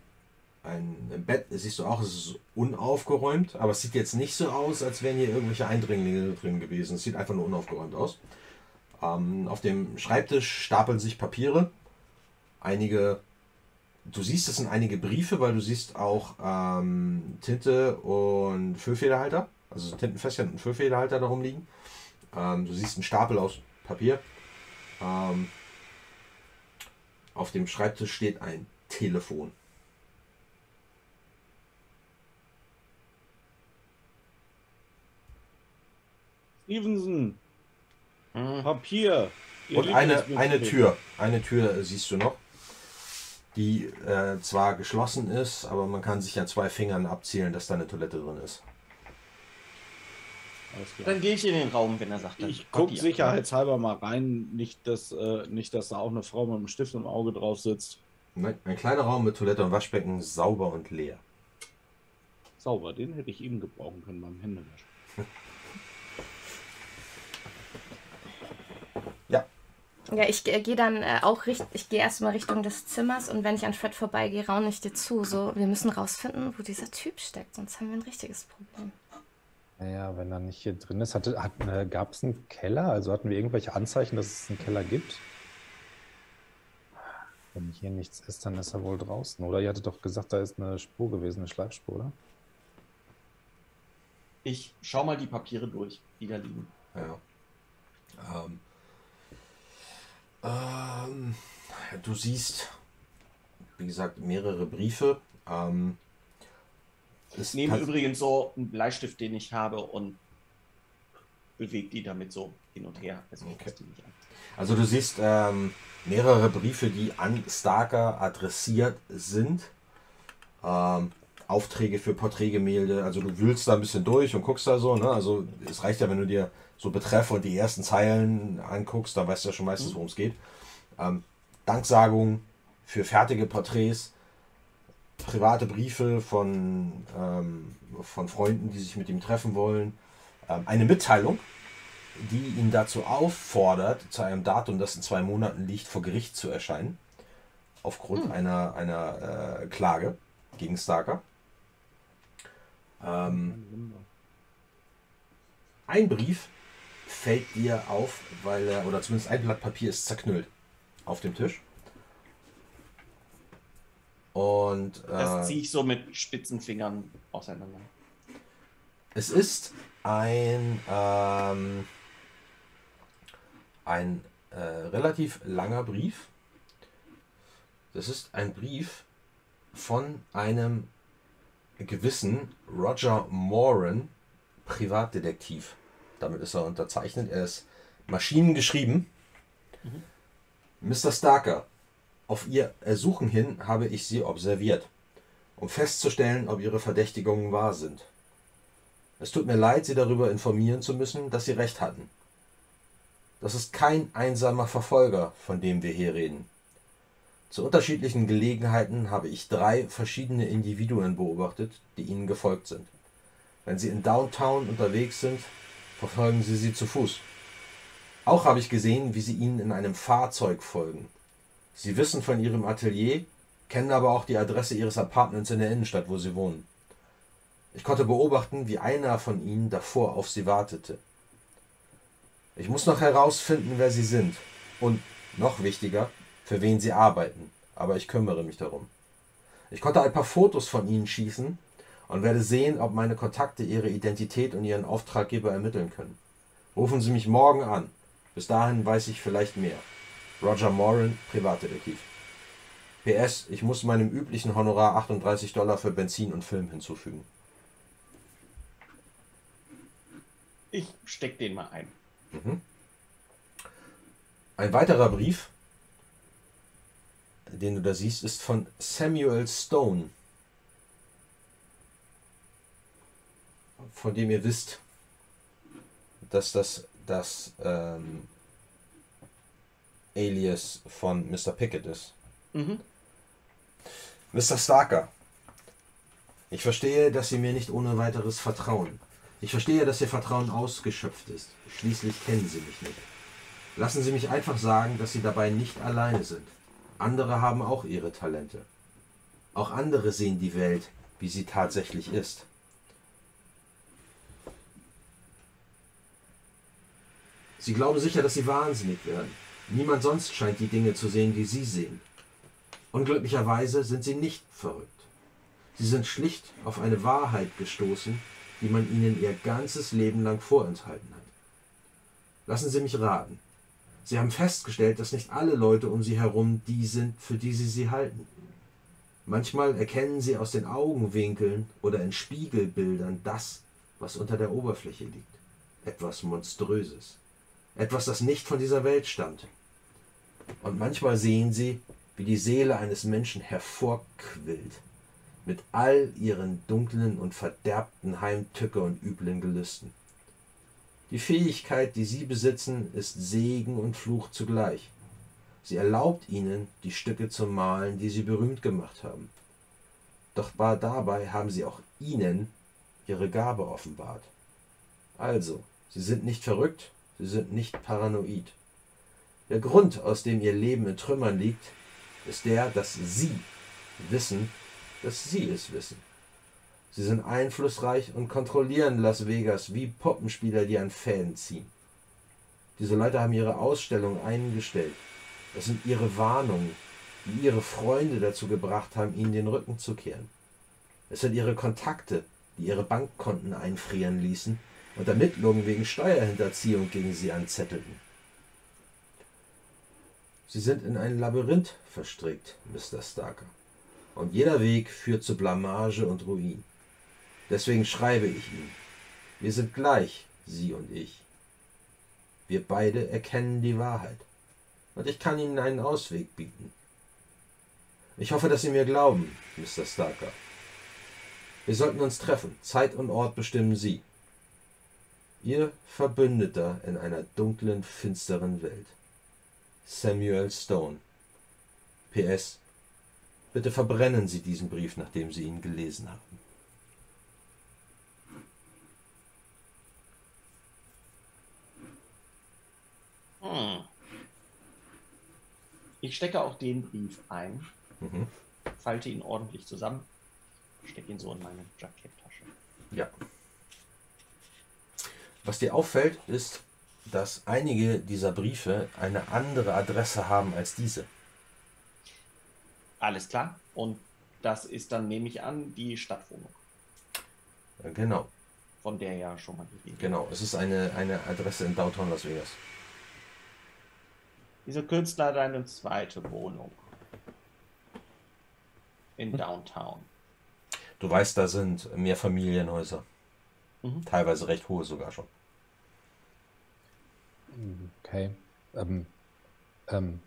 ein Bett siehst du auch, es ist unaufgeräumt, aber es sieht jetzt nicht so aus, als wären hier irgendwelche Eindringlinge drin gewesen. Es sieht einfach nur unaufgeräumt aus. Ähm, auf dem Schreibtisch stapeln sich Papiere. Einige Du siehst, es sind einige Briefe, weil du siehst auch ähm, Tinte und Füllfederhalter, also Tintenfässchen und Füllfederhalter darum liegen. Ähm, du siehst einen Stapel aus Papier. Ähm, auf dem Schreibtisch steht ein Telefon. Stevenson, Hm, Papier. Ihr Und eine, eine Tür. Eine Tür siehst du noch, die äh, zwar geschlossen ist, aber man kann sich ja zwei Fingern abzählen, dass da eine Toilette drin ist. Alles klar. Dann gehe ich in den Raum, wenn er sagt, dann Ich gucke sicherheitshalber mal rein. Nicht dass, äh, nicht, dass da auch eine Frau mit einem Stift im Auge drauf sitzt. Nein, ein kleiner Raum mit Toilette und Waschbecken, sauber und leer. Sauber, den hätte ich eben gebrauchen können beim Händewaschen. Ja, ich äh, gehe dann äh, auch richtig, ich gehe erstmal Richtung des Zimmers und wenn ich an Fred vorbeigehe, raune ich dir zu. So, wir müssen rausfinden, wo dieser Typ steckt, sonst haben wir ein richtiges Problem. Naja, wenn er nicht hier drin ist, hatte, hat, äh, gab es einen Keller? Also hatten wir irgendwelche Anzeichen, dass es einen Keller gibt? Wenn hier nichts ist, dann ist er wohl draußen. Oder ihr hattet doch gesagt, da ist eine Spur gewesen, eine Schleifspur, oder? Ich schau mal die Papiere durch, die da liegen. Ja. Ähm, ähm, du siehst, wie gesagt, mehrere Briefe. Ähm, ich nehme übrigens so einen Bleistift, den ich habe, und bewege die damit so hin und her. Also, okay. also du siehst ähm, mehrere Briefe, die an Starker adressiert sind. Ähm, Aufträge für Porträtgemälde. Also du wühlst da ein bisschen durch und guckst da so. Ne? Also es reicht ja, wenn du dir so Betreff und die ersten Zeilen anguckst, dann weißt du ja schon meistens, mhm. worum es geht. Ähm, Danksagungen für fertige Porträts, private Briefe von, ähm, von Freunden, die sich mit ihm treffen wollen, ähm, eine Mitteilung, die ihn dazu auffordert, zu einem Datum, das in zwei Monaten liegt, vor Gericht zu erscheinen, aufgrund mhm. einer, einer äh, Klage gegen Starker. Ähm, ein Brief fällt dir auf, weil er, oder zumindest ein Blatt Papier ist zerknüllt auf dem Tisch. Und äh, das ziehe ich so mit spitzen Fingern auseinander. Es ist ein ähm, ein äh, relativ langer Brief. Das ist ein Brief von einem gewissen Roger Moran, Privatdetektiv. Damit ist er unterzeichnet. Er ist maschinengeschrieben. Mhm. Mr. Starker, auf Ihr Ersuchen hin habe ich Sie observiert, um festzustellen, ob Ihre Verdächtigungen wahr sind. Es tut mir leid, Sie darüber informieren zu müssen, dass Sie recht hatten. Das ist kein einsamer Verfolger, von dem wir hier reden. Zu unterschiedlichen Gelegenheiten habe ich drei verschiedene Individuen beobachtet, die ihnen gefolgt sind. Wenn sie in Downtown unterwegs sind, verfolgen sie sie zu Fuß. Auch habe ich gesehen, wie sie ihnen in einem Fahrzeug folgen. Sie wissen von ihrem Atelier, kennen aber auch die Adresse ihres Apartments in der Innenstadt, wo sie wohnen. Ich konnte beobachten, wie einer von ihnen davor auf sie wartete. Ich muss noch herausfinden, wer sie sind und, noch wichtiger, für wen sie arbeiten, aber ich kümmere mich darum. Ich konnte ein paar Fotos von ihnen schießen und werde sehen, ob meine Kontakte ihre Identität und ihren Auftraggeber ermitteln können. Rufen Sie mich morgen an. Bis dahin weiß ich vielleicht mehr. Roger Moran, Privatdetektiv. PS, ich muss meinem üblichen Honorar 38 Dollar für Benzin und Film hinzufügen. Ich steck den mal ein. Mhm. Ein weiterer Brief den du da siehst, ist von Samuel Stone, von dem ihr wisst, dass das das ähm, Alias von Mr. Pickett ist. Mhm. Mr. Starker, ich verstehe, dass Sie mir nicht ohne weiteres vertrauen. Ich verstehe, dass Ihr Vertrauen ausgeschöpft ist. Schließlich kennen Sie mich nicht. Lassen Sie mich einfach sagen, dass Sie dabei nicht alleine sind. Andere haben auch ihre Talente. Auch andere sehen die Welt, wie sie tatsächlich ist. Sie glauben sicher, dass sie wahnsinnig werden. Niemand sonst scheint die Dinge zu sehen, die sie sehen. Unglücklicherweise sind sie nicht verrückt. Sie sind schlicht auf eine Wahrheit gestoßen, die man ihnen ihr ganzes Leben lang vorenthalten hat. Lassen Sie mich raten. Sie haben festgestellt, dass nicht alle Leute um sie herum die sind, für die sie sie halten. Manchmal erkennen sie aus den Augenwinkeln oder in Spiegelbildern das, was unter der Oberfläche liegt. Etwas Monströses. Etwas, das nicht von dieser Welt stammt. Und manchmal sehen sie, wie die Seele eines Menschen hervorquillt, mit all ihren dunklen und verderbten Heimtücke und üblen Gelüsten. Die Fähigkeit, die sie besitzen, ist Segen und Fluch zugleich. Sie erlaubt ihnen, die Stücke zu malen, die sie berühmt gemacht haben. Doch dabei haben sie auch ihnen ihre Gabe offenbart. Also, sie sind nicht verrückt, sind nicht paranoid. Der Grund, aus dem ihr Leben in Trümmern liegt, ist der, dass sie wissen, dass sie es wissen. Sie sind einflussreich und kontrollieren Las Vegas wie Poppenspieler, die an Fäden ziehen. Diese Leute haben ihre Ausstellung eingestellt. Das sind ihre Warnungen, die ihre Freunde dazu gebracht haben, ihnen den Rücken zu kehren. Es sind ihre Kontakte, die ihre Bankkonten einfrieren ließen und Ermittlungen wegen Steuerhinterziehung gegen sie anzettelten. Sie sind in ein Labyrinth verstrickt, Mr. Starker. Und jeder Weg führt zu Blamage und Ruin. Deswegen schreibe ich Ihnen. Wir sind gleich, Sie und ich. Wir beide erkennen die Wahrheit. Und ich kann Ihnen einen Ausweg bieten. Ich hoffe, dass Sie mir glauben, Mr. Starker. Wir sollten uns treffen. Zeit und Ort bestimmen Sie. Ihr Verbündeter in einer dunklen, finsteren Welt. Samuel Stone. PS. Bitte verbrennen Sie diesen Brief, nachdem Sie ihn gelesen haben. Hm. Ich stecke auch den Brief ein, Mhm. falte ihn ordentlich zusammen, stecke ihn so in meine Jacketttasche. Ja. Was dir auffällt, ist, dass einige dieser Briefe eine andere Adresse haben als diese. Alles klar. Und das ist dann, nehme ich an, die Stadtwohnung, Äh, Genau, von der ja schon mal die Rede genau. Es ist eine, eine Adresse in Downtown Las Vegas. Dieser Künstler hat eine zweite Wohnung in Hm. Downtown. Du weißt, da sind mehr Familienhäuser. Mhm. Teilweise recht hohe sogar schon. Okay. Ähm, ähm,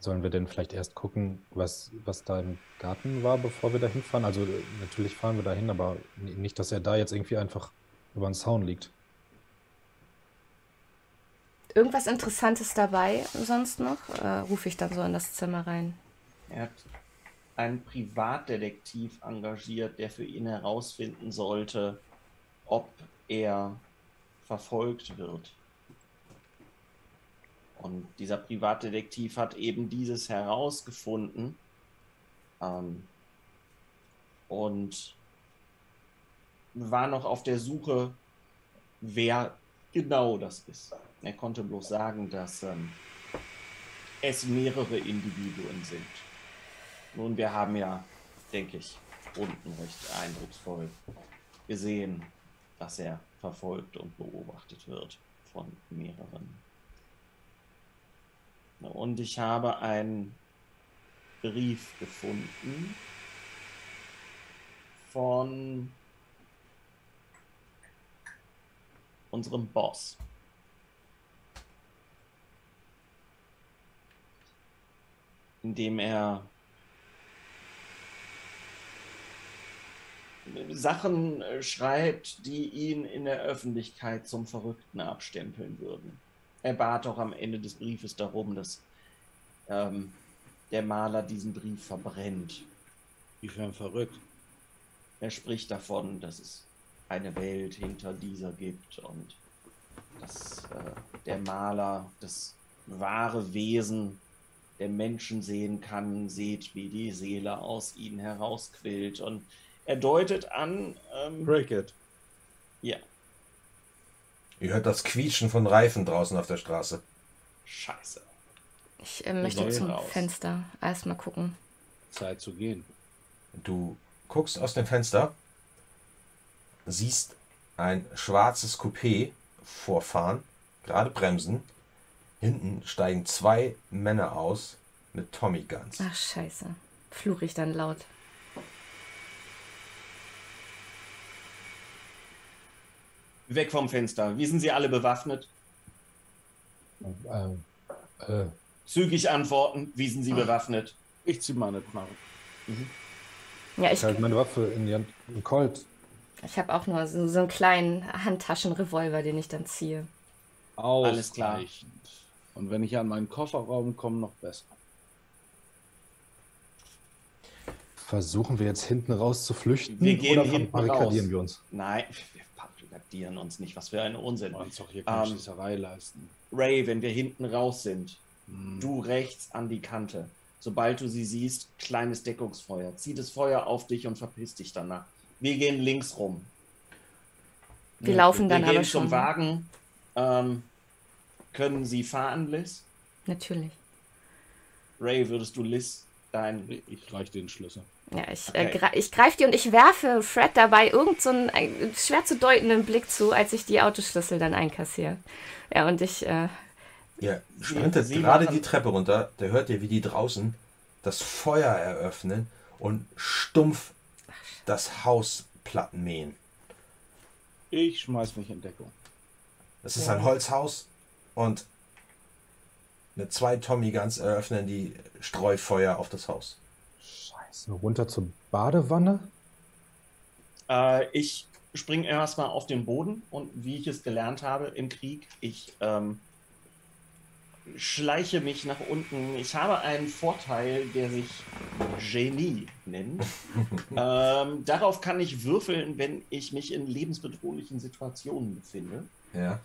sollen wir denn vielleicht erst gucken, was, was da im Garten war, bevor wir da hinfahren? Also äh, natürlich fahren wir da hin, aber nicht, dass er da jetzt irgendwie einfach über den Zaun liegt. Irgendwas Interessantes dabei sonst noch? Äh, Rufe ich dann so in das Zimmer rein. Er hat einen Privatdetektiv engagiert, der für ihn herausfinden sollte, ob er verfolgt wird. Und dieser Privatdetektiv hat eben dieses herausgefunden ähm, und war noch auf der Suche, wer genau das ist. Er konnte bloß sagen, dass ähm, es mehrere Individuen sind. Nun, wir haben ja, denke ich, unten recht eindrucksvoll gesehen, dass er verfolgt und beobachtet wird von mehreren. Und ich habe einen Brief gefunden von unserem Boss. In dem er Sachen äh, schreibt, die ihn in der Öffentlichkeit zum Verrückten abstempeln würden. Er bat auch am Ende des Briefes darum, dass ähm, der Maler diesen Brief verbrennt. Inwiefern verrückt. Er spricht davon, dass es eine Welt hinter dieser gibt und dass äh, der Maler das wahre Wesen der Menschen sehen kann, sieht, wie die Seele aus ihnen herausquillt. Und er deutet an, ähm, Break it. ja, Ihr hört das Quietschen von Reifen draußen auf der Straße. scheiße. Ich äh, möchte zum raus. Fenster erstmal gucken. Zeit zu gehen. Du guckst aus dem Fenster, siehst ein schwarzes Coupé vorfahren, gerade bremsen. Hinten steigen zwei Männer aus mit Tommy Guns. Ach, scheiße. Fluche ich dann laut. Weg vom Fenster. Wie sind Sie alle bewaffnet? Ähm, äh, Zügig antworten. Wie sind Sie bewaffnet? Ich zieh meine Knarre. Ja, ich ich, halte meine Waffe in die Hand. Ein Colt. ich habe auch nur so, so einen kleinen Handtaschenrevolver, den ich dann ziehe. Alles klar. Und wenn ich an meinen Kofferraum komme, noch besser. Versuchen wir jetzt hinten raus zu flüchten Wir gehen oder hinten barrikadieren raus. wir uns? Nein, wir barrikadieren uns nicht. Was für ein Unsinn. Wir wollen uns doch hier Ähm, keine Schießerei leisten. Ray, wenn wir hinten raus sind, Du rechts an die Kante. Sobald du sie siehst, kleines Deckungsfeuer. Zieh das Feuer auf dich und verpiss dich danach. Wir gehen links rum. Wir laufen dann Wir gehen aber zum schon. Wagen. Ähm, können Sie fahren, Liz? Natürlich. Ray, würdest du Liz dein. Ich reiche den Schlüssel. Ja, ich, Okay. äh, gre- ich greife die und ich werfe Fred dabei irgend so einen äh, schwer zu deutenden Blick zu, als ich die Autoschlüssel dann einkassiere. Ja, und ich, äh, Ihr sprintet Sie gerade die Treppe runter, da hört ihr, wie die draußen das Feuer eröffnen und stumpf das Haus platt mähen. Ich schmeiß mich in Deckung. Es ist ein Holzhaus und mit zwei Tommy Guns eröffnen die Streufeuer auf das Haus. Scheiße. Runter zur Badewanne? Äh, ich springe erstmal auf den Boden und wie ich es gelernt habe im Krieg, ich ähm, schleiche mich nach unten. Ich habe einen Vorteil, der sich Genie nennt. ähm, darauf kann ich würfeln, wenn ich mich in lebensbedrohlichen Situationen befinde. Ja.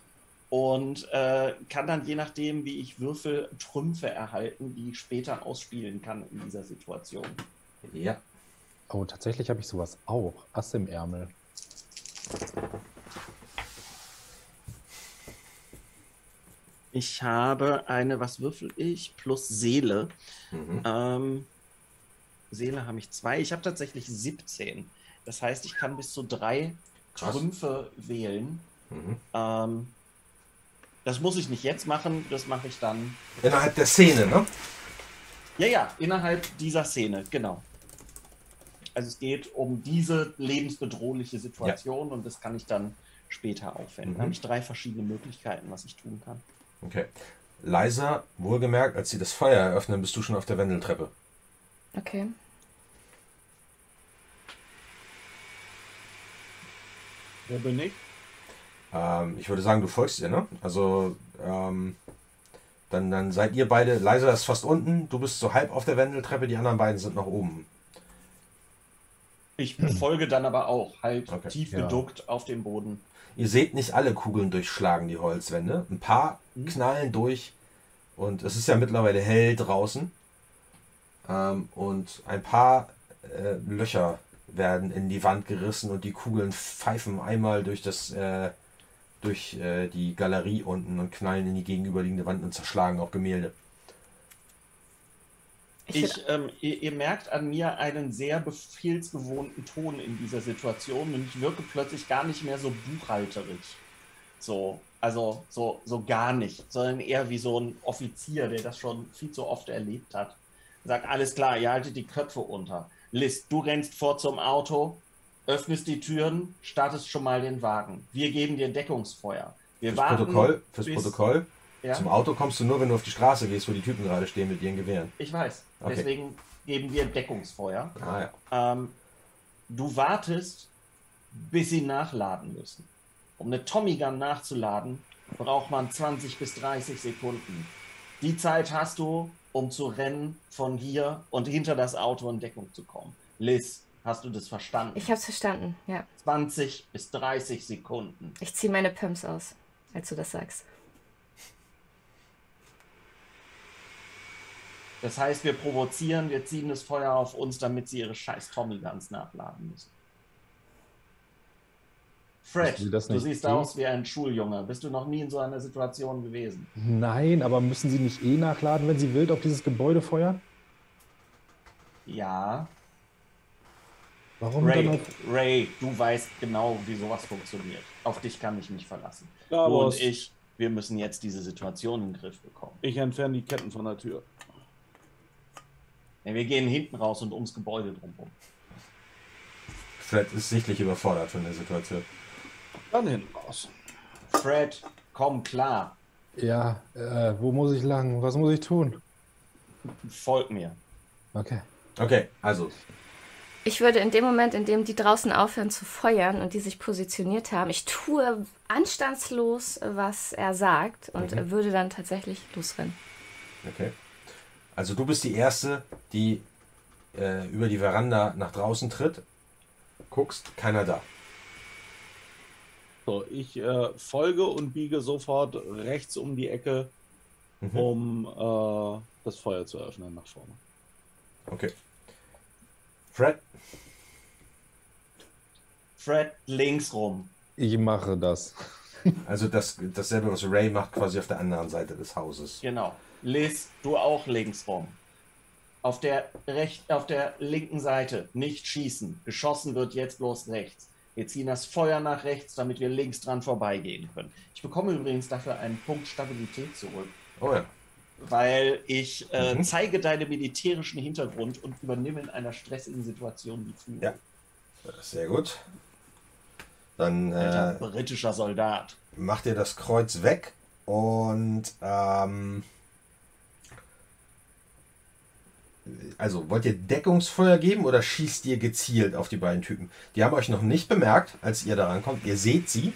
Und äh, kann dann je nachdem, wie ich würfel, Trümpfe erhalten, die ich später ausspielen kann in dieser Situation. Ja. Oh, tatsächlich habe ich sowas auch. Ass im Ärmel. Ich habe eine, was würfel ich? Plus Seele. Mhm. Ähm, Seele habe ich zwei. Ich habe tatsächlich 17. Das heißt, ich kann bis zu drei Krass. Trümpfe wählen. Mhm. Ähm, das muss ich nicht jetzt machen, das mache ich dann. Innerhalb der Szene, ne? Ja, ja, innerhalb dieser Szene, genau. Also es geht um diese lebensbedrohliche Situation und das kann ich dann später aufwenden. Mhm. Da habe ich drei verschiedene Möglichkeiten, was ich tun kann. Okay. Leiser, wohlgemerkt, als sie das Feuer eröffnen, bist du schon auf der Wendeltreppe. okay. Wo bin ich? Ähm, ich würde sagen, du folgst ihr, ne? Also, ähm, dann, dann seid ihr beide, Leiser ist fast unten, du bist so halb auf der Wendeltreppe, die anderen beiden sind noch oben. Ich folge dann aber auch, halt Okay. tief Ja. geduckt auf dem Boden. Ihr seht nicht alle Kugeln durchschlagen die Holzwände. Ein paar knallen durch und es ist ja mittlerweile hell draußen. Ähm, und ein paar äh, Löcher werden in die Wand gerissen und die Kugeln pfeifen einmal durch das äh, durch äh, die Galerie unten und knallen in die gegenüberliegende Wand und zerschlagen auch Gemälde. Ich, ähm, ihr, ihr merkt an mir einen sehr befehlsgewohnten Ton in dieser Situation und ich wirke plötzlich gar nicht mehr so buchhalterisch. So, also so, so gar nicht, sondern eher wie so ein Offizier, der das schon viel zu oft erlebt hat. Sagt, alles klar, ihr haltet die Köpfe unter. Liz, du rennst vor zum Auto, öffnest die Türen, startest schon mal den Wagen. Wir geben dir Deckungsfeuer. Wir Fürs warten, Protokoll, fürs Protokoll. Ja? Zum Auto kommst du nur, wenn du auf die Straße gehst, wo die Typen gerade stehen mit ihren Gewehren. Ich weiß. Okay. Deswegen geben wir Deckungsfeuer. Ah ja. Ähm, du wartest, bis sie nachladen müssen. Um eine Tommy Gun nachzuladen, braucht man 20 bis 30 Sekunden. Die Zeit hast du, um zu rennen von hier und hinter das Auto in Deckung zu kommen. Liz, hast du das verstanden? ich hab's verstanden, ja. 20 bis 30 Sekunden. Ich ziehe meine Pumps aus, als du das sagst. Das heißt, wir provozieren, wir ziehen das Feuer auf uns, damit sie ihre scheiß Tommy Guns nachladen müssen. Fred, du siehst tun? aus wie ein Schuljunge. Bist du noch nie in so einer Situation gewesen? Nein, aber müssen sie nicht eh nachladen, wenn sie wild auf dieses Gebäude feuern? Ja. Warum dann Ray, auf. Ray, du weißt genau, wie sowas funktioniert. Auf dich kann ich mich verlassen. Ja, du und ich, wir müssen jetzt diese Situation in den Griff bekommen. Ich entferne die Ketten von der Tür. Ja, wir gehen hinten raus und ums Gebäude drumherum. Fred ist sichtlich überfordert von der Situation. Dann hinten raus. Fred, komm klar, Ja, äh, wo muss ich lang? Was muss ich tun? folg mir. Okay. Okay, also, Ich würde in dem Moment, in dem die draußen aufhören zu feuern und die sich positioniert haben, ich tue anstandslos, was er sagt und Mhm. würde dann tatsächlich losrennen. okay. Also du bist die Erste, die äh, über die Veranda nach draußen tritt. Guckst, keiner da. So, ich äh, folge und biege sofort rechts um die Ecke Mhm. um äh, das Feuer zu öffnen nach vorne. Okay. Fred, Fred links rum. Ich mache das. also das, dasselbe, was Ray macht, quasi auf der anderen Seite des Hauses. Genau. Liz, du auch links rum. Auf der, recht, auf der linken Seite nicht schießen. Geschossen wird jetzt bloß rechts. Wir ziehen das Feuer nach rechts, damit wir links dran vorbeigehen können. Ich bekomme übrigens dafür einen Punkt Stabilität zurück, Oh ja. Weil ich äh, Mhm. zeige deinen militärischen Hintergrund und übernehme in einer stressigen Situation die Führung. Ja. Sehr gut. Dann Alter, äh, britischer Soldat. macht ihr das Kreuz weg und ähm, also wollt ihr Deckungsfeuer geben oder schießt ihr gezielt auf die beiden Typen? Die haben euch noch nicht bemerkt, als ihr da rankommt. Ihr seht sie.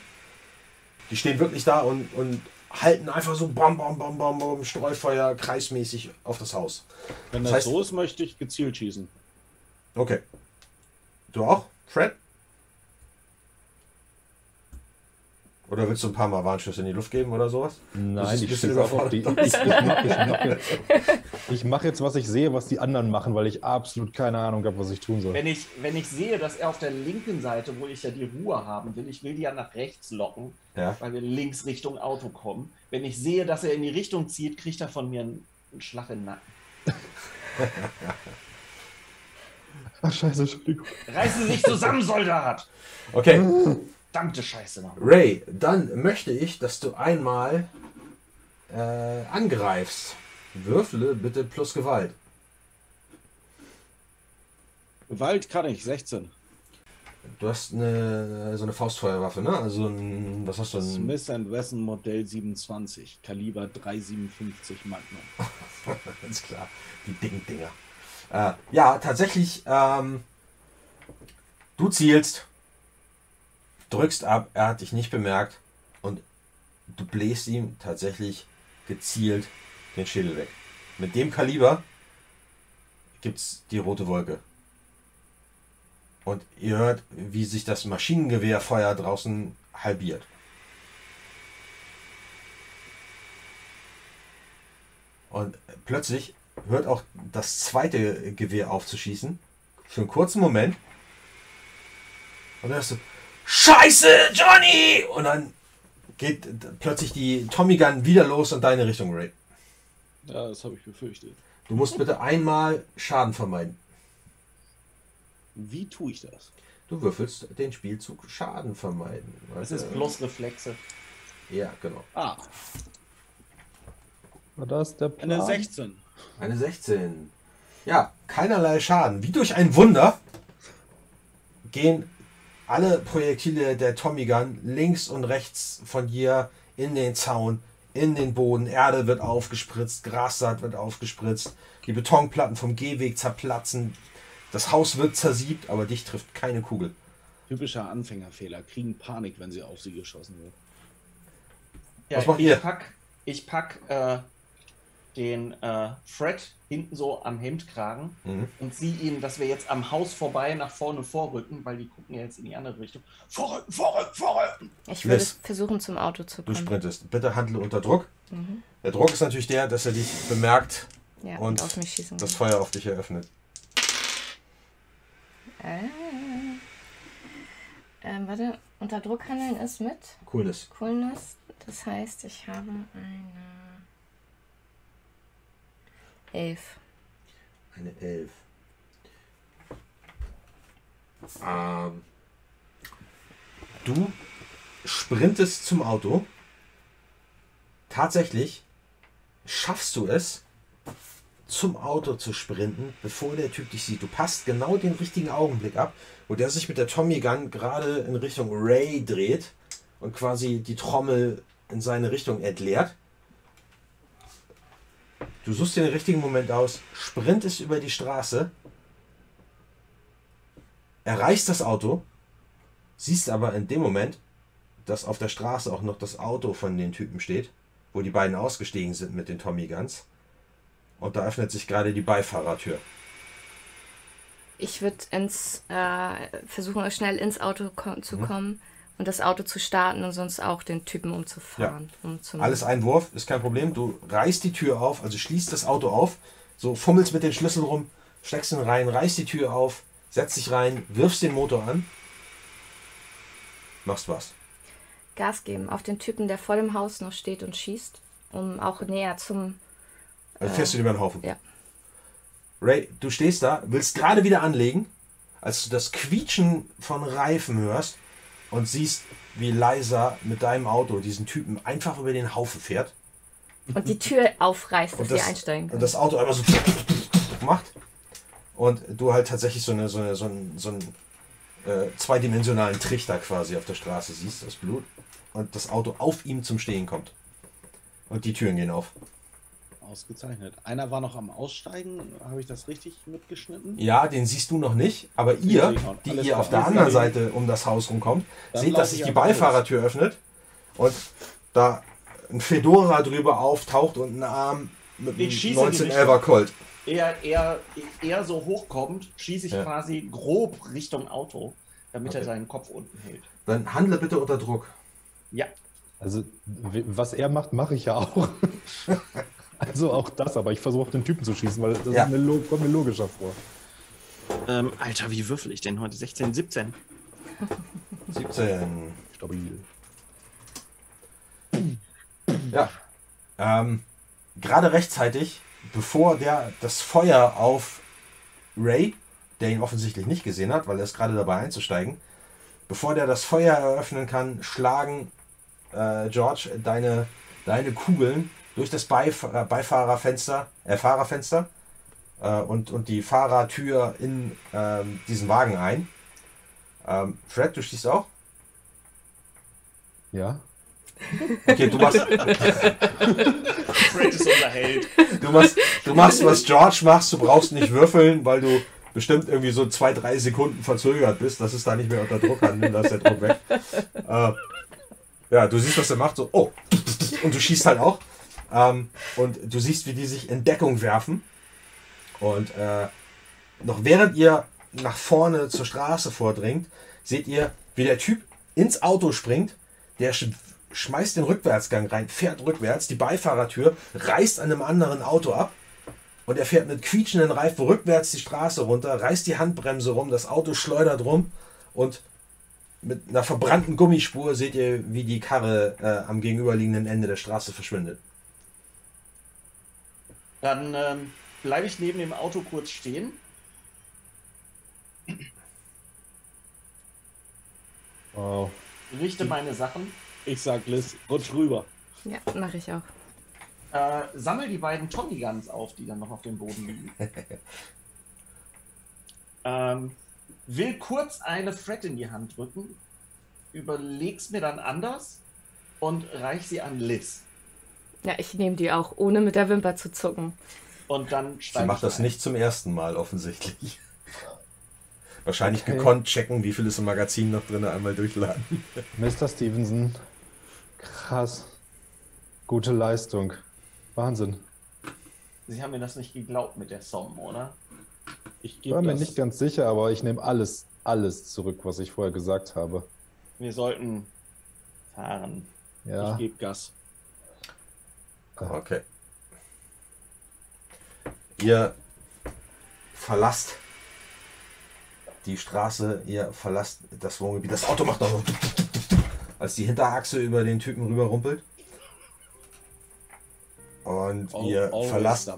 Die stehen wirklich da und, und halten einfach so bam, bam, bam, bam, bam, Streufeuer kreismäßig auf das Haus. Wenn Das das, heißt- so ist, möchte ich gezielt schießen. Okay. Du auch, Fred? Oder willst du ein paar Mal Warnschüsse in die Luft geben oder sowas? Nein, ich einfach die. Ich, ich, ich mache mach jetzt, ich mach jetzt, was ich sehe, was die anderen machen, weil ich absolut keine Ahnung habe, was ich tun soll. Wenn ich, wenn ich sehe, dass er auf der linken Seite, wo ich ja die Ruhe haben will, ich will die ja nach rechts locken, Ja. weil wir links Richtung Auto kommen. Wenn ich sehe, dass er in die Richtung zieht, kriegt er von mir einen, einen Schlag in den Nacken. Ach, scheiße, Entschuldigung. Reißen Sie sich zusammen, Soldat! Okay. Verdammte Scheiße noch. Ray, dann möchte ich, dass du einmal äh, angreifst. Würfele bitte plus Gewalt. Gewalt kann ich, 16. Du hast eine, so eine Faustfeuerwaffe, ne? Also ein, was hast du? Ein, Smith Wesson Modell 27, Kaliber 357 Magnum. Ganz klar, die dicken Dinger. Äh, ja, tatsächlich, ähm, du zielst, drückst ab, er hat dich nicht bemerkt und du bläst ihm tatsächlich gezielt den Schädel weg. Mit dem Kaliber gibt's die rote Wolke. Und ihr hört, wie sich das Maschinengewehrfeuer draußen halbiert. Und plötzlich hört auch das zweite Gewehr auf zu schießen. Für einen kurzen Moment. Und dann hörst du, Scheiße, Johnny! Und dann geht plötzlich die Tommy Gun wieder los in deine Richtung, Ray. Ja, das habe ich befürchtet. Du musst bitte einmal Schaden vermeiden. Wie tue ich das? Du würfelst den Spielzug Schaden vermeiden. Das ist bloß Reflexe. Ja, genau. Ah, War das der Plan? eine 16. Eine 16. Ja, keinerlei Schaden. Wie durch ein Wunder gehen alle Projektile der Tommy Gun links und rechts von dir in den Zaun, in den Boden. Erde wird aufgespritzt, Grassaat wird aufgespritzt, die Betonplatten vom Gehweg zerplatzen. Das Haus wird zersiebt, aber dich trifft keine Kugel. Typischer Anfängerfehler. Kriegen Panik, wenn sie auf sie geschossen wird. Ja, Was macht ich ihr? Pack, ich pack äh, den äh, Fred hinten so am Hemdkragen Mhm. und sieh ihn, dass wir jetzt am Haus vorbei nach vorne vorrücken, weil die gucken ja jetzt in die andere Richtung. Vorrücken, vorrücken, vorrücken! Ich würde Liz. versuchen, zum Auto zu Du kommen. sprintest. Bitte handle unter Druck. Mhm. Der Druck ist natürlich der, dass er dich bemerkt Ja, Und und, auf mich schießen. das. Feuer auf dich eröffnet. Äh. Ähm, warte, unter Druck handeln ist mit Coolness. Coolness. Das heißt, ich habe eine 11. Eine Elf. Ähm, du sprintest zum Auto. Tatsächlich schaffst du es, zum Auto zu sprinten, bevor der Typ dich sieht. Du passt genau den richtigen Augenblick ab, wo der sich mit der Tommy Gun gerade in Richtung Ray dreht und quasi die Trommel in seine Richtung entleert. Du suchst dir den richtigen Moment aus, sprintest über die Straße, erreichst das Auto, siehst aber in dem Moment, dass auf der Straße auch noch das Auto von den Typen steht, wo die beiden ausgestiegen sind mit den Tommy Guns. Und da öffnet sich gerade die Beifahrertür. Ich würde äh, versuchen, schnell ins Auto ko zu Mhm. Und das Auto zu starten und sonst auch den Typen umzufahren. Um zum Alles ein Wurf, ist kein Problem. Du reißt die Tür auf, also schließt das Auto auf, so fummelst mit den Schlüssel rum, steckst ihn rein, reißt die Tür auf, setzt dich rein, wirfst den Motor an, machst was. Gas geben auf den Typen, der vor dem Haus noch steht und schießt, um auch näher zum. Also fährst du dir über den Haufen. Ja. Ray, du stehst da, willst gerade wieder anlegen, als du das Quietschen von Reifen hörst und siehst, wie Liza mit deinem Auto diesen Typen einfach über den Haufen fährt Und die Tür aufreißt, dass und sie einsteigen und können. das Auto einmal so macht und du halt tatsächlich so, eine, so, eine, so einen, so einen äh, zweidimensionalen Trichter quasi auf der Straße siehst, das Blut und das Auto auf ihm zum Stehen kommt. Und die Türen gehen auf. Ausgezeichnet. Einer war noch am Aussteigen. Habe ich das richtig mitgeschnitten? Ja, den siehst du noch nicht, aber ihr, die Alles ihr auf der anderen. Seite um das Haus rumkommt, Dann seht, dass sich ich die los. Beifahrertür öffnet und da ein Fedora drüber auftaucht und ein Arm mit einem Ich schieße in die 1911er Colt. Er, er, er so hochkommt, schieße ich Ja. quasi grob Richtung Auto, damit er Okay. seinen Kopf unten hält. Dann handle bitte unter Druck. Ja. Also, was er macht, mache ich ja auch. also auch das, aber ich versuche auf den Typen zu schießen, weil das Ja. ist mir, lo- kommt mir logischer vor. Ähm, Alter, wie würfel ich denn heute? 16, 17. 17. Stabil. Ja. Ähm, gerade rechtzeitig, bevor der das Feuer auf Ray, der ihn offensichtlich nicht gesehen hat, weil er ist gerade dabei einzusteigen, bevor der das Feuer eröffnen kann, schlagen äh, George deine, deine Kugeln durch das Beif äh, Beifahrerfenster, äh, Fahrerfenster äh, und, und die Fahrertür in ähm, diesen Wagen ein. Ähm, Fred, du schießt auch? Ja? Okay, du machst, Fred ist unser Held. Du machst, du machst, was George machst, du brauchst nicht würfeln, weil du bestimmt irgendwie so zwei, drei Sekunden verzögert bist. Das ist da nicht mehr unter Druck an, da ist der Druck weg. Äh, ja, du siehst, was er macht, so, oh, und du schießt halt auch. Ähm, und du siehst, wie die sich in Deckung werfen. Und äh, noch während ihr nach vorne zur Straße vordringt, seht ihr, wie der Typ ins Auto springt, der sch schmeißt den Rückwärtsgang rein, fährt rückwärts, die Beifahrertür reißt an einem anderen Auto ab und er fährt mit quietschenden Reifen rückwärts die Straße runter, reißt die Handbremse rum, das Auto schleudert rum und mit einer verbrannten Gummispur seht ihr, wie die Karre äh, am gegenüberliegenden Ende der Straße verschwindet. Dann ähm, bleibe ich neben dem Auto kurz stehen. Wow. richte meine Sachen, Ich sag Liz, rutsch rüber. Ja, mache ich auch. äh, sammel die beiden Tommy Guns auf, die dann noch auf dem Boden liegen. ähm, will kurz eine Fred in die Hand drücken, überleg's mir dann anders und reich sie an Liz. Ja, ich nehme die auch, ohne mit der Wimper zu zucken. Und dann Sie steige macht ich das ein. nicht zum ersten Mal offensichtlich. Wahrscheinlich Okay. gekonnt checken, wie viel ist im Magazin noch drin, einmal durchladen. Mr. Stevenson. Krass. Gute Leistung. Wahnsinn. Sie haben mir das nicht geglaubt mit der Som, oder? Ich war mir das. nicht ganz sicher, aber ich nehme alles, alles zurück, was ich vorher gesagt habe. Wir sollten fahren. Ja. Ich gebe Gas. Okay. Ihr verlasst die Straße, ihr verlasst das Wohngebiet. Das Auto macht noch so, als die Hinterachse über den Typen rüber rumpelt. Und ihr Always verlasst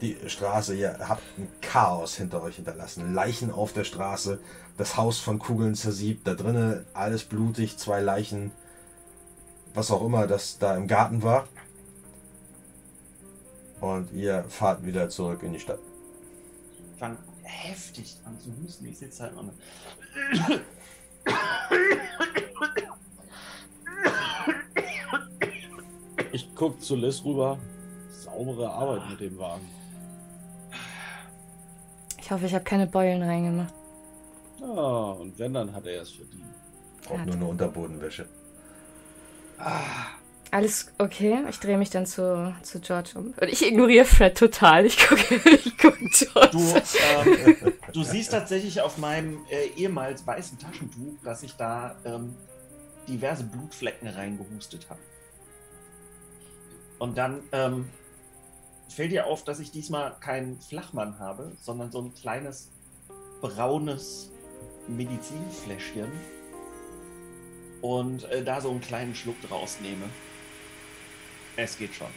die Straße. Ihr habt ein Chaos hinter euch hinterlassen. Leichen auf der Straße, das Haus von Kugeln zersiebt, da drinnen alles blutig, zwei Leichen, was auch immer das da im Garten war. Und ihr fahrt wieder zurück in die Stadt. Fang heftig an zu husten. Ich sitze halt noch. Ich guck zu Liz rüber. Saubere Arbeit mit dem Wagen. Ich hoffe, ich habe keine Beulen reingemacht. Ah, und wenn, dann hat er es verdient. Auch nur eine Unterbodenwäsche. Alles okay? Ich drehe mich dann zu, zu George um. Und ich ignoriere Fred total. Ich gucke ich guck George. Du, ähm, du siehst tatsächlich auf meinem äh, ehemals weißen Taschentuch, dass ich da ähm, diverse Blutflecken reingehustet habe. Und dann ähm, fällt dir auf, dass ich diesmal keinen Flachmann habe, sondern so ein kleines braunes Medizinfläschchen und äh, da so einen kleinen Schluck draus nehme. Es geht schon.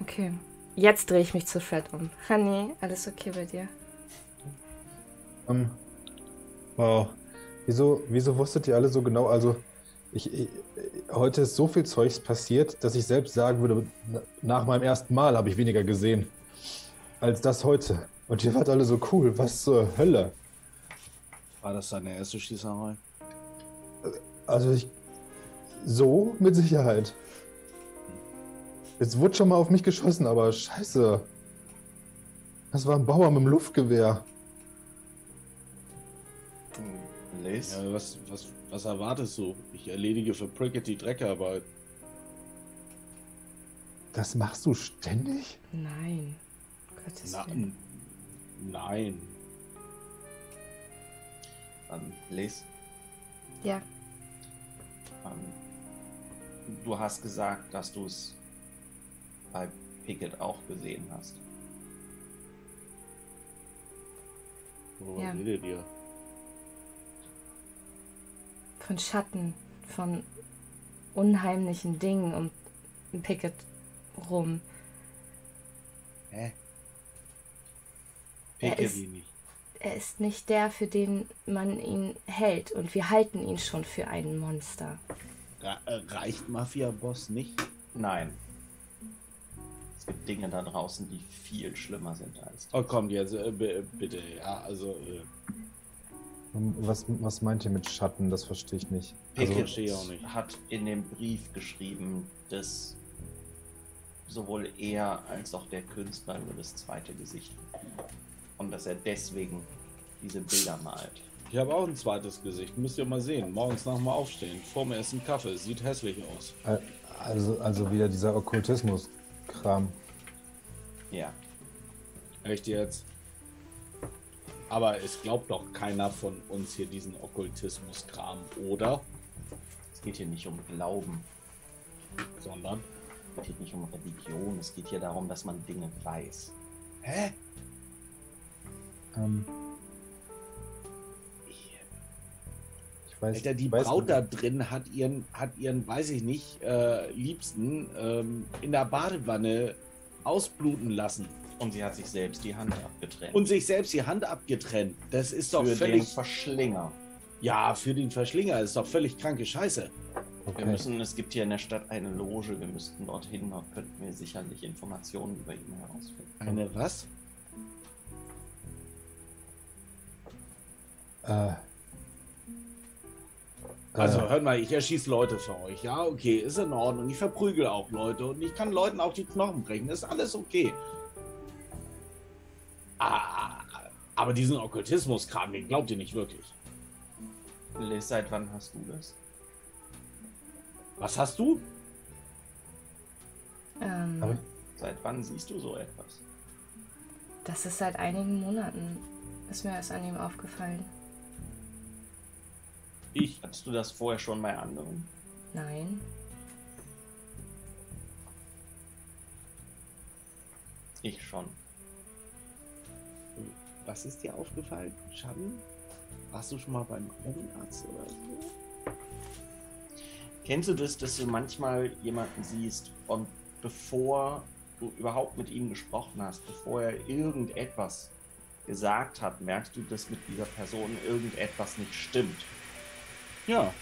Okay. Jetzt drehe ich mich zu Fred um. Honey, alles okay bei dir? Ähm, wow. Wieso, wieso wusstet ihr alle so genau? Also, ich, ich, heute ist so viel Zeugs passiert, dass ich selbst sagen würde, nach meinem ersten Mal habe ich weniger gesehen als das heute. Und ihr wart alle so cool. Was zur Hölle? War das deine erste Schießerei? Also ich. So mit Sicherheit. Jetzt wurde schon mal auf mich geschossen, aber scheiße. Das war ein Bauer mit dem Luftgewehr. Liz? Ja, was, was, was erwartest du? Ich erledige für Prickett die Dreckarbeit. Das machst du ständig? Nein. Gottes Na, Willen. nein. Ähm, Liz, Ja, ähm, du hast gesagt, dass du es bei Pickett auch gesehen hast. Worüber Ja. redet ihr? von Schatten, von unheimlichen Dingen um Pickett rum. Hä? Er Pickett ist- ihn nicht. Er ist nicht der, für den man ihn hält. Und wir halten ihn schon für ein Monster. Äh, reicht Mafia-Boss nicht? Nein. Es gibt Dinge da draußen, die viel schlimmer sind als das. Oh, komm jetzt, äh, b- bitte. Ja, also, äh, Was, was meint ihr mit Schatten? Das verstehe ich nicht. Also, ich auch nicht. hat in dem Brief geschrieben, dass sowohl er als auch der Künstler über das zweite Gesicht. Und dass er deswegen diese Bilder malt. Ich habe auch ein zweites Gesicht. Müsst ihr mal sehen. Morgens nach dem Aufstehen. Vor mir ist ein Kaffee. Sieht hässlich aus. also, also wieder dieser Okkultismus-Kram. Ja. Echt jetzt? Aber es glaubt doch keiner von uns hier diesen Okkultismus-Kram, oder? Es geht hier nicht um Glauben, Sondern. es geht nicht um Religion, es geht hier darum, dass man Dinge weiß. Hä? Ähm, ich weiß, Alter, die weiß Braut da drin hat ihren, hat ihren, weiß ich nicht, äh, Liebsten ähm, in der Badewanne ausbluten lassen Und sie hat sich selbst die Hand abgetrennt. und sich selbst die Hand abgetrennt. Das ist doch für den völlig. Verschlinger. Ja, für den Verschlinger ist doch völlig kranke Scheiße. Wir Okay. müssen, es gibt hier in der Stadt eine Loge, wir müssten dorthin, dort könnten wir sicherlich Informationen über ihn herausfinden. Eine was? Äh, Also, äh, hört mal, ich erschieße Leute für euch. Ja, okay, ist in Ordnung. Ich verprügel auch Leute und ich kann Leuten auch die Knochen brechen. ist alles okay. Ah, aber diesen Okkultismus-Kram, den glaubt ihr nicht wirklich. Liz, seit wann hast du das? Was hast du? Ähm, Seit wann siehst du so etwas? das ist seit einigen Monaten. Ist mir erst an ihm aufgefallen. Ich. Hattest du das vorher schon bei anderen? Nein. Ich schon. Was ist dir aufgefallen? Schatten? Warst du schon mal beim Augenarzt oder so? Kennst du das, dass du manchmal jemanden siehst und bevor du überhaupt mit ihm gesprochen hast, bevor er irgendetwas gesagt hat, merkst du, dass mit dieser Person irgendetwas nicht stimmt? Ja.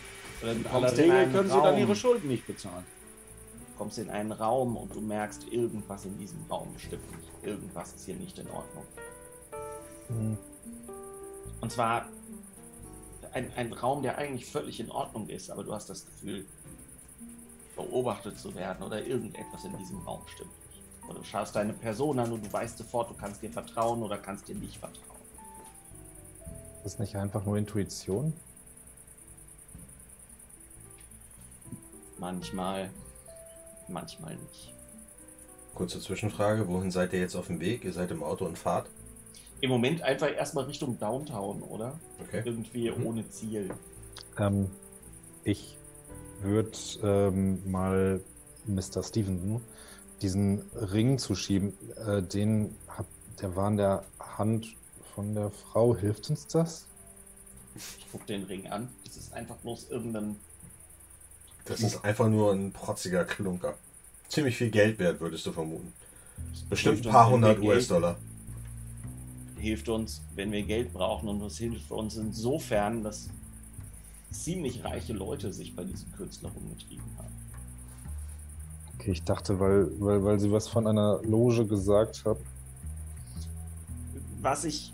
In du aller Regel können sie dann Raum, ihre Schulden nicht bezahlen. kommst in einen Raum und du merkst, irgendwas in diesem Raum stimmt nicht. Irgendwas ist hier nicht in Ordnung. hm, Und zwar ein, ein Raum, der eigentlich völlig in Ordnung ist, aber du hast das Gefühl, beobachtet zu werden oder irgendetwas in diesem Raum stimmt nicht. Oder du schaust deine Person an und du weißt sofort, du kannst dir vertrauen oder kannst dir nicht vertrauen. ist nicht einfach nur Intuition? Manchmal, manchmal nicht. Kurze Zwischenfrage, wohin seid ihr jetzt auf dem Weg? Ihr seid im Auto und fahrt? Im Moment einfach erstmal Richtung Downtown, oder? Okay. Irgendwie Mhm. ohne Ziel. Ähm, ich würde ähm, mal Mr. Stevenson diesen Ring zuschieben. Äh, den hab, der war in der Hand von der Frau. Hilft uns das? Ich gucke den Ring an. Das ist einfach bloß irgendein. Das ist einfach nur ein protziger Klunker. Ziemlich viel Geld wert, würdest du vermuten. Bestimmt ein paar hundert US-Dollar. Hilft uns, wenn wir Geld brauchen und es hilft uns insofern, dass ziemlich reiche Leute sich bei diesem Künstler rumgetrieben haben. Okay, ich dachte, weil, weil, weil sie was von einer Loge gesagt hat. Was ich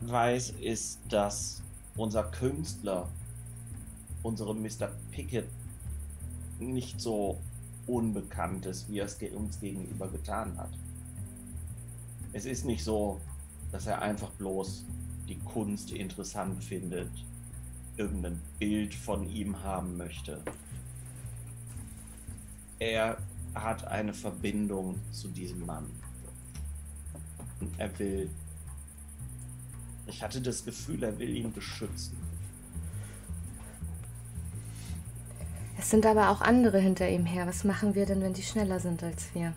weiß, ist, dass unser Künstler, unsere Mr. Pickett, nicht so unbekannt ist, wie er es uns gegenüber getan hat. Es ist nicht so, dass er einfach bloß die Kunst interessant findet, irgendein Bild von ihm haben möchte. Er hat eine Verbindung zu diesem Mann. Und er will. Ich hatte das Gefühl, er will ihn beschützen. Es sind aber auch andere hinter ihm her. Was machen wir denn, wenn die schneller sind als wir?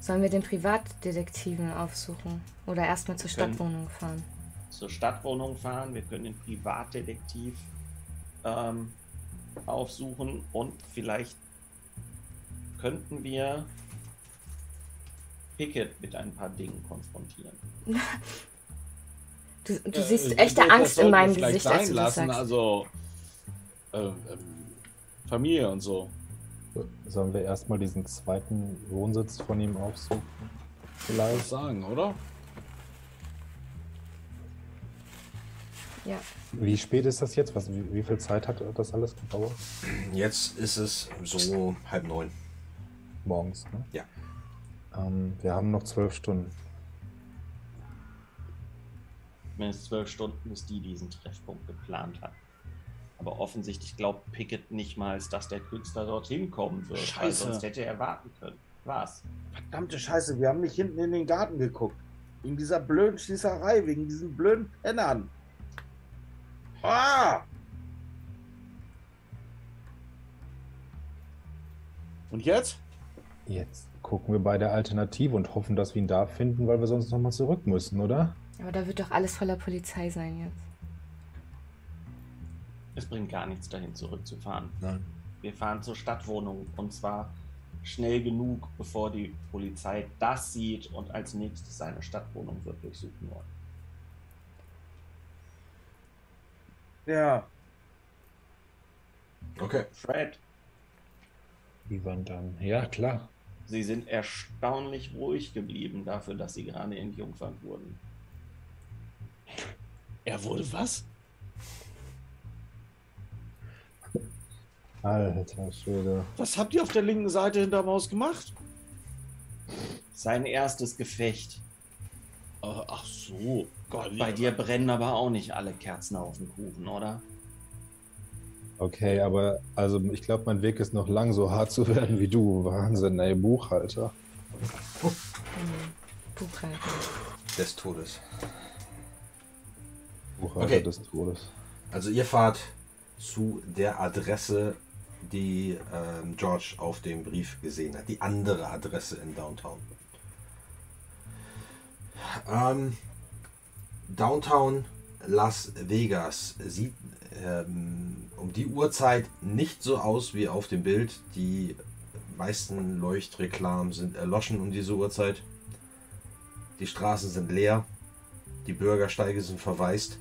Sollen wir den Privatdetektiven aufsuchen? Oder erstmal zur Stadtwohnung fahren? Zur Stadtwohnung fahren, wir können den Privatdetektiv ähm, aufsuchen und vielleicht könnten wir Pickett mit ein paar Dingen konfrontieren. Du, du Äh, siehst echte Angst in meinem Gesicht, als du das sagst. Also ähm, ähm, Familie und so. Sollen wir erstmal diesen zweiten Wohnsitz von ihm aufsuchen? Vielleicht. sagen, oder? Ja. Wie spät ist das jetzt? Was, wie, wie viel Zeit hat das alles gedauert? Jetzt ist es so halb neun. Morgens, ne? Ja. Ähm, wir haben noch zwölf Stunden. Mindestens zwölf Stunden, bis die diesen Treffpunkt geplant hat. Aber offensichtlich glaubt Pickett nicht mal, dass der Künstler dorthin kommen wird. Weil Scheiße. sonst hätte er warten können. Was? Verdammte Scheiße, wir haben nicht hinten in den Garten geguckt. Wegen dieser blöden Schießerei, wegen diesen blöden Pennern. Ah! Und jetzt? Jetzt gucken wir bei der Alternative und hoffen, dass wir ihn da finden, weil wir sonst nochmal zurück müssen, oder? Aber da wird doch alles voller Polizei sein jetzt. Es bringt gar nichts dahin zurückzufahren. Nein. Wir fahren zur Stadtwohnung und zwar schnell genug, bevor die Polizei das sieht und als nächstes seine Stadtwohnung wird durchsuchen wollen. Ja. Okay. Fred, Ivan dann. Ja, klar. Sie sind erstaunlich ruhig geblieben dafür, dass Sie gerade entjungfert wurden. Er wurde was? Alter Schwede. Was habt ihr auf der linken Seite hinterm Haus gemacht? Sein erstes Gefecht. Ach ach so. Gott, Bei dir brennen aber auch nicht alle Kerzen auf dem Kuchen, oder? Okay, aber also ich glaube, mein Weg ist noch lang, so hart zu werden wie du. Wahnsinn, ey, Buchhalter. Buchhalter. Des Todes. Buchhalter Okay. des Todes. Also ihr fahrt zu der Adresse, die ähm, George auf dem Brief gesehen hat. Die andere Adresse in Downtown. Ähm, Downtown Las Vegas sieht ähm, um die Uhrzeit nicht so aus wie auf dem Bild. Die meisten Leuchtreklamen sind erloschen um diese Uhrzeit. Die Straßen sind leer. Die Bürgersteige sind verwaist.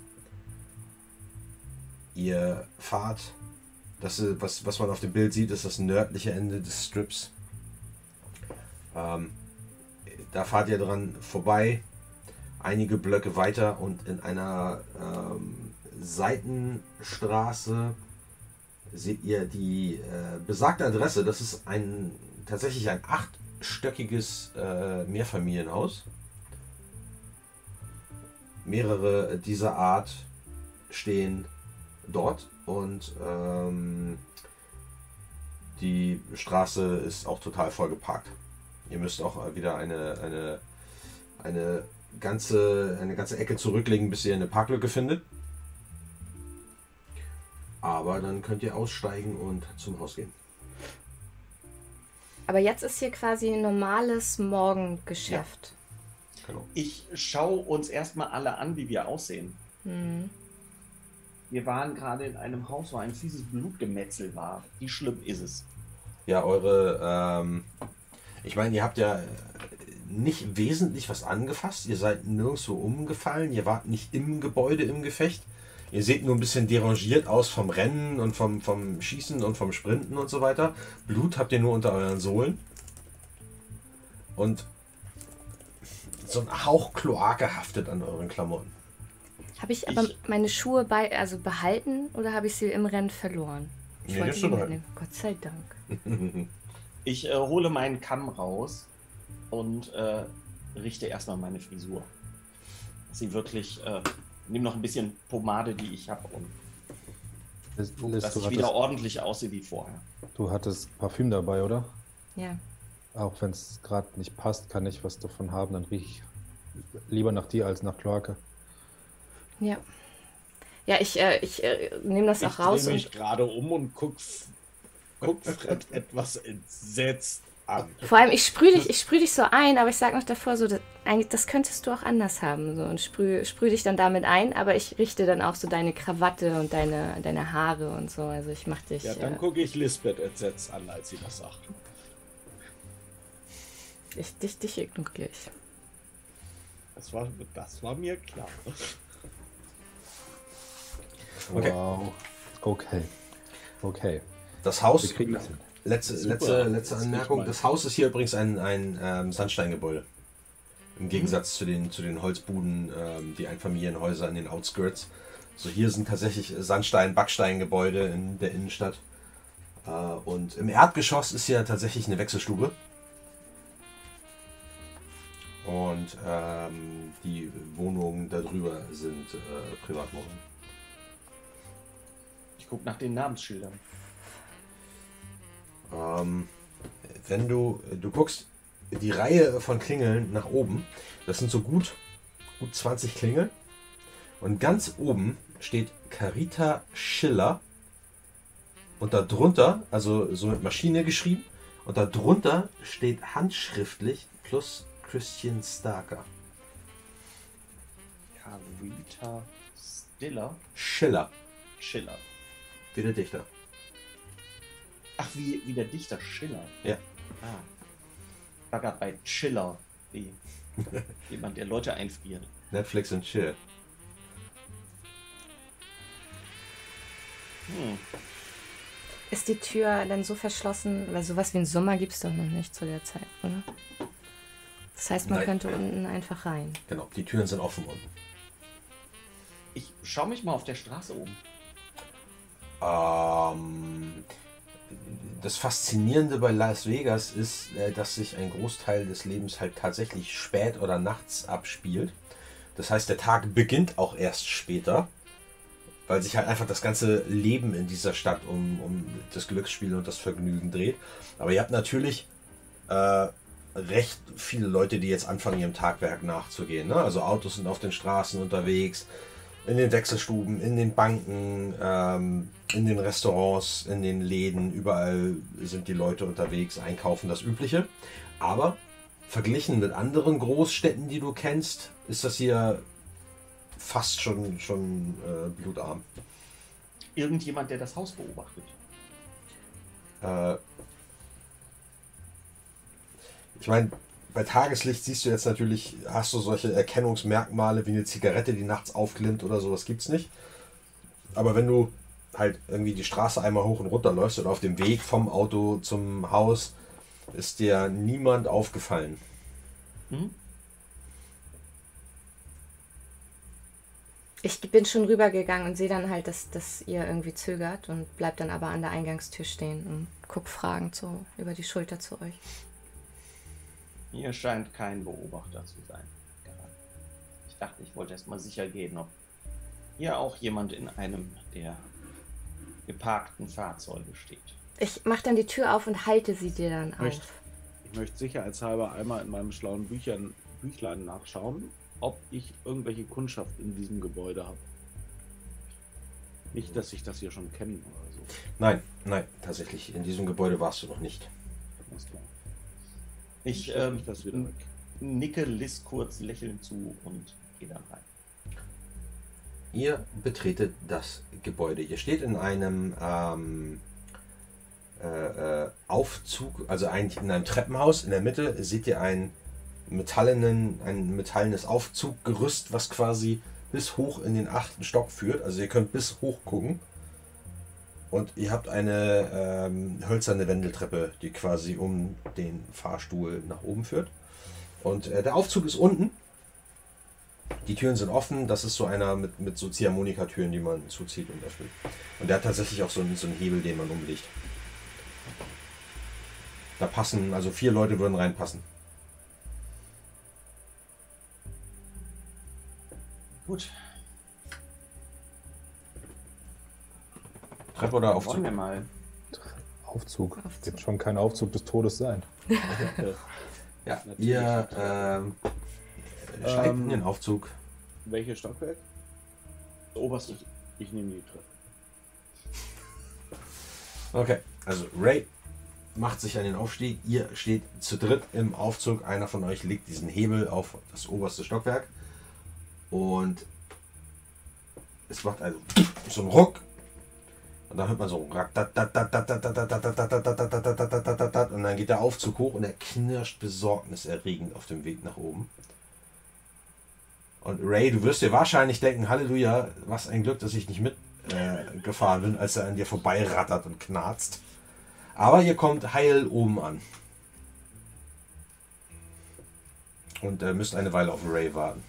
Ihr fahrt, das was, was man auf dem Bild sieht, ist das nördliche Ende des Strips. Ähm, da fahrt ihr dran vorbei, einige Blöcke weiter und in einer ähm, Seitenstraße seht ihr die äh, besagte Adresse. Das ist ein tatsächlich ein achtstöckiges äh, Mehrfamilienhaus. Mehrere dieser Art stehen dort und ähm, die Straße ist auch total voll geparkt. Ihr müsst auch äh, wieder eine, eine, eine, ganze, eine ganze Ecke zurücklegen, bis ihr eine Parklücke findet. Aber dann könnt ihr aussteigen und zum Haus gehen. Aber jetzt ist hier quasi ein normales Morgengeschäft. Genau. Ich schaue uns erstmal alle an, wie wir aussehen. Hm. Wir waren gerade in einem Haus, wo ein fieses Blutgemetzel war. Wie schlimm ist es? Ja, eure, ähm, ich meine, ihr habt ja äh, nicht wesentlich was angefasst. Ihr seid nirgendwo umgefallen. Ihr wart nicht im Gebäude im Gefecht. Ihr seht nur ein bisschen derangiert aus vom Rennen und vom, vom Schießen und vom Sprinten und so weiter. Blut habt ihr nur unter euren Sohlen. Und so ein Hauch Kloake haftet an euren Klamotten. Habe ich aber Ich- meine Schuhe bei, also behalten oder habe ich sie im Rennen verloren? Ich Nee, wollte das sie mitnehmen. Gott sei Dank. Ich äh, hole meinen Kamm raus und äh, richte erstmal meine Frisur. Dass Sie wirklich, äh, nehme noch ein bisschen Pomade, die ich habe, und guck, Liz, dass du, ich wieder hattest, ordentlich aussehe wie vorher. du hattest Parfüm dabei, oder? Ja. Auch wenn es gerade nicht passt, kann ich was davon haben, dann riech ich lieber nach dir als nach Kloake. Ja. Ja, ich, äh, ich äh, nehme das Ich auch raus drehe und mich gerade um und guck, guck Fred etwas entsetzt an. vor allem ich sprühe dich, ich sprühe dich so ein, aber ich sage noch davor so, das, eigentlich, das könntest du auch anders haben so und sprühe, sprühe dich dann damit ein, aber ich richte dann auch so deine Krawatte und deine, deine Haare und so, also ich mach dich, Ja, dann äh, gucke ich Lisbeth entsetzt an, als sie das sagt. ich, dich, dich ignoriere ich. Das war, das war mir klar. Okay. Wow. Okay. Okay. Das Haus, Wir kriegen das hin. letzte, Super. letzte, letzte Das Anmerkung. Das Haus ist hier übrigens ein, ein ähm, Sandsteingebäude. Im Gegensatz zu, den, zu den Holzbuden, ähm, die Einfamilienhäuser in den Outskirts. So hier sind tatsächlich Sandstein, Backsteingebäude in der Innenstadt. Äh, und im Erdgeschoss ist hier tatsächlich eine Wechselstube. Und ähm, die Wohnungen darüber sind äh, Privatwohnungen. Ich gucke nach den Namensschildern. Ähm, wenn du, du guckst die Reihe von Klingeln nach oben, das sind so gut, gut 20 Klingeln. Und ganz oben steht Carita Schiller. Und darunter, also so mit Maschine geschrieben, und darunter steht handschriftlich plus Christian Starker. Carita Stiller Schiller, Schiller. Wie der Dichter. Ach, wie, wie der Dichter Schiller. Ja. Ah. Ich war gerade bei Chiller, wie jemand, der Leute einfriert. Netflix und Chill. Hm. Ist die Tür dann so verschlossen, weil sowas wie einen Sommer gibt es doch noch nicht zu der Zeit, oder? Das heißt, man Nein. könnte unten einfach rein. Genau, die Türen sind offen unten. Ich schaue mich mal auf der Straße um. Ähm, das Faszinierende bei Las Vegas ist, äh, dass sich ein Großteil des Lebens halt tatsächlich spät oder nachts abspielt. Das heißt, der Tag beginnt auch erst später, weil sich halt einfach das ganze Leben in dieser Stadt um, um das Glücksspiel und das Vergnügen dreht. Aber ihr habt natürlich äh, recht viele Leute, die jetzt anfangen, ihrem Tagwerk nachzugehen. Ne? Also Autos sind auf den Straßen unterwegs, in den Wechselstuben, in den Banken, ähm, in den Restaurants, in den Läden, überall sind die Leute unterwegs, einkaufen, das Übliche. Aber verglichen mit anderen Großstädten, die du kennst, ist das hier fast schon, schon äh, blutarm. Irgendjemand, der das Haus beobachtet. Äh, ich meine, bei Tageslicht siehst du jetzt natürlich, hast du solche Erkennungsmerkmale wie eine Zigarette, die nachts aufglimmt oder sowas gibt's nicht. Aber wenn du halt irgendwie die Straße einmal hoch und runter läufst oder auf dem Weg vom Auto zum Haus, ist dir niemand aufgefallen. Hm? Ich bin schon rübergegangen und sehe dann halt, dass, dass ihr irgendwie zögert und bleibt dann aber an der Eingangstür stehen und guck fragend so über die Schulter zu euch. Hier scheint kein Beobachter zu sein. Ich dachte, ich wollte erst mal sicher gehen, ob hier auch jemand in einem der geparkten Fahrzeuge steht. Ich mach dann die Tür auf und halte sie dir dann Möcht- auf. Ich möchte sicherheitshalber einmal in meinem schlauen Büchern, Büchlein nachschauen, ob ich irgendwelche Kundschaft in diesem Gebäude habe. Nicht, dass ich das hier schon kenne oder so. Nein, nein, tatsächlich. In diesem Gebäude warst du noch nicht. Alles klar. Ich ähm, ich das wieder weg. nicke Liz kurz lächelnd zu und gehe dann rein. Ihr betretet das Gebäude. Ihr steht in einem ähm, äh, äh, Aufzug, also eigentlich in einem Treppenhaus. In der Mitte seht ihr ein, metallenen, ein metallenes Aufzuggerüst, was quasi bis hoch in den achten Stock führt. Also ihr könnt bis hoch gucken. Und ihr habt eine ähm, hölzerne Wendeltreppe, die quasi um den Fahrstuhl nach oben führt. Und äh, der Aufzug ist unten. Die Türen sind offen. Das ist so einer mit, mit so Ziehharmonika-Türen, die man zuzieht und öffnet. Und der hat tatsächlich auch so einen, so einen Hebel, den man umlegt. Da passen, also vier Leute würden reinpassen. Gut, Treppe oder wollen Aufzug? wir mal. Aufzug. Aufzug. Wird schon kein Aufzug des Todes sein. Ja, Natürlich. ihr ähm, steigt in Ähm, den Aufzug. Welches Stockwerk? Oberste. Ich nehme die Treppe. Okay, also Ray macht sich an den Aufstieg. Ihr steht zu dritt im Aufzug. Einer von euch legt diesen Hebel auf das oberste Stockwerk. Und es macht also so einen Ruck. Und dann hört man so und dann geht der Aufzug hoch und er knirscht besorgniserregend auf dem Weg nach oben. Und Ray, du wirst dir wahrscheinlich denken, Halleluja, was ein Glück, dass ich nicht mitgefahren äh, bin, als er an dir vorbeirattert und knarzt. Aber ihr kommt heil oben an. Und äh, müsst eine Weile auf Ray warten.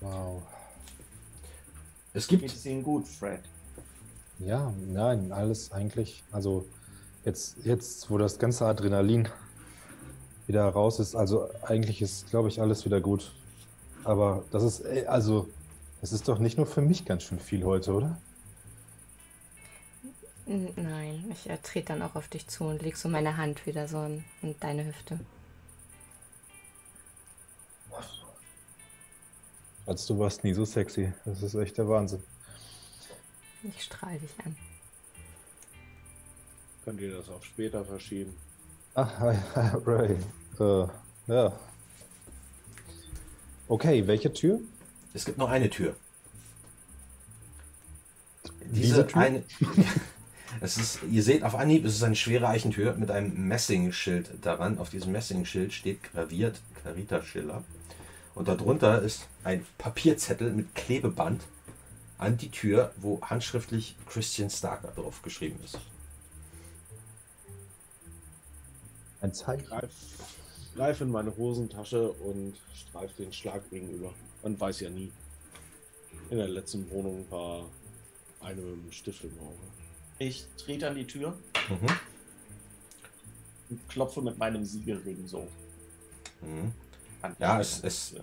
Wow. Es Geht gibt es Ihnen gut, Fred? Ja, nein, alles eigentlich. Also jetzt, jetzt, wo das ganze Adrenalin wieder raus ist, also eigentlich ist, glaube ich, alles wieder gut. Aber das ist, äh, also, es ist doch nicht nur für mich ganz schön viel heute, oder? Nein, ich äh, trete dann auch auf dich zu und leg so meine Hand wieder so in, in deine Hüfte. Als du warst nie so sexy. Das ist echt der Wahnsinn. Ich strahle dich an. Könnt ihr das auf später verschieben? Ach, hi, hi, Ray. Äh, ja. Okay, welche Tür? Es gibt noch eine Tür. Diese, Diese Tür? eine. es ist, ihr seht auf Anhieb, es ist eine schwere Eichentür mit einem Messingschild daran. Auf diesem Messingschild steht graviert Carita Schiller. Und darunter ist ein Papierzettel mit Klebeband an die Tür, wo handschriftlich Christian Starker drauf geschrieben ist. Ein Zeichen. Greif, greif in meine Hosentasche und streif den Schlag gegenüber. Man weiß ja nie. In der letzten Wohnung war eine mit einem Stift im Auge. Ich trete an die Tür Mhm. und klopfe mit meinem Siegelring so. Mhm. Ja, es, es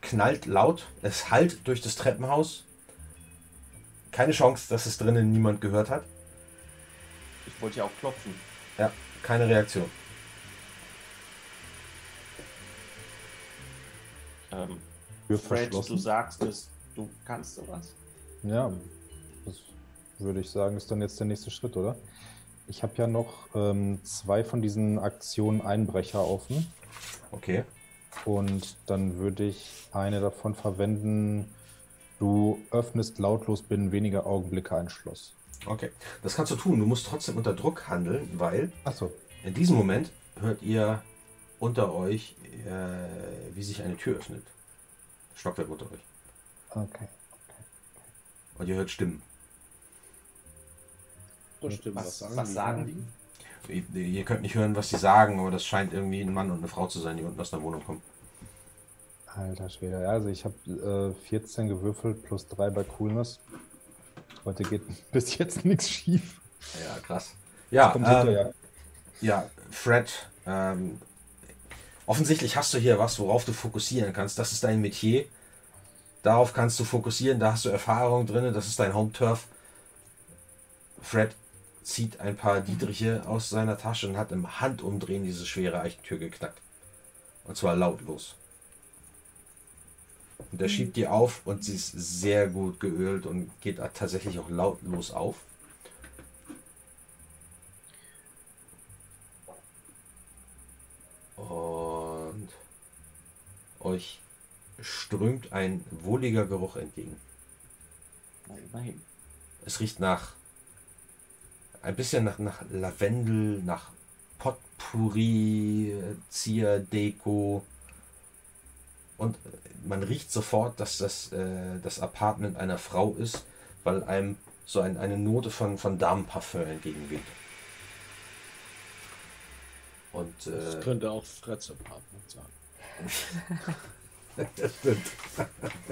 knallt laut, es hallt durch das Treppenhaus. Keine Chance, dass es drinnen niemand gehört hat. Ich wollte ja auch klopfen. Ja, keine Reaktion. Ähm, Tür Fred, du verschlossen. sagst es, du kannst sowas. Ja, das würde ich sagen, ist dann jetzt der nächste Schritt, oder? Ich habe ja noch ähm, zwei von diesen Aktionen Einbrecher offen. Okay. Und dann würde ich eine davon verwenden. Du öffnest lautlos binnen weniger Augenblicke ein Schloss. Okay. Das kannst du tun. Du musst trotzdem unter Druck handeln, weil Achso. in diesem Moment hört ihr unter euch, äh, wie sich eine Tür öffnet. Stockwerk unter euch. Okay. Und ihr hört Stimmen. Das stimmt. Was, sagen was die? sagen die? Ihr, ihr könnt nicht hören, was sie sagen, aber das scheint irgendwie ein Mann und eine Frau zu sein, die unten aus der Wohnung kommen. Alter Schwede. Ja, also ich habe äh, 14 gewürfelt plus 3 bei Coolness. Heute geht bis jetzt nichts schief. Ja, krass. Ja, ähm, hinterher. Ja, Fred, ähm, offensichtlich hast du hier was, worauf du fokussieren kannst. Das ist dein Metier. Darauf kannst du fokussieren, da hast du Erfahrung drin, das ist dein Home-Turf. Fred zieht ein paar Dietriche aus seiner Tasche und hat im Handumdrehen diese schwere Eichentür geknackt. Und zwar lautlos. Und der schiebt die auf und sie ist sehr gut geölt und geht tatsächlich auch lautlos auf. Und euch strömt ein wohliger Geruch entgegen. Immerhin. Es riecht nach ein bisschen nach, nach Lavendel, nach Potpourri, Zierdeko. Und man riecht sofort, dass das äh, das Apartment einer Frau ist, weil einem so ein, eine Note von, von Damenparfum entgegenweht. Und Das äh, könnte auch Freds Apartment sein. das stimmt.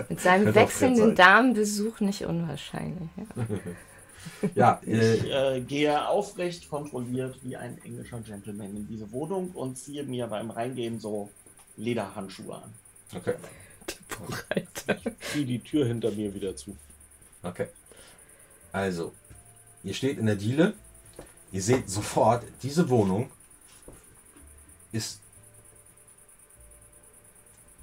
Mit seinem wechselnden sein. Damenbesuch nicht unwahrscheinlich. Ja. Ja, Ich äh, äh, gehe aufrecht kontrolliert wie ein englischer Gentleman in diese Wohnung und ziehe mir beim Reingehen so Lederhandschuhe an. okay. Zieh die Tür hinter mir wieder zu. Okay. Also, ihr steht in der Diele. Ihr seht sofort, diese Wohnung ist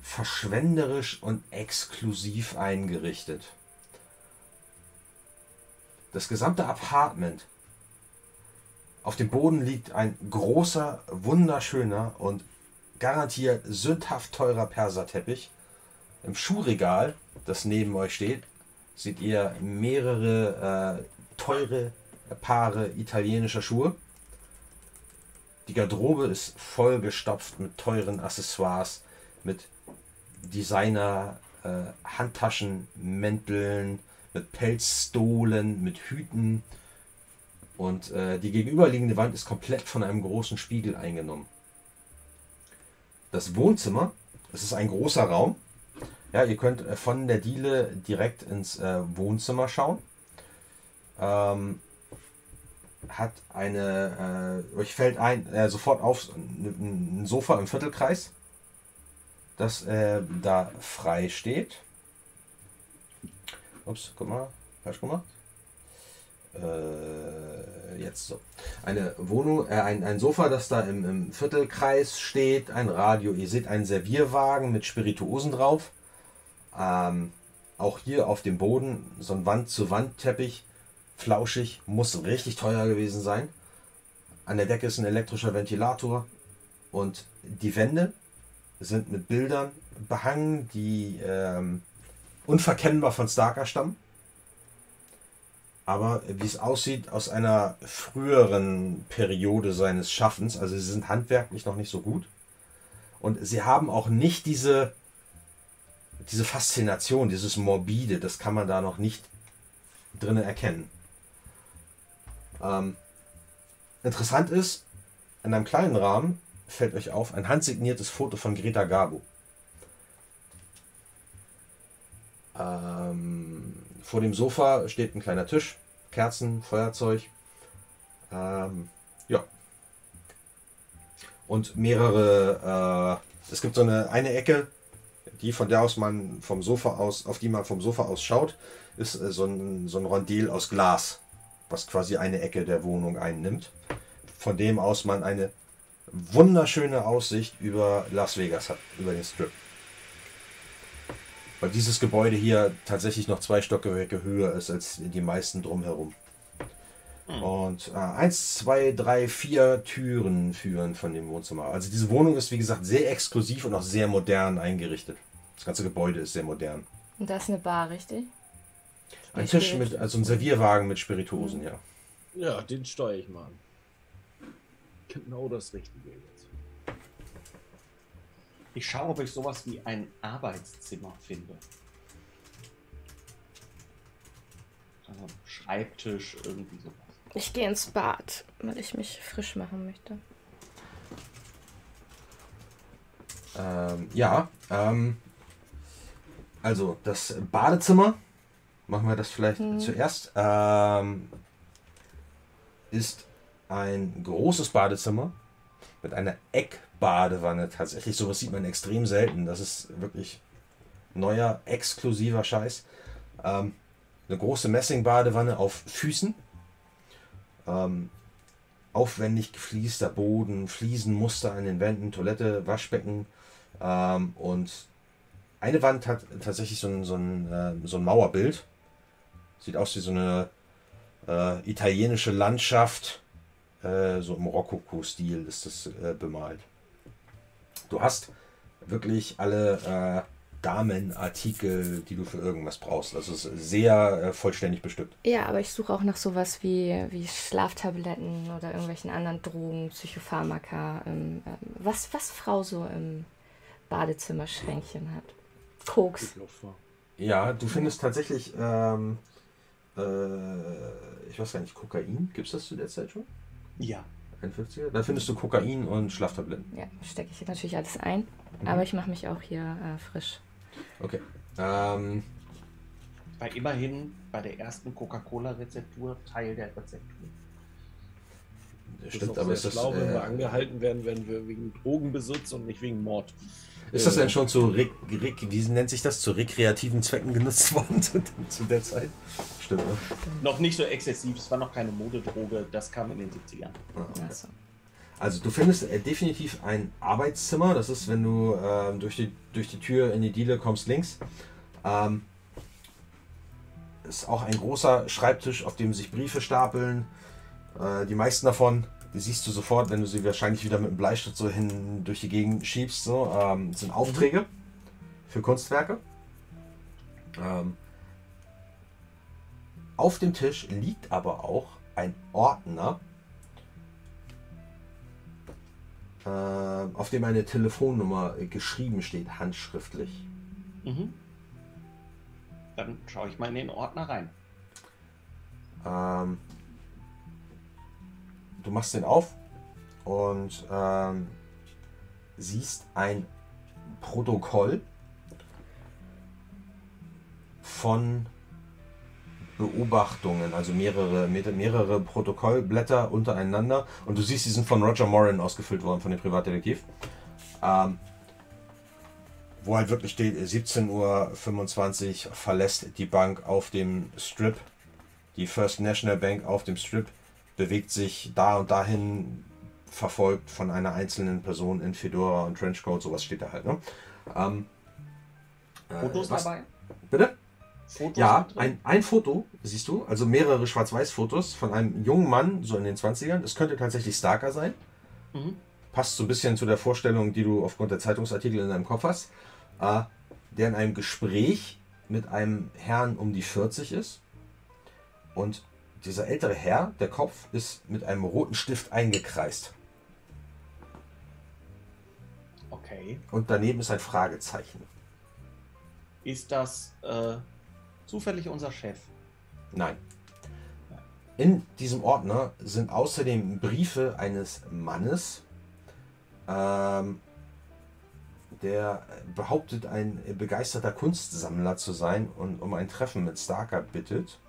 verschwenderisch und exklusiv eingerichtet. Das gesamte Apartment. Auf dem Boden liegt ein großer, wunderschöner und garantiert sündhaft teurer Perserteppich. Im Schuhregal, das neben euch steht, seht ihr mehrere äh, teure Paare italienischer Schuhe. Die Garderobe ist vollgestopft mit teuren Accessoires, mit Designer äh, Handtaschen, Mänteln, mit Pelzstolen, mit Hüten. Und äh, die gegenüberliegende Wand ist komplett von einem großen Spiegel eingenommen. Das Wohnzimmer, es ist ein großer Raum. Ja, ihr könnt äh, von der Diele direkt ins äh, Wohnzimmer schauen. Ähm, hat eine, äh, euch fällt ein, äh, sofort auf, ein, ein Sofa im Viertelkreis, das äh, da frei steht. Ups, guck mal, falsch gemacht. Äh, jetzt so. Eine Wohnung, äh, ein, ein Sofa, das da im, im Viertelkreis steht, ein Radio. Ihr seht einen Servierwagen mit Spirituosen drauf. Ähm, auch hier auf dem Boden so ein Wand-zu-Wand-Teppich. Flauschig, muss richtig teuer gewesen sein. An der Decke ist ein elektrischer Ventilator. Und die Wände sind mit Bildern behangen, die ähm, unverkennbar von Starker stammen. Aber wie es aussieht, aus einer früheren Periode seines Schaffens. Also sie sind handwerklich noch nicht so gut. Und sie haben auch nicht diese, diese Faszination, dieses Morbide, das kann man da noch nicht drin erkennen. Ähm, interessant ist, in einem kleinen Rahmen fällt euch auf ein handsigniertes Foto von Greta Garbo. Ähm, vor dem Sofa steht ein kleiner Tisch, Kerzen, Feuerzeug. Ähm, ja. Und mehrere, äh, es gibt so eine, eine Ecke, die von der aus man vom Sofa aus, auf die man vom Sofa aus schaut, ist äh, so, ein, so ein Rondel aus Glas, was quasi eine Ecke der Wohnung einnimmt. Von dem aus man eine wunderschöne Aussicht über Las Vegas hat, über den Strip. Weil dieses Gebäude hier tatsächlich noch zwei Stockwerke höher ist als die meisten drumherum. Und äh, eins, zwei, drei, vier Türen führen von dem Wohnzimmer. Also diese Wohnung ist wie gesagt sehr exklusiv und auch sehr modern eingerichtet. Das ganze Gebäude ist sehr modern. Und da ist eine Bar, richtig? Ein Mit Tisch mit, also ein Servierwagen mit Spirituosen, ja. Ja, den steuere ich mal an. Genau das Richtige. Ich schaue, ob ich sowas wie ein Arbeitszimmer finde. Also Schreibtisch, irgendwie sowas. Ich gehe ins Bad, weil ich mich frisch machen möchte. Ähm, ja, ähm, also das Badezimmer, machen wir das vielleicht zuerst, ähm, ist ein großes Badezimmer mit einer Eckbadewanne tatsächlich. Sowas sieht man extrem selten. Das ist wirklich neuer, exklusiver Scheiß. Ähm, eine große Messingbadewanne auf Füßen. Ähm, aufwendig gefliester Boden, Fliesenmuster an den Wänden, Toilette, Waschbecken ähm, und eine Wand hat tatsächlich so ein, so ein, äh, so ein Mauerbild. Sieht aus wie so eine äh, italienische Landschaft. Äh, so im Rokoko-Stil ist das äh, bemalt. Du hast wirklich alle äh, Damenartikel, die du für irgendwas brauchst. Also es ist sehr äh, vollständig bestückt. Ja, aber ich suche auch nach sowas wie, wie Schlaftabletten oder irgendwelchen anderen Drogen, Psychopharmaka, ähm, ähm, was, was Frau so im Badezimmerschränkchen hat. Koks. Ja, du findest tatsächlich, ähm, äh, ich weiß gar nicht, Kokain. Gibt es das zu der Zeit schon? Ja. 51er? Da findest du Kokain und Schlaftabletten. Ja, stecke ich natürlich alles ein. Mhm. Aber ich mache mich auch hier äh, frisch. Okay. Ähm, Bei immerhin bei der ersten Coca-Cola-Rezeptur Teil der Rezeptur. das stimmt, ist aber ist das, schlau, wenn wir äh, angehalten werden, wenn wir wegen Drogenbesitz und nicht wegen Mord. Ist das denn schon zu, re re wie nennt sich das, zu rekreativen Zwecken genutzt worden zu, zu der Zeit? Stimmt, ne? Noch nicht so exzessiv, es war noch keine Modedroge, das kam in den 70ern. Ah, okay. Achso. Also du findest äh, definitiv ein Arbeitszimmer. Das ist, wenn du ähm, durch, die, durch die Tür in die Diele kommst, links. Ähm, ist auch ein großer Schreibtisch, auf dem sich Briefe stapeln. Äh, die meisten davon, siehst du sofort, wenn du sie wahrscheinlich wieder mit dem Bleistift so hin durch die Gegend schiebst. So, ähm, sind Aufträge für Kunstwerke. Ähm, auf dem Tisch liegt aber auch ein Ordner äh, auf dem eine Telefonnummer geschrieben steht, handschriftlich. Mhm. Dann schaue ich mal in den Ordner rein. Ähm, du machst den auf und ähm, siehst ein Protokoll von Beobachtungen, also mehrere, mehrere- Protokollblätter untereinander. Und du siehst, die sind von Roger Moran ausgefüllt worden, von dem Privatdetektiv. Ähm, wo halt wirklich steht, 17.25 Uhr verlässt die Bank auf dem Strip. Die First National Bank auf dem Strip bewegt sich da und dahin, verfolgt von einer einzelnen Person in Fedora und Trenchcoat, sowas steht da halt. Ne? Ähm, äh, Fotos was- dabei? Bitte? Fotos Ja, ein, ein Foto, siehst du, also mehrere Schwarz-Weiß-Fotos von einem jungen Mann, so in den 20ern. Es könnte tatsächlich Starker sein. Mhm. Passt so ein bisschen zu der Vorstellung, die du aufgrund der Zeitungsartikel in deinem Kopf hast. Äh, der in einem Gespräch mit einem Herrn um die 40 ist. Und dieser ältere Herr, der Kopf, ist mit einem roten Stift eingekreist. Okay. Und daneben ist ein Fragezeichen. Ist das äh, zufällig unser Chef? Nein. In diesem Ordner sind außerdem Briefe eines Mannes, ähm, der behauptet, ein begeisterter Kunstsammler zu sein und um ein Treffen mit Starker bittet.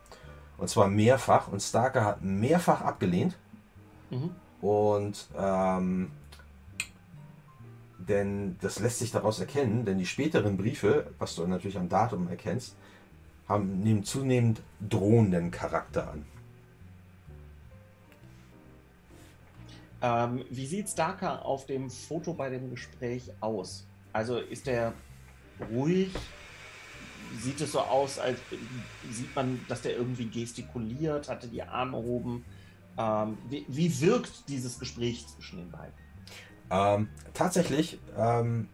Und zwar mehrfach. Und Starker hat mehrfach abgelehnt. Mhm. Und ähm, denn das lässt sich daraus erkennen, denn die späteren Briefe, was du natürlich am Datum erkennst, haben nehmen zunehmend drohenden Charakter an. Ähm, wie sieht Starker auf dem Foto bei dem Gespräch aus? Also ist er ruhig? Sieht es so aus, als sieht man, dass der irgendwie gestikuliert, hatte die Arme oben? Ähm, wie, wie wirkt dieses Gespräch zwischen den beiden? Ähm, tatsächlich ähm,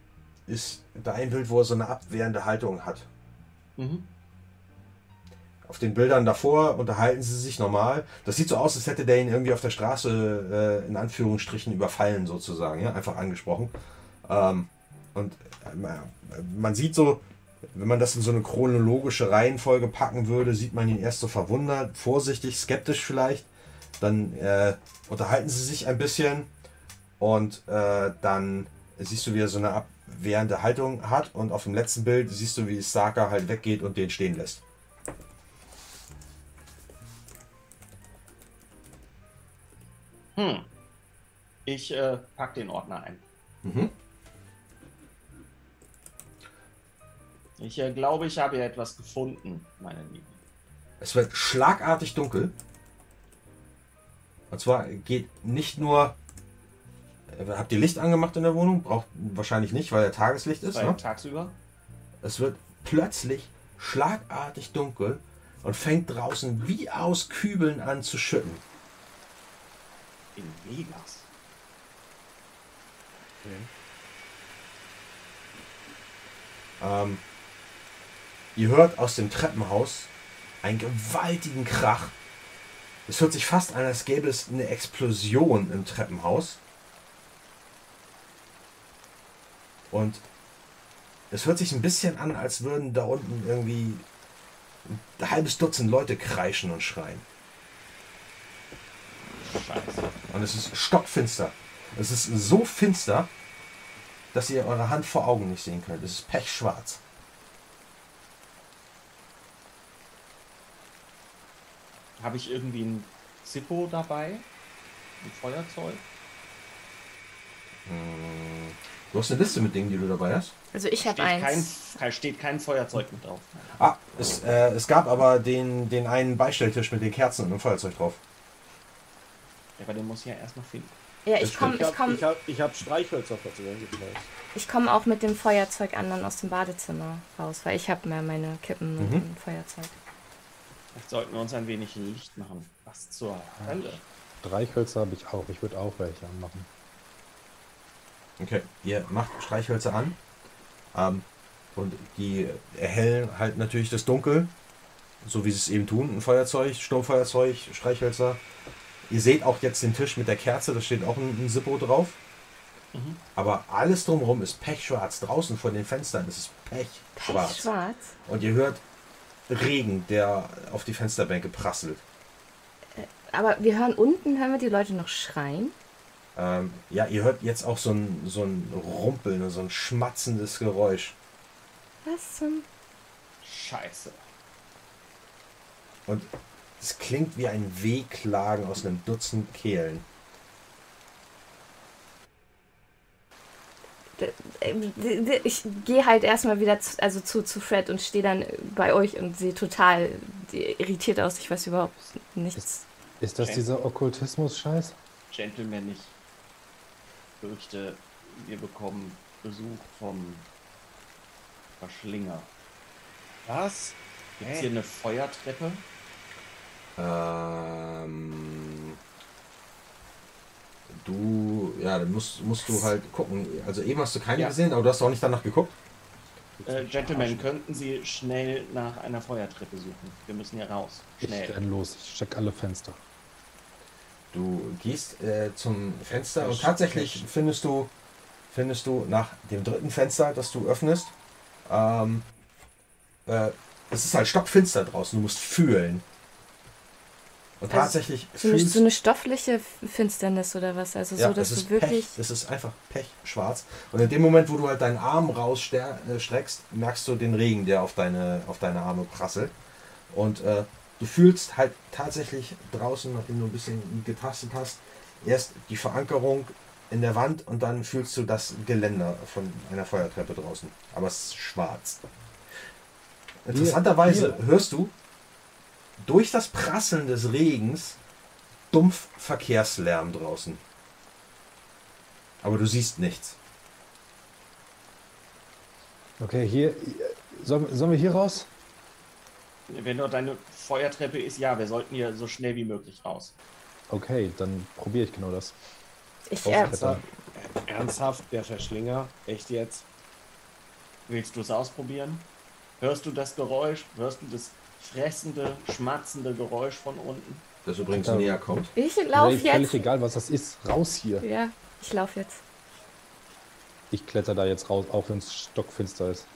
ist da ein Bild, wo er so eine abwehrende Haltung hat. Mhm. Auf den Bildern davor unterhalten sie sich normal. Das sieht so aus, als hätte der ihn irgendwie auf der Straße äh, in Anführungsstrichen überfallen, sozusagen, ja, einfach angesprochen. Ähm, und äh, man sieht so, wenn man das in so eine chronologische Reihenfolge packen würde, sieht man ihn erst so verwundert, vorsichtig, skeptisch vielleicht. Dann äh, unterhalten sie sich ein bisschen und äh, dann siehst du, wie er so eine abwehrende Haltung hat. Und auf dem letzten Bild siehst du, wie Saka halt weggeht und den stehen lässt. Hm. Ich äh, pack den Ordner ein. Mhm. Ich äh, glaube, ich habe hier etwas gefunden, meine Lieben. Es wird schlagartig dunkel. Und zwar geht nicht nur. äh, Habt ihr Licht angemacht in der Wohnung? Braucht wahrscheinlich nicht, weil er Tageslicht ist. Weil Ne? tagsüber. Es wird plötzlich schlagartig dunkel und fängt draußen wie aus Kübeln an zu schütten. In Vegas. Ähm, ihr hört aus dem Treppenhaus einen gewaltigen Krach. Es hört sich fast an, als gäbe es eine Explosion im Treppenhaus. Und es hört sich ein bisschen an, als würden da unten irgendwie ein halbes Dutzend Leute kreischen und schreien. Scheiße. Und es ist stockfinster. Es ist so finster, dass ihr eure Hand vor Augen nicht sehen könnt. Es ist pechschwarz. Habe ich irgendwie ein Zippo dabei? Ein Feuerzeug? Du hast eine Liste mit Dingen, die du dabei hast. Also ich habe eins. kein- steht kein Feuerzeug mit drauf. Ah, es, äh, es gab aber den, den einen Beistelltisch mit den Kerzen und dem Feuerzeug drauf. Ja, aber den muss ich ja erst noch finden. Ja, ich komme Ich ich habe komm, ich hab, ich hab Streichhölzer vielleicht. ich komm auch mit dem Feuerzeug an dann aus dem Badezimmer raus, weil ich habe mehr meine Kippen und Mhm. ein Feuerzeug. Vielleicht sollten wir uns ein wenig Licht machen. Was zur Hölle? Streichhölzer habe ich auch. Ich würde auch welche anmachen. Okay, ihr macht Streichhölzer an. Ähm, und die erhellen halt natürlich das Dunkel, so wie sie es eben tun. Ein Feuerzeug, Sturmfeuerzeug, Streichhölzer. Ihr seht auch jetzt den Tisch mit der Kerze, da steht auch ein, ein Zippo drauf. Mhm. Aber alles drumherum ist pechschwarz. Draußen vor den Fenstern ist es pechschwarz. Schwarz. Und ihr hört Regen, der auf die Fensterbänke prasselt. Aber wir hören unten, hören wir die Leute noch schreien. Ähm, ja, ihr hört jetzt auch so ein, so ein Rumpeln, so ein schmatzendes Geräusch. Was zum... Scheiße. Und es klingt wie ein Wehklagen aus einem Dutzend Kehlen. Ich gehe halt erstmal wieder zu, also zu, zu Fred und stehe dann bei euch und sehe total irritiert aus. Ich weiß überhaupt nichts. Ist das Okay. dieser Okkultismus-Scheiß? Gentleman, ich fürchte, wir bekommen Besuch vom Verschlinger. Was? Gibt Hä? hier eine Feuertreppe? Ähm, du, ja, dann musst, musst du halt gucken. Also eben hast du keine Ja. gesehen, aber du hast auch nicht danach geguckt. Äh, Gentleman, könnten Sie schnell nach einer Feuertreppe suchen? Wir müssen hier raus. Ich Schnell. renn los. Ich check alle Fenster. Du gehst äh, zum Fenster und tatsächlich findest du, findest du nach dem dritten Fenster, das du öffnest, ähm, äh, es ist halt stockfinster draußen, du musst fühlen. Und Also tatsächlich So eine, fühlst so eine stoffliche Finsternis oder was? Also ja, so, dass du ist wirklich... Pech, es ist einfach pechschwarz. Und in dem Moment, wo du halt deinen Arm rausstreckst, merkst du den Regen, der auf deine, auf deine Arme prasselt. Und äh, du fühlst halt tatsächlich draußen, nachdem du ein bisschen getastet hast, erst die Verankerung in der Wand und dann fühlst du das Geländer von einer Feuertreppe draußen. Aber es ist schwarz. Interessanterweise hörst du durch das Prasseln des Regens dumpf Verkehrslärm draußen. Aber du siehst nichts. Okay, hier. Sollen, sollen wir hier raus? Wenn dort eine Feuertreppe ist, ja, wir sollten hier so schnell wie möglich raus. Okay, dann probiere ich genau das. Ich, Rausklettern. Ernsthaft, der Verschlinger? Echt jetzt? Willst du es ausprobieren? Hörst du das Geräusch? Hörst du das fressende, schmatzende Geräusch von unten? Das übrigens Ja. näher kommt. ich Nee, laufe völlig jetzt. egal, was das ist. Raus hier. Ja, ich laufe jetzt. Ich kletter da jetzt raus, auch wenn es stockfinster ist.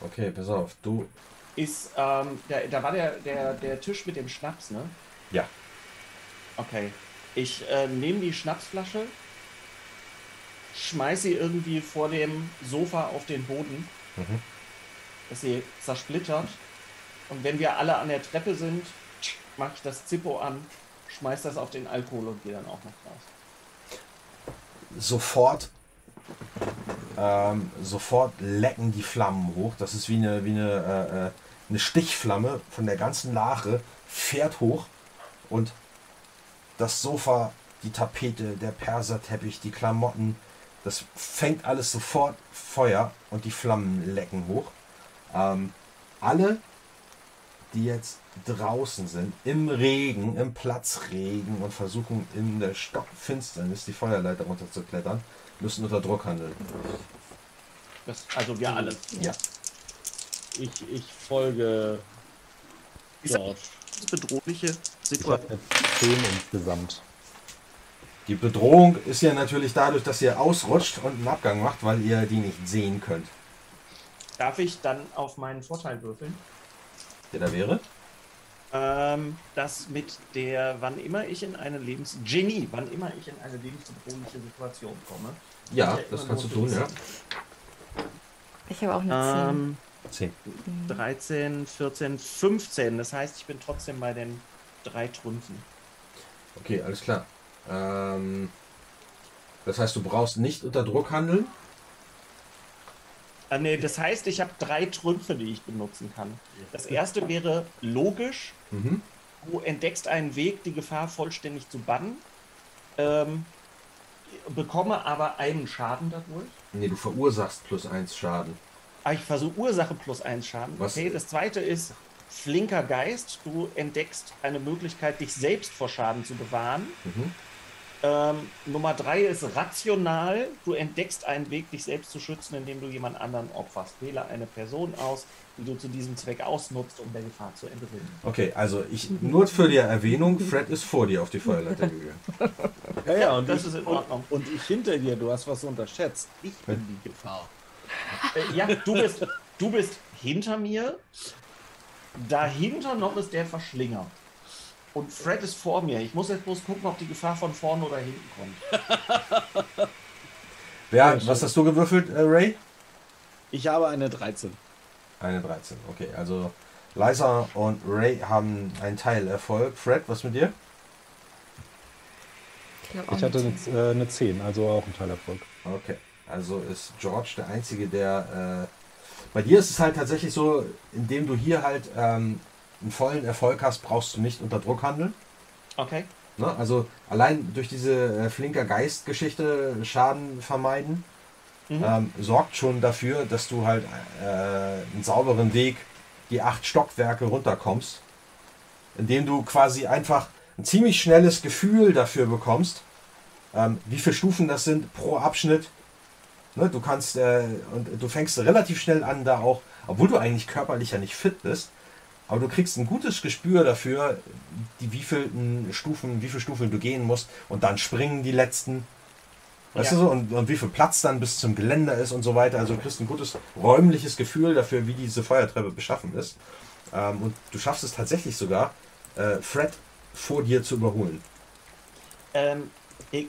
Okay, pass auf. Du. Ist, ähm, da, da war der, der, der Tisch mit dem Schnaps, ne? Ja. Okay. Ich äh, nehme die Schnapsflasche, schmeiß sie irgendwie vor dem Sofa auf den Boden, Mhm. dass sie zersplittert. Und wenn wir alle an der Treppe sind, mache ich das Zippo an, schmeiß das auf den Alkohol und gehe dann auch noch raus. Sofort. Ähm, sofort lecken die Flammen hoch. Das ist wie eine, wie eine, äh, äh, eine Stichflamme von der ganzen Lache, fährt hoch und das Sofa, die Tapete, der Perserteppich, die Klamotten, das fängt alles sofort Feuer und die Flammen lecken hoch. Ähm, alle, die jetzt draußen sind, im Regen, im Platzregen und versuchen in der Stockfinsternis die Feuerleiter runterzuklettern, müssen unter Druck handeln. Das, also wir alle. Ja. Ich, ich folge Ist das George. eine bedrohliche Situation? jetzt 10 insgesamt. Die Bedrohung ist ja natürlich dadurch, dass ihr ausrutscht und einen Abgang macht, weil ihr die nicht sehen könnt. Darf ich dann auf meinen Vorteil würfeln? Der da wäre? Ähm, das mit der, wann immer ich in eine Lebens... Genie, wann immer ich in eine lebensbedrohliche Situation komme. Ja, das kannst du tun, ja. Ich habe auch eine Ähm, 10. 13, 14, 15. Das heißt, ich bin trotzdem bei den drei Trümpfen. Okay, alles klar. Ähm, das heißt, du brauchst nicht unter Druck handeln. Ah, nee, das heißt, ich habe drei Trümpfe, die ich benutzen kann. Das erste wäre logisch. Mhm. Du entdeckst einen Weg, die Gefahr vollständig zu bannen. Ähm, bekomme aber einen Schaden dadurch. Nee, du verursachst plus 1 Schaden. Ah, ich versuche Ursache plus eins Schaden. Was- Okay, das zweite ist flinker Geist. Du entdeckst eine Möglichkeit, dich selbst vor Schaden zu bewahren. Mhm. Ähm, Nummer drei ist rational. Du entdeckst einen Weg, dich selbst zu schützen, indem du jemand anderen opferst. Wähle eine Person aus, die du zu diesem Zweck ausnutzt, um der Gefahr zu entrinnen. Okay, also ich nur für die Erwähnung, Fred ist vor dir auf die Feuerleiter gegangen. Ja, ja, und das ich, ist in und, Ordnung. und ich hinter dir, du hast was unterschätzt. Ich bin die Gefahr. Äh, ja, du bist, du bist hinter mir. Dahinter noch ist der Verschlinger. Und Fred ist vor mir. Ich muss jetzt bloß gucken, ob die Gefahr von vorne oder hinten kommt. Wer, was hast du gewürfelt, äh, Ray? Ich habe eine 13. Eine 13. Okay, also Liza und Ray haben einen Teilerfolg. Fred, was mit dir? Ich, Ich hatte eine eine, äh, eine 10, also auch ein Teilerfolg. Okay, also ist George der Einzige, der... Äh, bei dir ist es halt tatsächlich so, indem du hier halt ähm, einen vollen Erfolg hast, brauchst du nicht unter Druck handeln. Okay. Ne? Also allein durch diese äh, flinker Geistgeschichte Schaden vermeiden, Mhm. ähm, sorgt schon dafür, dass du halt äh, einen sauberen Weg die acht Stockwerke runterkommst, indem du quasi einfach ein ziemlich schnelles Gefühl dafür bekommst, ähm, wie viele Stufen das sind pro Abschnitt. Ne, du kannst äh, und du fängst relativ schnell an, da auch, obwohl du eigentlich körperlich ja nicht fit bist, aber du kriegst ein gutes Gespür dafür, die wievielten Stufen, wie viele Stufen du gehen musst und dann springen die letzten. Weißt Ja. du so? Und, und wie viel Platz dann bis zum Geländer ist und so weiter. Also du kriegst ein gutes räumliches Gefühl dafür, wie diese Feuertreppe beschaffen ist. Ähm, und du schaffst es tatsächlich sogar, äh, Fred vor dir zu überholen. Ähm,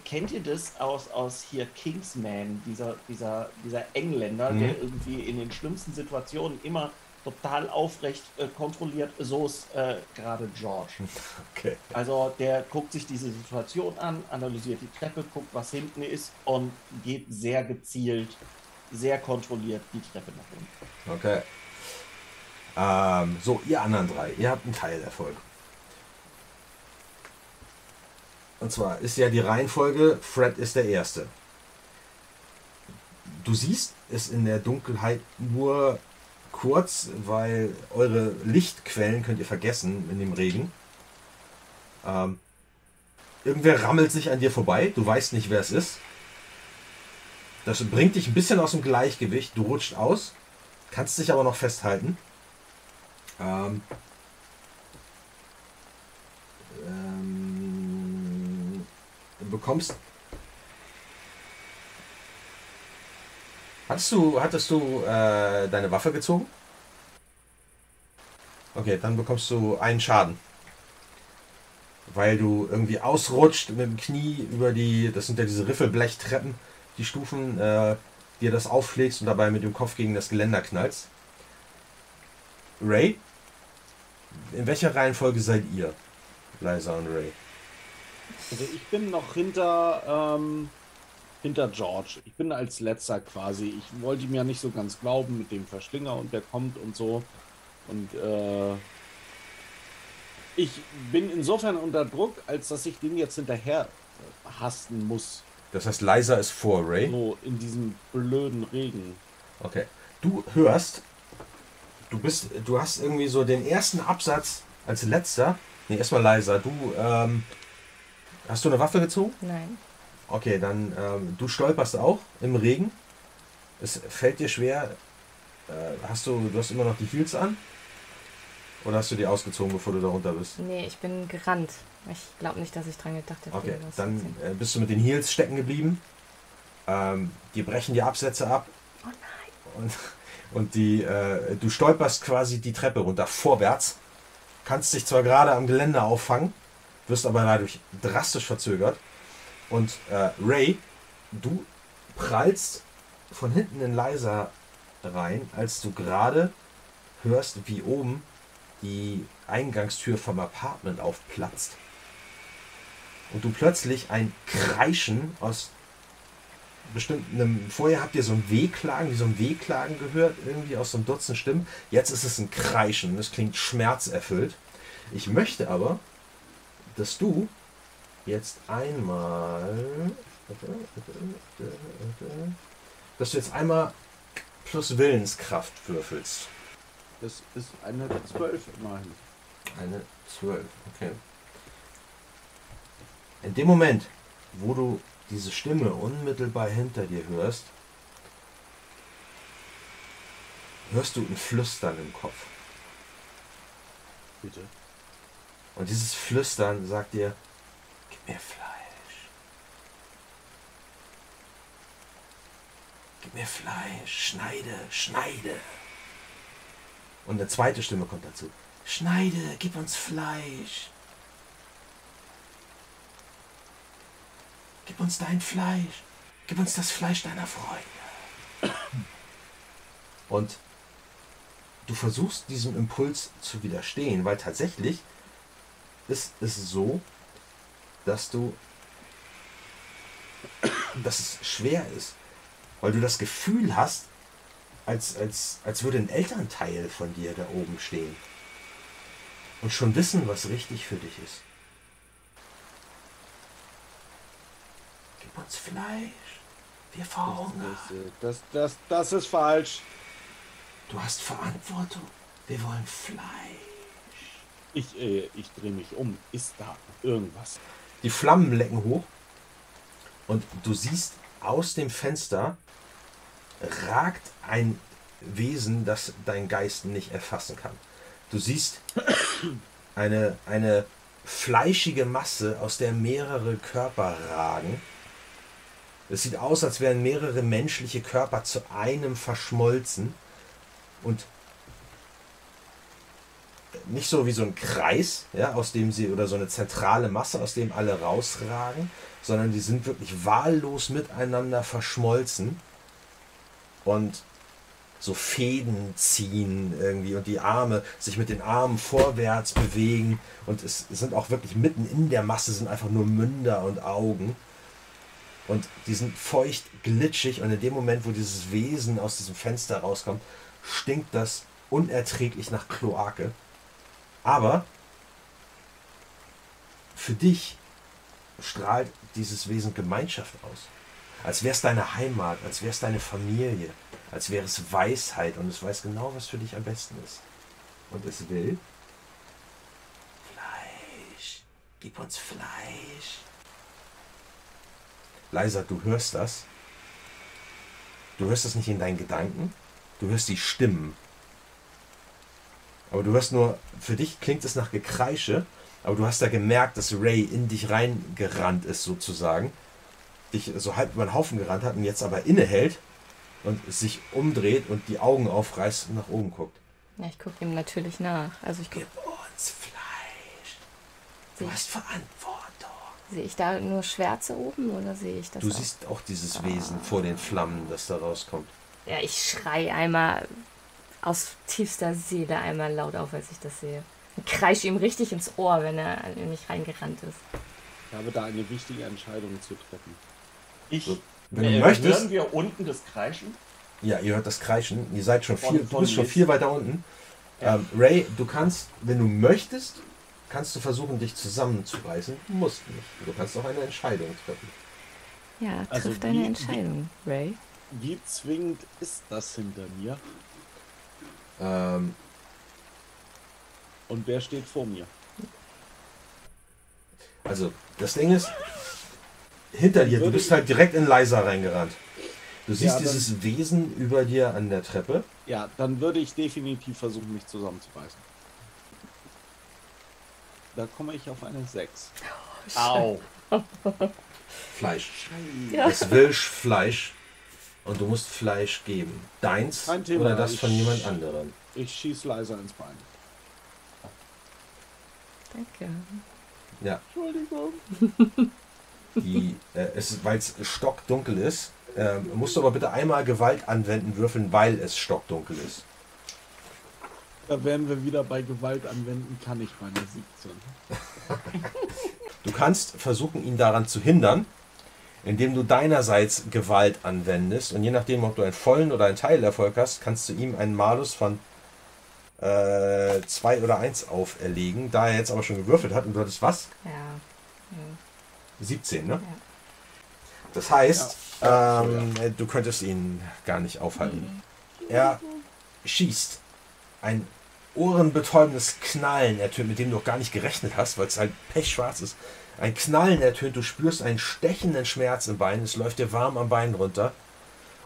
kennt ihr das aus, aus hier Kingsman, dieser, dieser, dieser Engländer, Mhm. der irgendwie in den schlimmsten Situationen immer total aufrecht äh, kontrolliert? So ist äh, gerade George. Okay. Also der guckt sich diese Situation an, analysiert die Treppe, guckt, was hinten ist und geht sehr gezielt, sehr kontrolliert die Treppe nach unten. Okay. Ähm, so, ihr anderen drei, ihr habt einen Teilerfolg. Und zwar ist ja die Reihenfolge, Fred ist der Erste. Du siehst es in der Dunkelheit nur kurz, weil eure Lichtquellen könnt ihr vergessen in dem Regen. Ähm, irgendwer rammelt sich an dir vorbei, du weißt nicht, wer es ist. Das bringt dich ein bisschen aus dem Gleichgewicht, du rutscht aus, kannst dich aber noch festhalten. Ähm, ähm, bekommst. Hattest du, hattest du äh, deine Waffe gezogen? Okay, dann bekommst du einen Schaden. Weil du irgendwie ausrutscht mit dem Knie über die, das sind ja diese Riffelblechtreppen, die Stufen, äh, dir das aufschlägst und dabei mit dem Kopf gegen das Geländer knallst. Ray? In welcher Reihenfolge seid ihr? Liza und Ray. Also ich bin noch hinter, ähm, hinter George. Ich bin als letzter quasi. Ich wollte ihm ja nicht so ganz glauben mit dem Verschlinger und der kommt und so. Und äh, ich bin insofern unter Druck, als dass ich den jetzt hinterher äh, hasten muss. Das heißt, Liza ist vor Ray. So in diesem blöden Regen. Okay. Du hörst, du bist, du hast irgendwie so den ersten Absatz als letzter. Nee, erstmal leiser. Du, ähm, hast du eine Waffe gezogen? Nein. Okay, dann, ähm, du stolperst auch im Regen. Es fällt dir schwer. Äh, hast du, du hast immer noch die Heels an? Oder hast du die ausgezogen, bevor du da runter bist? Nee, ich bin gerannt. Ich glaube nicht, dass ich dran gedacht hätte. Okay, dann äh, bist du mit den Heels stecken geblieben. Ähm, die brechen die Absätze ab. Oh nein. Und, und die, äh, du stolperst quasi die Treppe runter, vorwärts. Kannst dich zwar gerade am Geländer auffangen, wirst aber dadurch drastisch verzögert. Und äh, Ray, du prallst von hinten in Leiser rein, als du gerade hörst, wie oben die Eingangstür vom Apartment aufplatzt. Und du plötzlich ein Kreischen aus bestimmt einem, vorher habt ihr so ein Wehklagen, wie so ein Wehklagen gehört, irgendwie aus so einem Dutzend Stimmen. Jetzt ist es ein Kreischen, das klingt schmerzerfüllt. Ich möchte aber, dass du jetzt einmal, dass du jetzt einmal plus Willenskraft würfelst. Das ist eine 12 immerhin. Eine 12, okay. In dem Moment, wo du diese Stimme unmittelbar hinter dir hörst, hörst du ein Flüstern im Kopf. Bitte. Und dieses Flüstern sagt dir, gib mir Fleisch. Gib mir Fleisch, schneide, schneide. Und eine zweite Stimme kommt dazu. Schneide, gib uns Fleisch. Gib uns dein Fleisch. Gib uns das Fleisch deiner Freunde. Und du versuchst diesem Impuls zu widerstehen, weil tatsächlich ist es so, dass du, dass es schwer ist, weil du das Gefühl hast, als, als, als würde ein Elternteil von dir da oben stehen und schon wissen, was richtig für dich ist. Gib uns Fleisch, wir verhungern. Das, das, das, das ist falsch. Du hast Verantwortung, wir wollen Fleisch. Ich, äh, ich drehe mich um. Ist da irgendwas? Die Flammen lecken hoch und du siehst aus dem Fenster ragt ein Wesen, das dein Geist nicht erfassen kann. Du siehst eine, eine fleischige Masse, aus der mehrere Körper ragen. Es sieht aus, als wären mehrere menschliche Körper zu einem verschmolzen und nicht so wie so ein Kreis, ja, aus dem sie oder so eine zentrale Masse, aus dem alle rausragen, sondern die sind wirklich wahllos miteinander verschmolzen und so Fäden ziehen irgendwie und die Arme sich mit den Armen vorwärts bewegen und es sind auch wirklich mitten in der Masse sind einfach nur Münder und Augen und die sind feucht glitschig und in dem Moment, wo dieses Wesen aus diesem Fenster rauskommt, stinkt das unerträglich nach Kloake. Aber für dich strahlt dieses Wesen Gemeinschaft aus. Als wäre es deine Heimat, als wäre es deine Familie, als wäre es Weisheit und es weiß genau, was für dich am besten ist. Und es will Fleisch. Gib uns Fleisch. Leiser, du hörst das. Du hörst das nicht in deinen Gedanken. Du hörst die Stimmen. Aber du hörst nur, für dich klingt es nach Gekreische, aber du hast da gemerkt, dass Ray in dich reingerannt ist sozusagen. Dich so halb über den Haufen gerannt hat und jetzt aber innehält und sich umdreht und die Augen aufreißt und nach oben guckt. Ja, ich gucke ihm natürlich nach. Also ich gucke, Gib uns Fleisch. Du hast Verantwortung. sehe ich da nur Schwärze oben oder sehe ich das Du auch? siehst auch dieses Wesen vor den Flammen, das da rauskommt. Ja, ich schrei einmal aus tiefster Seele einmal laut auf, als ich das sehe. Und kreisch ihm richtig ins Ohr, wenn er in mich reingerannt ist. Ich habe da eine wichtige Entscheidung zu treffen. Ich, So, Wenn du äh, möchtest, hören wir unten das Kreischen? ja, ihr hört das Kreischen. Ihr seid schon Von- viel, du bist schon viel weiter unten. Ja. Ähm, Ray, du kannst, wenn du möchtest, kannst du versuchen, dich zusammenzureißen. Du musst nicht. Du kannst auch eine Entscheidung treffen. Ja, Also triff deine wie- Entscheidung, Ray. Wie zwingend ist das hinter mir? Ähm, Und wer steht vor mir? also, das Ding ist, hinter dir, du bist halt direkt in Leiser reingerannt. Du siehst Ja, dieses Wesen über dir an der Treppe. Ja, dann würde ich definitiv versuchen, mich zusammenzureißen. Da komme ich auf eine 6. Au. Fleisch. Ja. Es will Fleisch. Und du musst Fleisch geben. Deins Kein Thema, oder das von jemand anderem. Ich schieß leiser ins Bein. Danke. Ja. Entschuldigung. Die, äh, es, weil es stockdunkel ist, ähm, musst du aber bitte einmal Gewalt anwenden würfeln, weil es stockdunkel ist. Da wären wir wieder bei Gewalt anwenden, kann ich meine 17. Du kannst versuchen, ihn daran zu hindern, indem du deinerseits Gewalt anwendest. Und je nachdem, ob du einen vollen oder einen Teilerfolg hast, kannst du ihm einen Malus von 2 oder 1 auferlegen. Da er jetzt aber schon gewürfelt hat und du hattest was? Ja. ja. 17, ne? Ja. Das heißt, Ja. ähm, du könntest ihn gar nicht aufhalten. Er schießt. Ein ohrenbetäubendes Knallen ertönt, mit dem du auch gar nicht gerechnet hast, weil es halt pechschwarz ist. Ein Knallen ertönt, du spürst einen stechenden Schmerz im Bein, es läuft dir warm am Bein runter.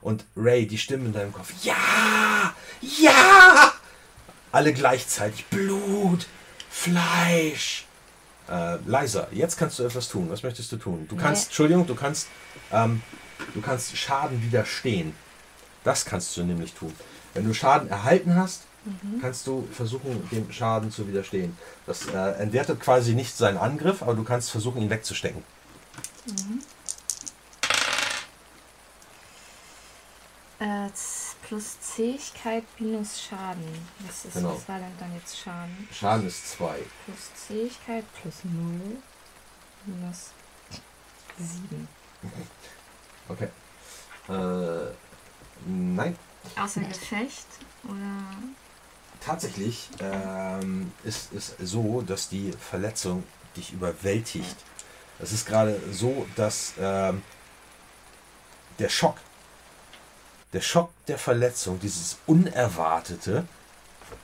Und Ray, die Stimme in deinem Kopf, ja, ja, alle gleichzeitig, Blut, Fleisch. Äh, leiser, jetzt kannst du etwas tun. Was möchtest du tun? Du kannst, Nee. Entschuldigung, du kannst, ähm, du kannst Schaden widerstehen. Das kannst du nämlich tun. Wenn du Schaden erhalten hast, kannst du versuchen, dem Schaden zu widerstehen. Das äh, entwertet quasi nicht seinen Angriff, aber du kannst versuchen, ihn wegzustecken. Äh, z- plus Zähigkeit minus Schaden. Was, ist, Genau. was war denn dann jetzt Schaden? Schaden ist 2. Plus Zähigkeit plus 0 minus 7. Okay. Äh, nein. Außer Gefecht oder. Tatsächlich ähm, ist es so, dass die Verletzung dich überwältigt. Es ist gerade so, dass ähm, der Schock, der Schock der Verletzung, dieses Unerwartete,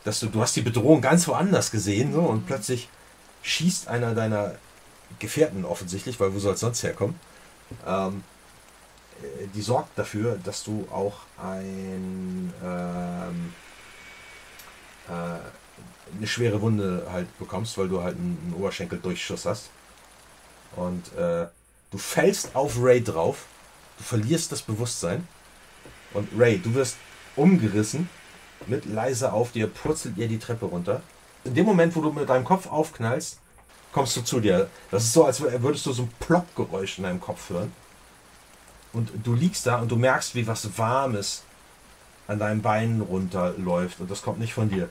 dass du, du hast die Bedrohung ganz woanders gesehen so, und plötzlich schießt einer deiner Gefährten offensichtlich, weil wo soll es sonst herkommen, ähm, äh, die sorgt dafür, dass du auch ein ähm, äh, eine schwere Wunde halt bekommst, weil du halt einen, einen Oberschenkeldurchschuss hast. Und äh, du fällst auf Ray drauf, du verlierst das Bewusstsein. Und Ray, du wirst umgerissen, mit leise auf dir, purzelt ihr die Treppe runter. In dem Moment, wo du mit deinem Kopf aufknallst, kommst du zu dir. Das ist so, als wür- würdest du so ein Plopp-Geräusch in deinem Kopf hören. Und du liegst da und du merkst, wie was Warmes an deinen Beinen runterläuft. Und das kommt nicht von dir.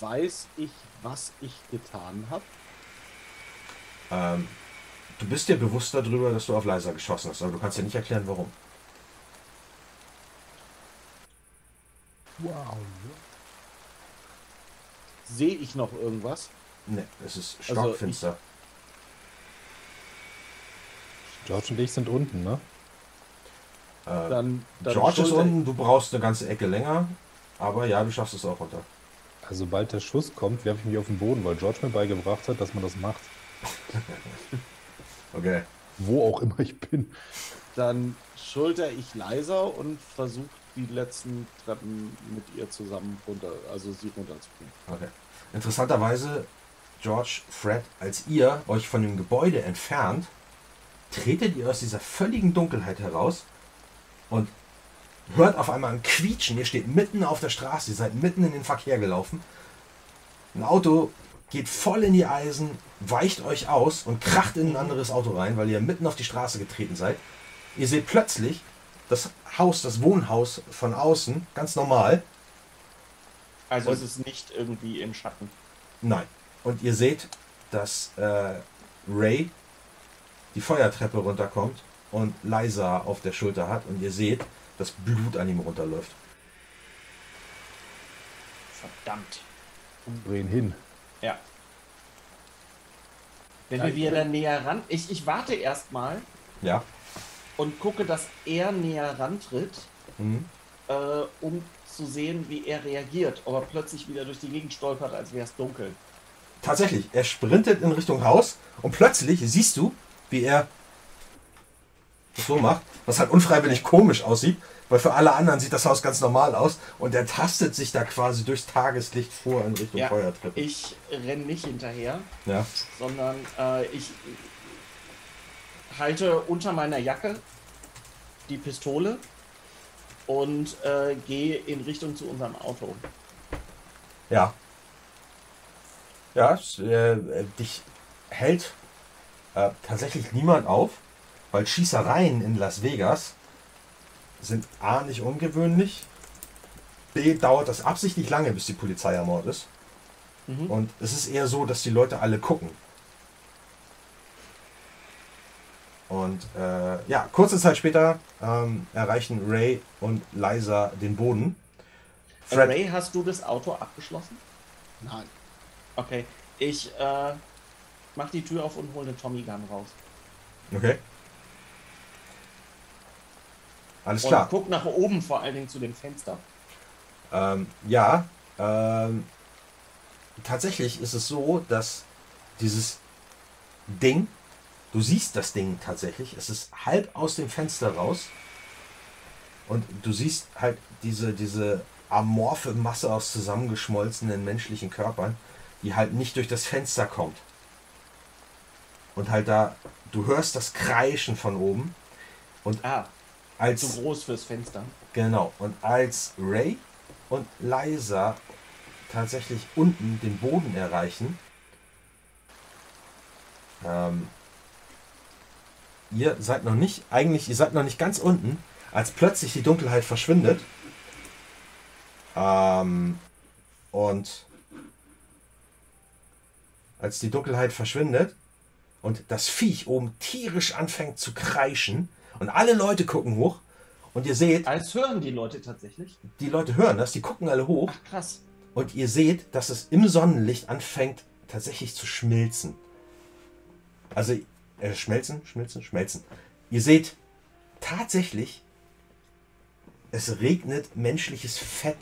Weiß ich, was ich getan habe? Ähm, du bist dir bewusst darüber, dass du auf leiser geschossen hast, aber du kannst dir nicht erklären, warum. Wow. Sehe ich noch irgendwas? Ne, es ist Also stockfinster. George und ich sind unten, ne? Äh, Dann, dann George ist unten, du brauchst eine ganze Ecke länger, aber ja, du schaffst es auch runter. Also sobald der Schuss kommt, werfe ich mich auf den Boden, weil George mir beigebracht hat, dass man das macht. Okay. Wo auch immer ich bin. Dann schulter ich leiser und versuche die letzten Treppen mit ihr zusammen runter, also sie runterzubringen. okay. Interessanterweise, George, Fred, als ihr euch von dem Gebäude entfernt, tretet ihr aus dieser völligen Dunkelheit heraus und hört auf einmal ein Quietschen. Ihr steht mitten auf der Straße, ihr seid mitten in den Verkehr gelaufen. Ein Auto geht voll in die Eisen, weicht euch aus und kracht in ein anderes Auto rein, weil ihr mitten auf die Straße getreten seid. Ihr seht plötzlich das Haus, das Wohnhaus von außen, ganz normal. Also Und- es ist nicht irgendwie in Schatten. Nein. Und ihr seht, dass äh, Ray die Feuertreppe runterkommt und Liza auf der Schulter hat und ihr seht, dass Blut an ihm runterläuft. Verdammt. Drehen hin. Ja. Wenn wir wieder näher ran. Ich, ich warte erstmal Ja. und gucke, dass er näher rantritt, Mhm. äh, um zu sehen, wie er reagiert, ob er plötzlich wieder durch die Gegend stolpert, als wäre es dunkel. Tatsächlich, er sprintet in Richtung Haus und plötzlich siehst du, wie er so macht, was halt unfreiwillig komisch aussieht, weil für alle anderen sieht das Haus ganz normal aus und er tastet sich da quasi durchs Tageslicht vor in Richtung Ja, Feuertreppe. Ich renne nicht hinterher, Ja. sondern äh, ich halte unter meiner Jacke die Pistole und äh, gehe in Richtung zu unserem Auto. Ja. Ja, äh, äh, dich hält äh, tatsächlich niemand auf, weil Schießereien in Las Vegas sind A nicht ungewöhnlich, B dauert das absichtlich lange, bis die Polizei am Ort ist. Mhm. Und es ist eher so, dass die Leute alle gucken. Und äh, ja, kurze Zeit später ähm, erreichen Ray und Liza den Boden. Fred, Ray, hast du das Auto abgeschlossen? Nein. Okay. Ich äh, mach die Tür auf und hole eine Tommy Gun raus. okay. Alles Und klar. guck nach oben, vor allen Dingen zu dem Fenster. Ähm, ja, ähm, tatsächlich ist es so, dass dieses Ding, du siehst das Ding tatsächlich, es ist halb aus dem Fenster raus und du siehst halt diese, diese amorphe Masse aus zusammengeschmolzenen menschlichen Körpern, die halt nicht durch das Fenster kommt. Und halt da, du hörst das Kreischen von oben und Ah, als... zu groß fürs Fenster. Genau. Und als Ray und Liza tatsächlich unten den Boden erreichen, ähm, ihr seid noch nicht, eigentlich, ihr seid noch nicht ganz unten, als plötzlich die Dunkelheit verschwindet. Ähm, und als die Dunkelheit verschwindet und das Viech oben tierisch anfängt zu kreischen und alle Leute gucken hoch und ihr seht, Als hören die Leute tatsächlich. die Leute hören das, die gucken alle hoch Ach, krass. und ihr seht, dass es im Sonnenlicht anfängt tatsächlich zu schmilzen. Also, äh, schmelzen, schmilzen, schmelzen. Ihr seht tatsächlich, es regnet menschliches Fett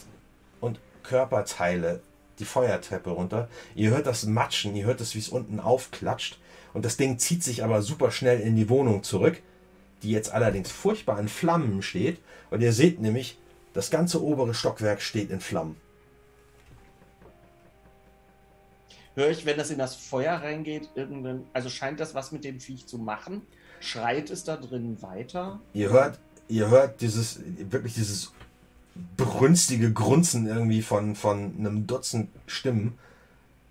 und Körperteile die Feuertreppe runter. Ihr hört das Matschen, ihr hört es, wie es unten aufklatscht. Und das Ding zieht sich aber super schnell in die Wohnung zurück, die jetzt allerdings furchtbar in Flammen steht. Und ihr seht nämlich, das ganze obere Stockwerk steht in Flammen. Höre ich, wenn das in das Feuer reingeht, irgendein. Also scheint das was mit dem Viech zu machen? Schreit es da drin weiter? Ihr hört, ihr hört dieses, wirklich dieses brünstige Grunzen irgendwie von, von einem Dutzend Stimmen.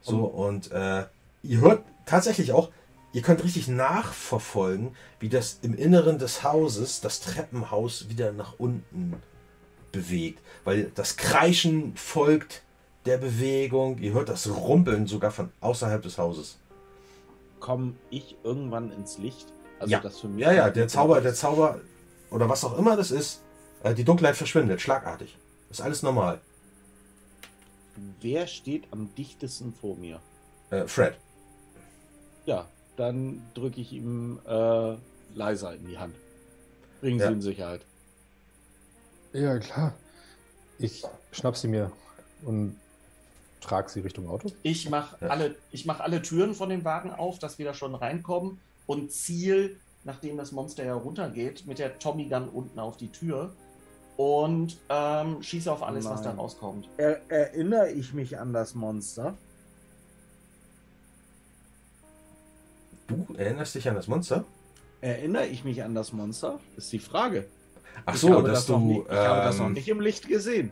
So, und äh, ihr hört tatsächlich auch, ihr könnt richtig nachverfolgen, wie das im Inneren des Hauses, das Treppenhaus wieder nach unten bewegt. Weil das Kreischen folgt der Bewegung. Ihr hört das Rumpeln sogar von außerhalb des Hauses. Komme ich irgendwann ins Licht? Also Ja. das für mich Ja, ja, der Zauber, der Zauber, oder was auch immer das ist, äh, die Dunkelheit verschwindet, schlagartig. Ist alles normal. Wer steht am dichtesten vor mir? Äh, Fred. Ja, dann drücke ich ihm äh, leiser in die Hand. Bringen Ja. Sie in Sicherheit. Ja, klar. Ich schnapp sie mir und trage sie Richtung Auto. Ich mache Ja. alle, ich mach alle Türen von dem Wagen auf, dass wir da schon reinkommen und ziel, nachdem das Monster ja runtergeht, mit der Tommy Gun unten auf die Tür und ähm, schieße auf alles, was da Nein. rauskommt. Er, erinnere ich mich an das Monster? Du erinnerst dich an das Monster? Erinnere ich mich an das Monster? Ist die Frage. Ach ich so, dass das du. nicht, ich habe das noch ähm, nicht im Licht gesehen.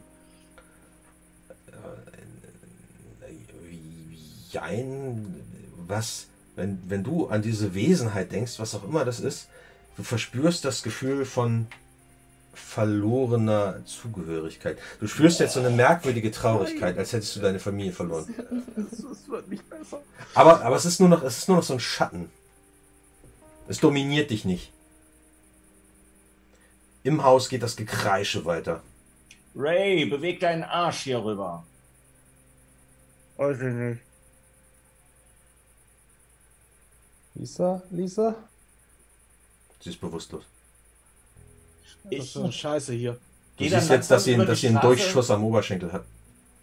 Jein, was, wenn, wenn du an diese Wesenheit denkst, was auch immer das ist, du verspürst das Gefühl von verlorener Zugehörigkeit. Du spürst jetzt so eine merkwürdige Traurigkeit, als hättest du deine Familie verloren. Es wird nicht besser. Aber, aber es ist nur noch, es ist nur noch so ein Schatten. Es dominiert dich nicht. Im Haus geht das Gekreische weiter. Ray, beweg deinen Arsch hier rüber. Weiß ich nicht. Lisa, Lisa? Sie ist bewusstlos. Das ist eine Scheiße hier. Du siehst jetzt, dass sie, dass sie einen. Durchschuss am Oberschenkel hat.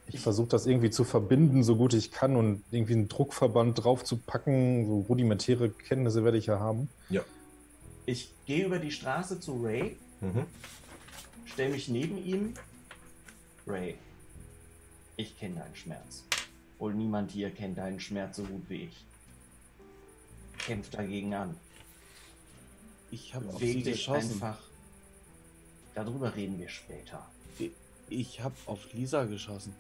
Ich versuche das irgendwie zu verbinden, so gut ich kann und irgendwie einen Druckverband drauf zu packen. So rudimentäre Kenntnisse werde ich ja haben. Ich gehe über die Straße zu Ray, Mhm. stelle mich neben ihm. Ray, ich kenne deinen Schmerz. Wohl niemand hier kennt deinen Schmerz so gut wie ich. Kämpf dagegen an. Ich habe auf dich geschossen. einfach. Darüber reden wir später. Ich habe auf Lisa geschossen.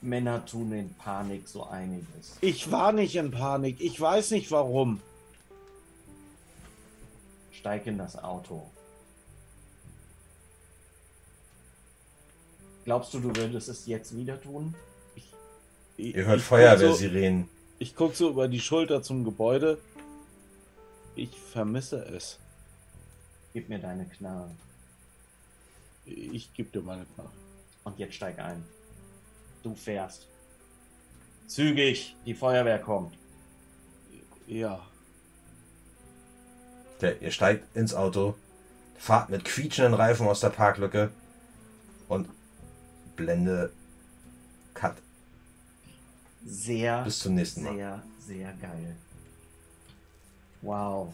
Männer tun in Panik so einiges. Ich war nicht in Panik. Ich weiß nicht warum. Steig in das Auto. Glaubst du, du würdest es jetzt wieder tun? Ich, Ihr hört ich Feuerwehrsirenen. So, ich gucke so über die Schulter zum Gebäude. Ich vermisse es. Gib mir deine Knarre. Ich gebe dir meine Knarre. Und jetzt steig ein. Du fährst. Zügig, die Feuerwehr kommt. Ja. Der, ihr steigt ins Auto, fahrt mit quietschenden Reifen aus der Parklücke und Blende Cut. Sehr, Bis zum nächsten Mal. sehr, sehr geil. Wow.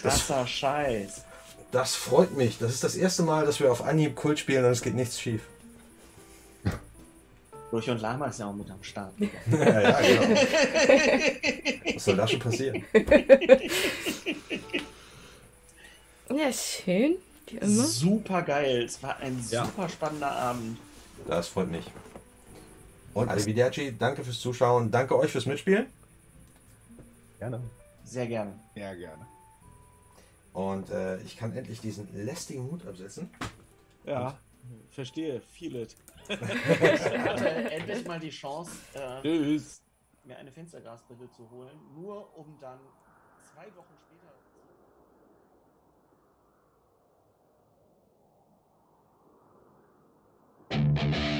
Krasser Scheiß. Das freut mich. Das ist das erste Mal, dass wir auf Anhieb Kult spielen und es geht nichts schief. Durch und Lama ist ja auch mit am Start. ja, ja, genau. Was soll da schon passieren? Ja, schön. Wie immer. Super geil. Es war ein Ja. super spannender Abend. Das freut mich. Und Arrivederci, danke fürs Zuschauen. Danke euch fürs Mitspielen. Gerne. Sehr gerne. Ja, gerne. Und äh, ich kann endlich diesen lästigen Hut absetzen. Ja, Und verstehe. Feel it. ich hatte endlich mal die Chance, äh, mir eine Fensterglasbrille zu holen, nur um dann zwei Wochen später. Zu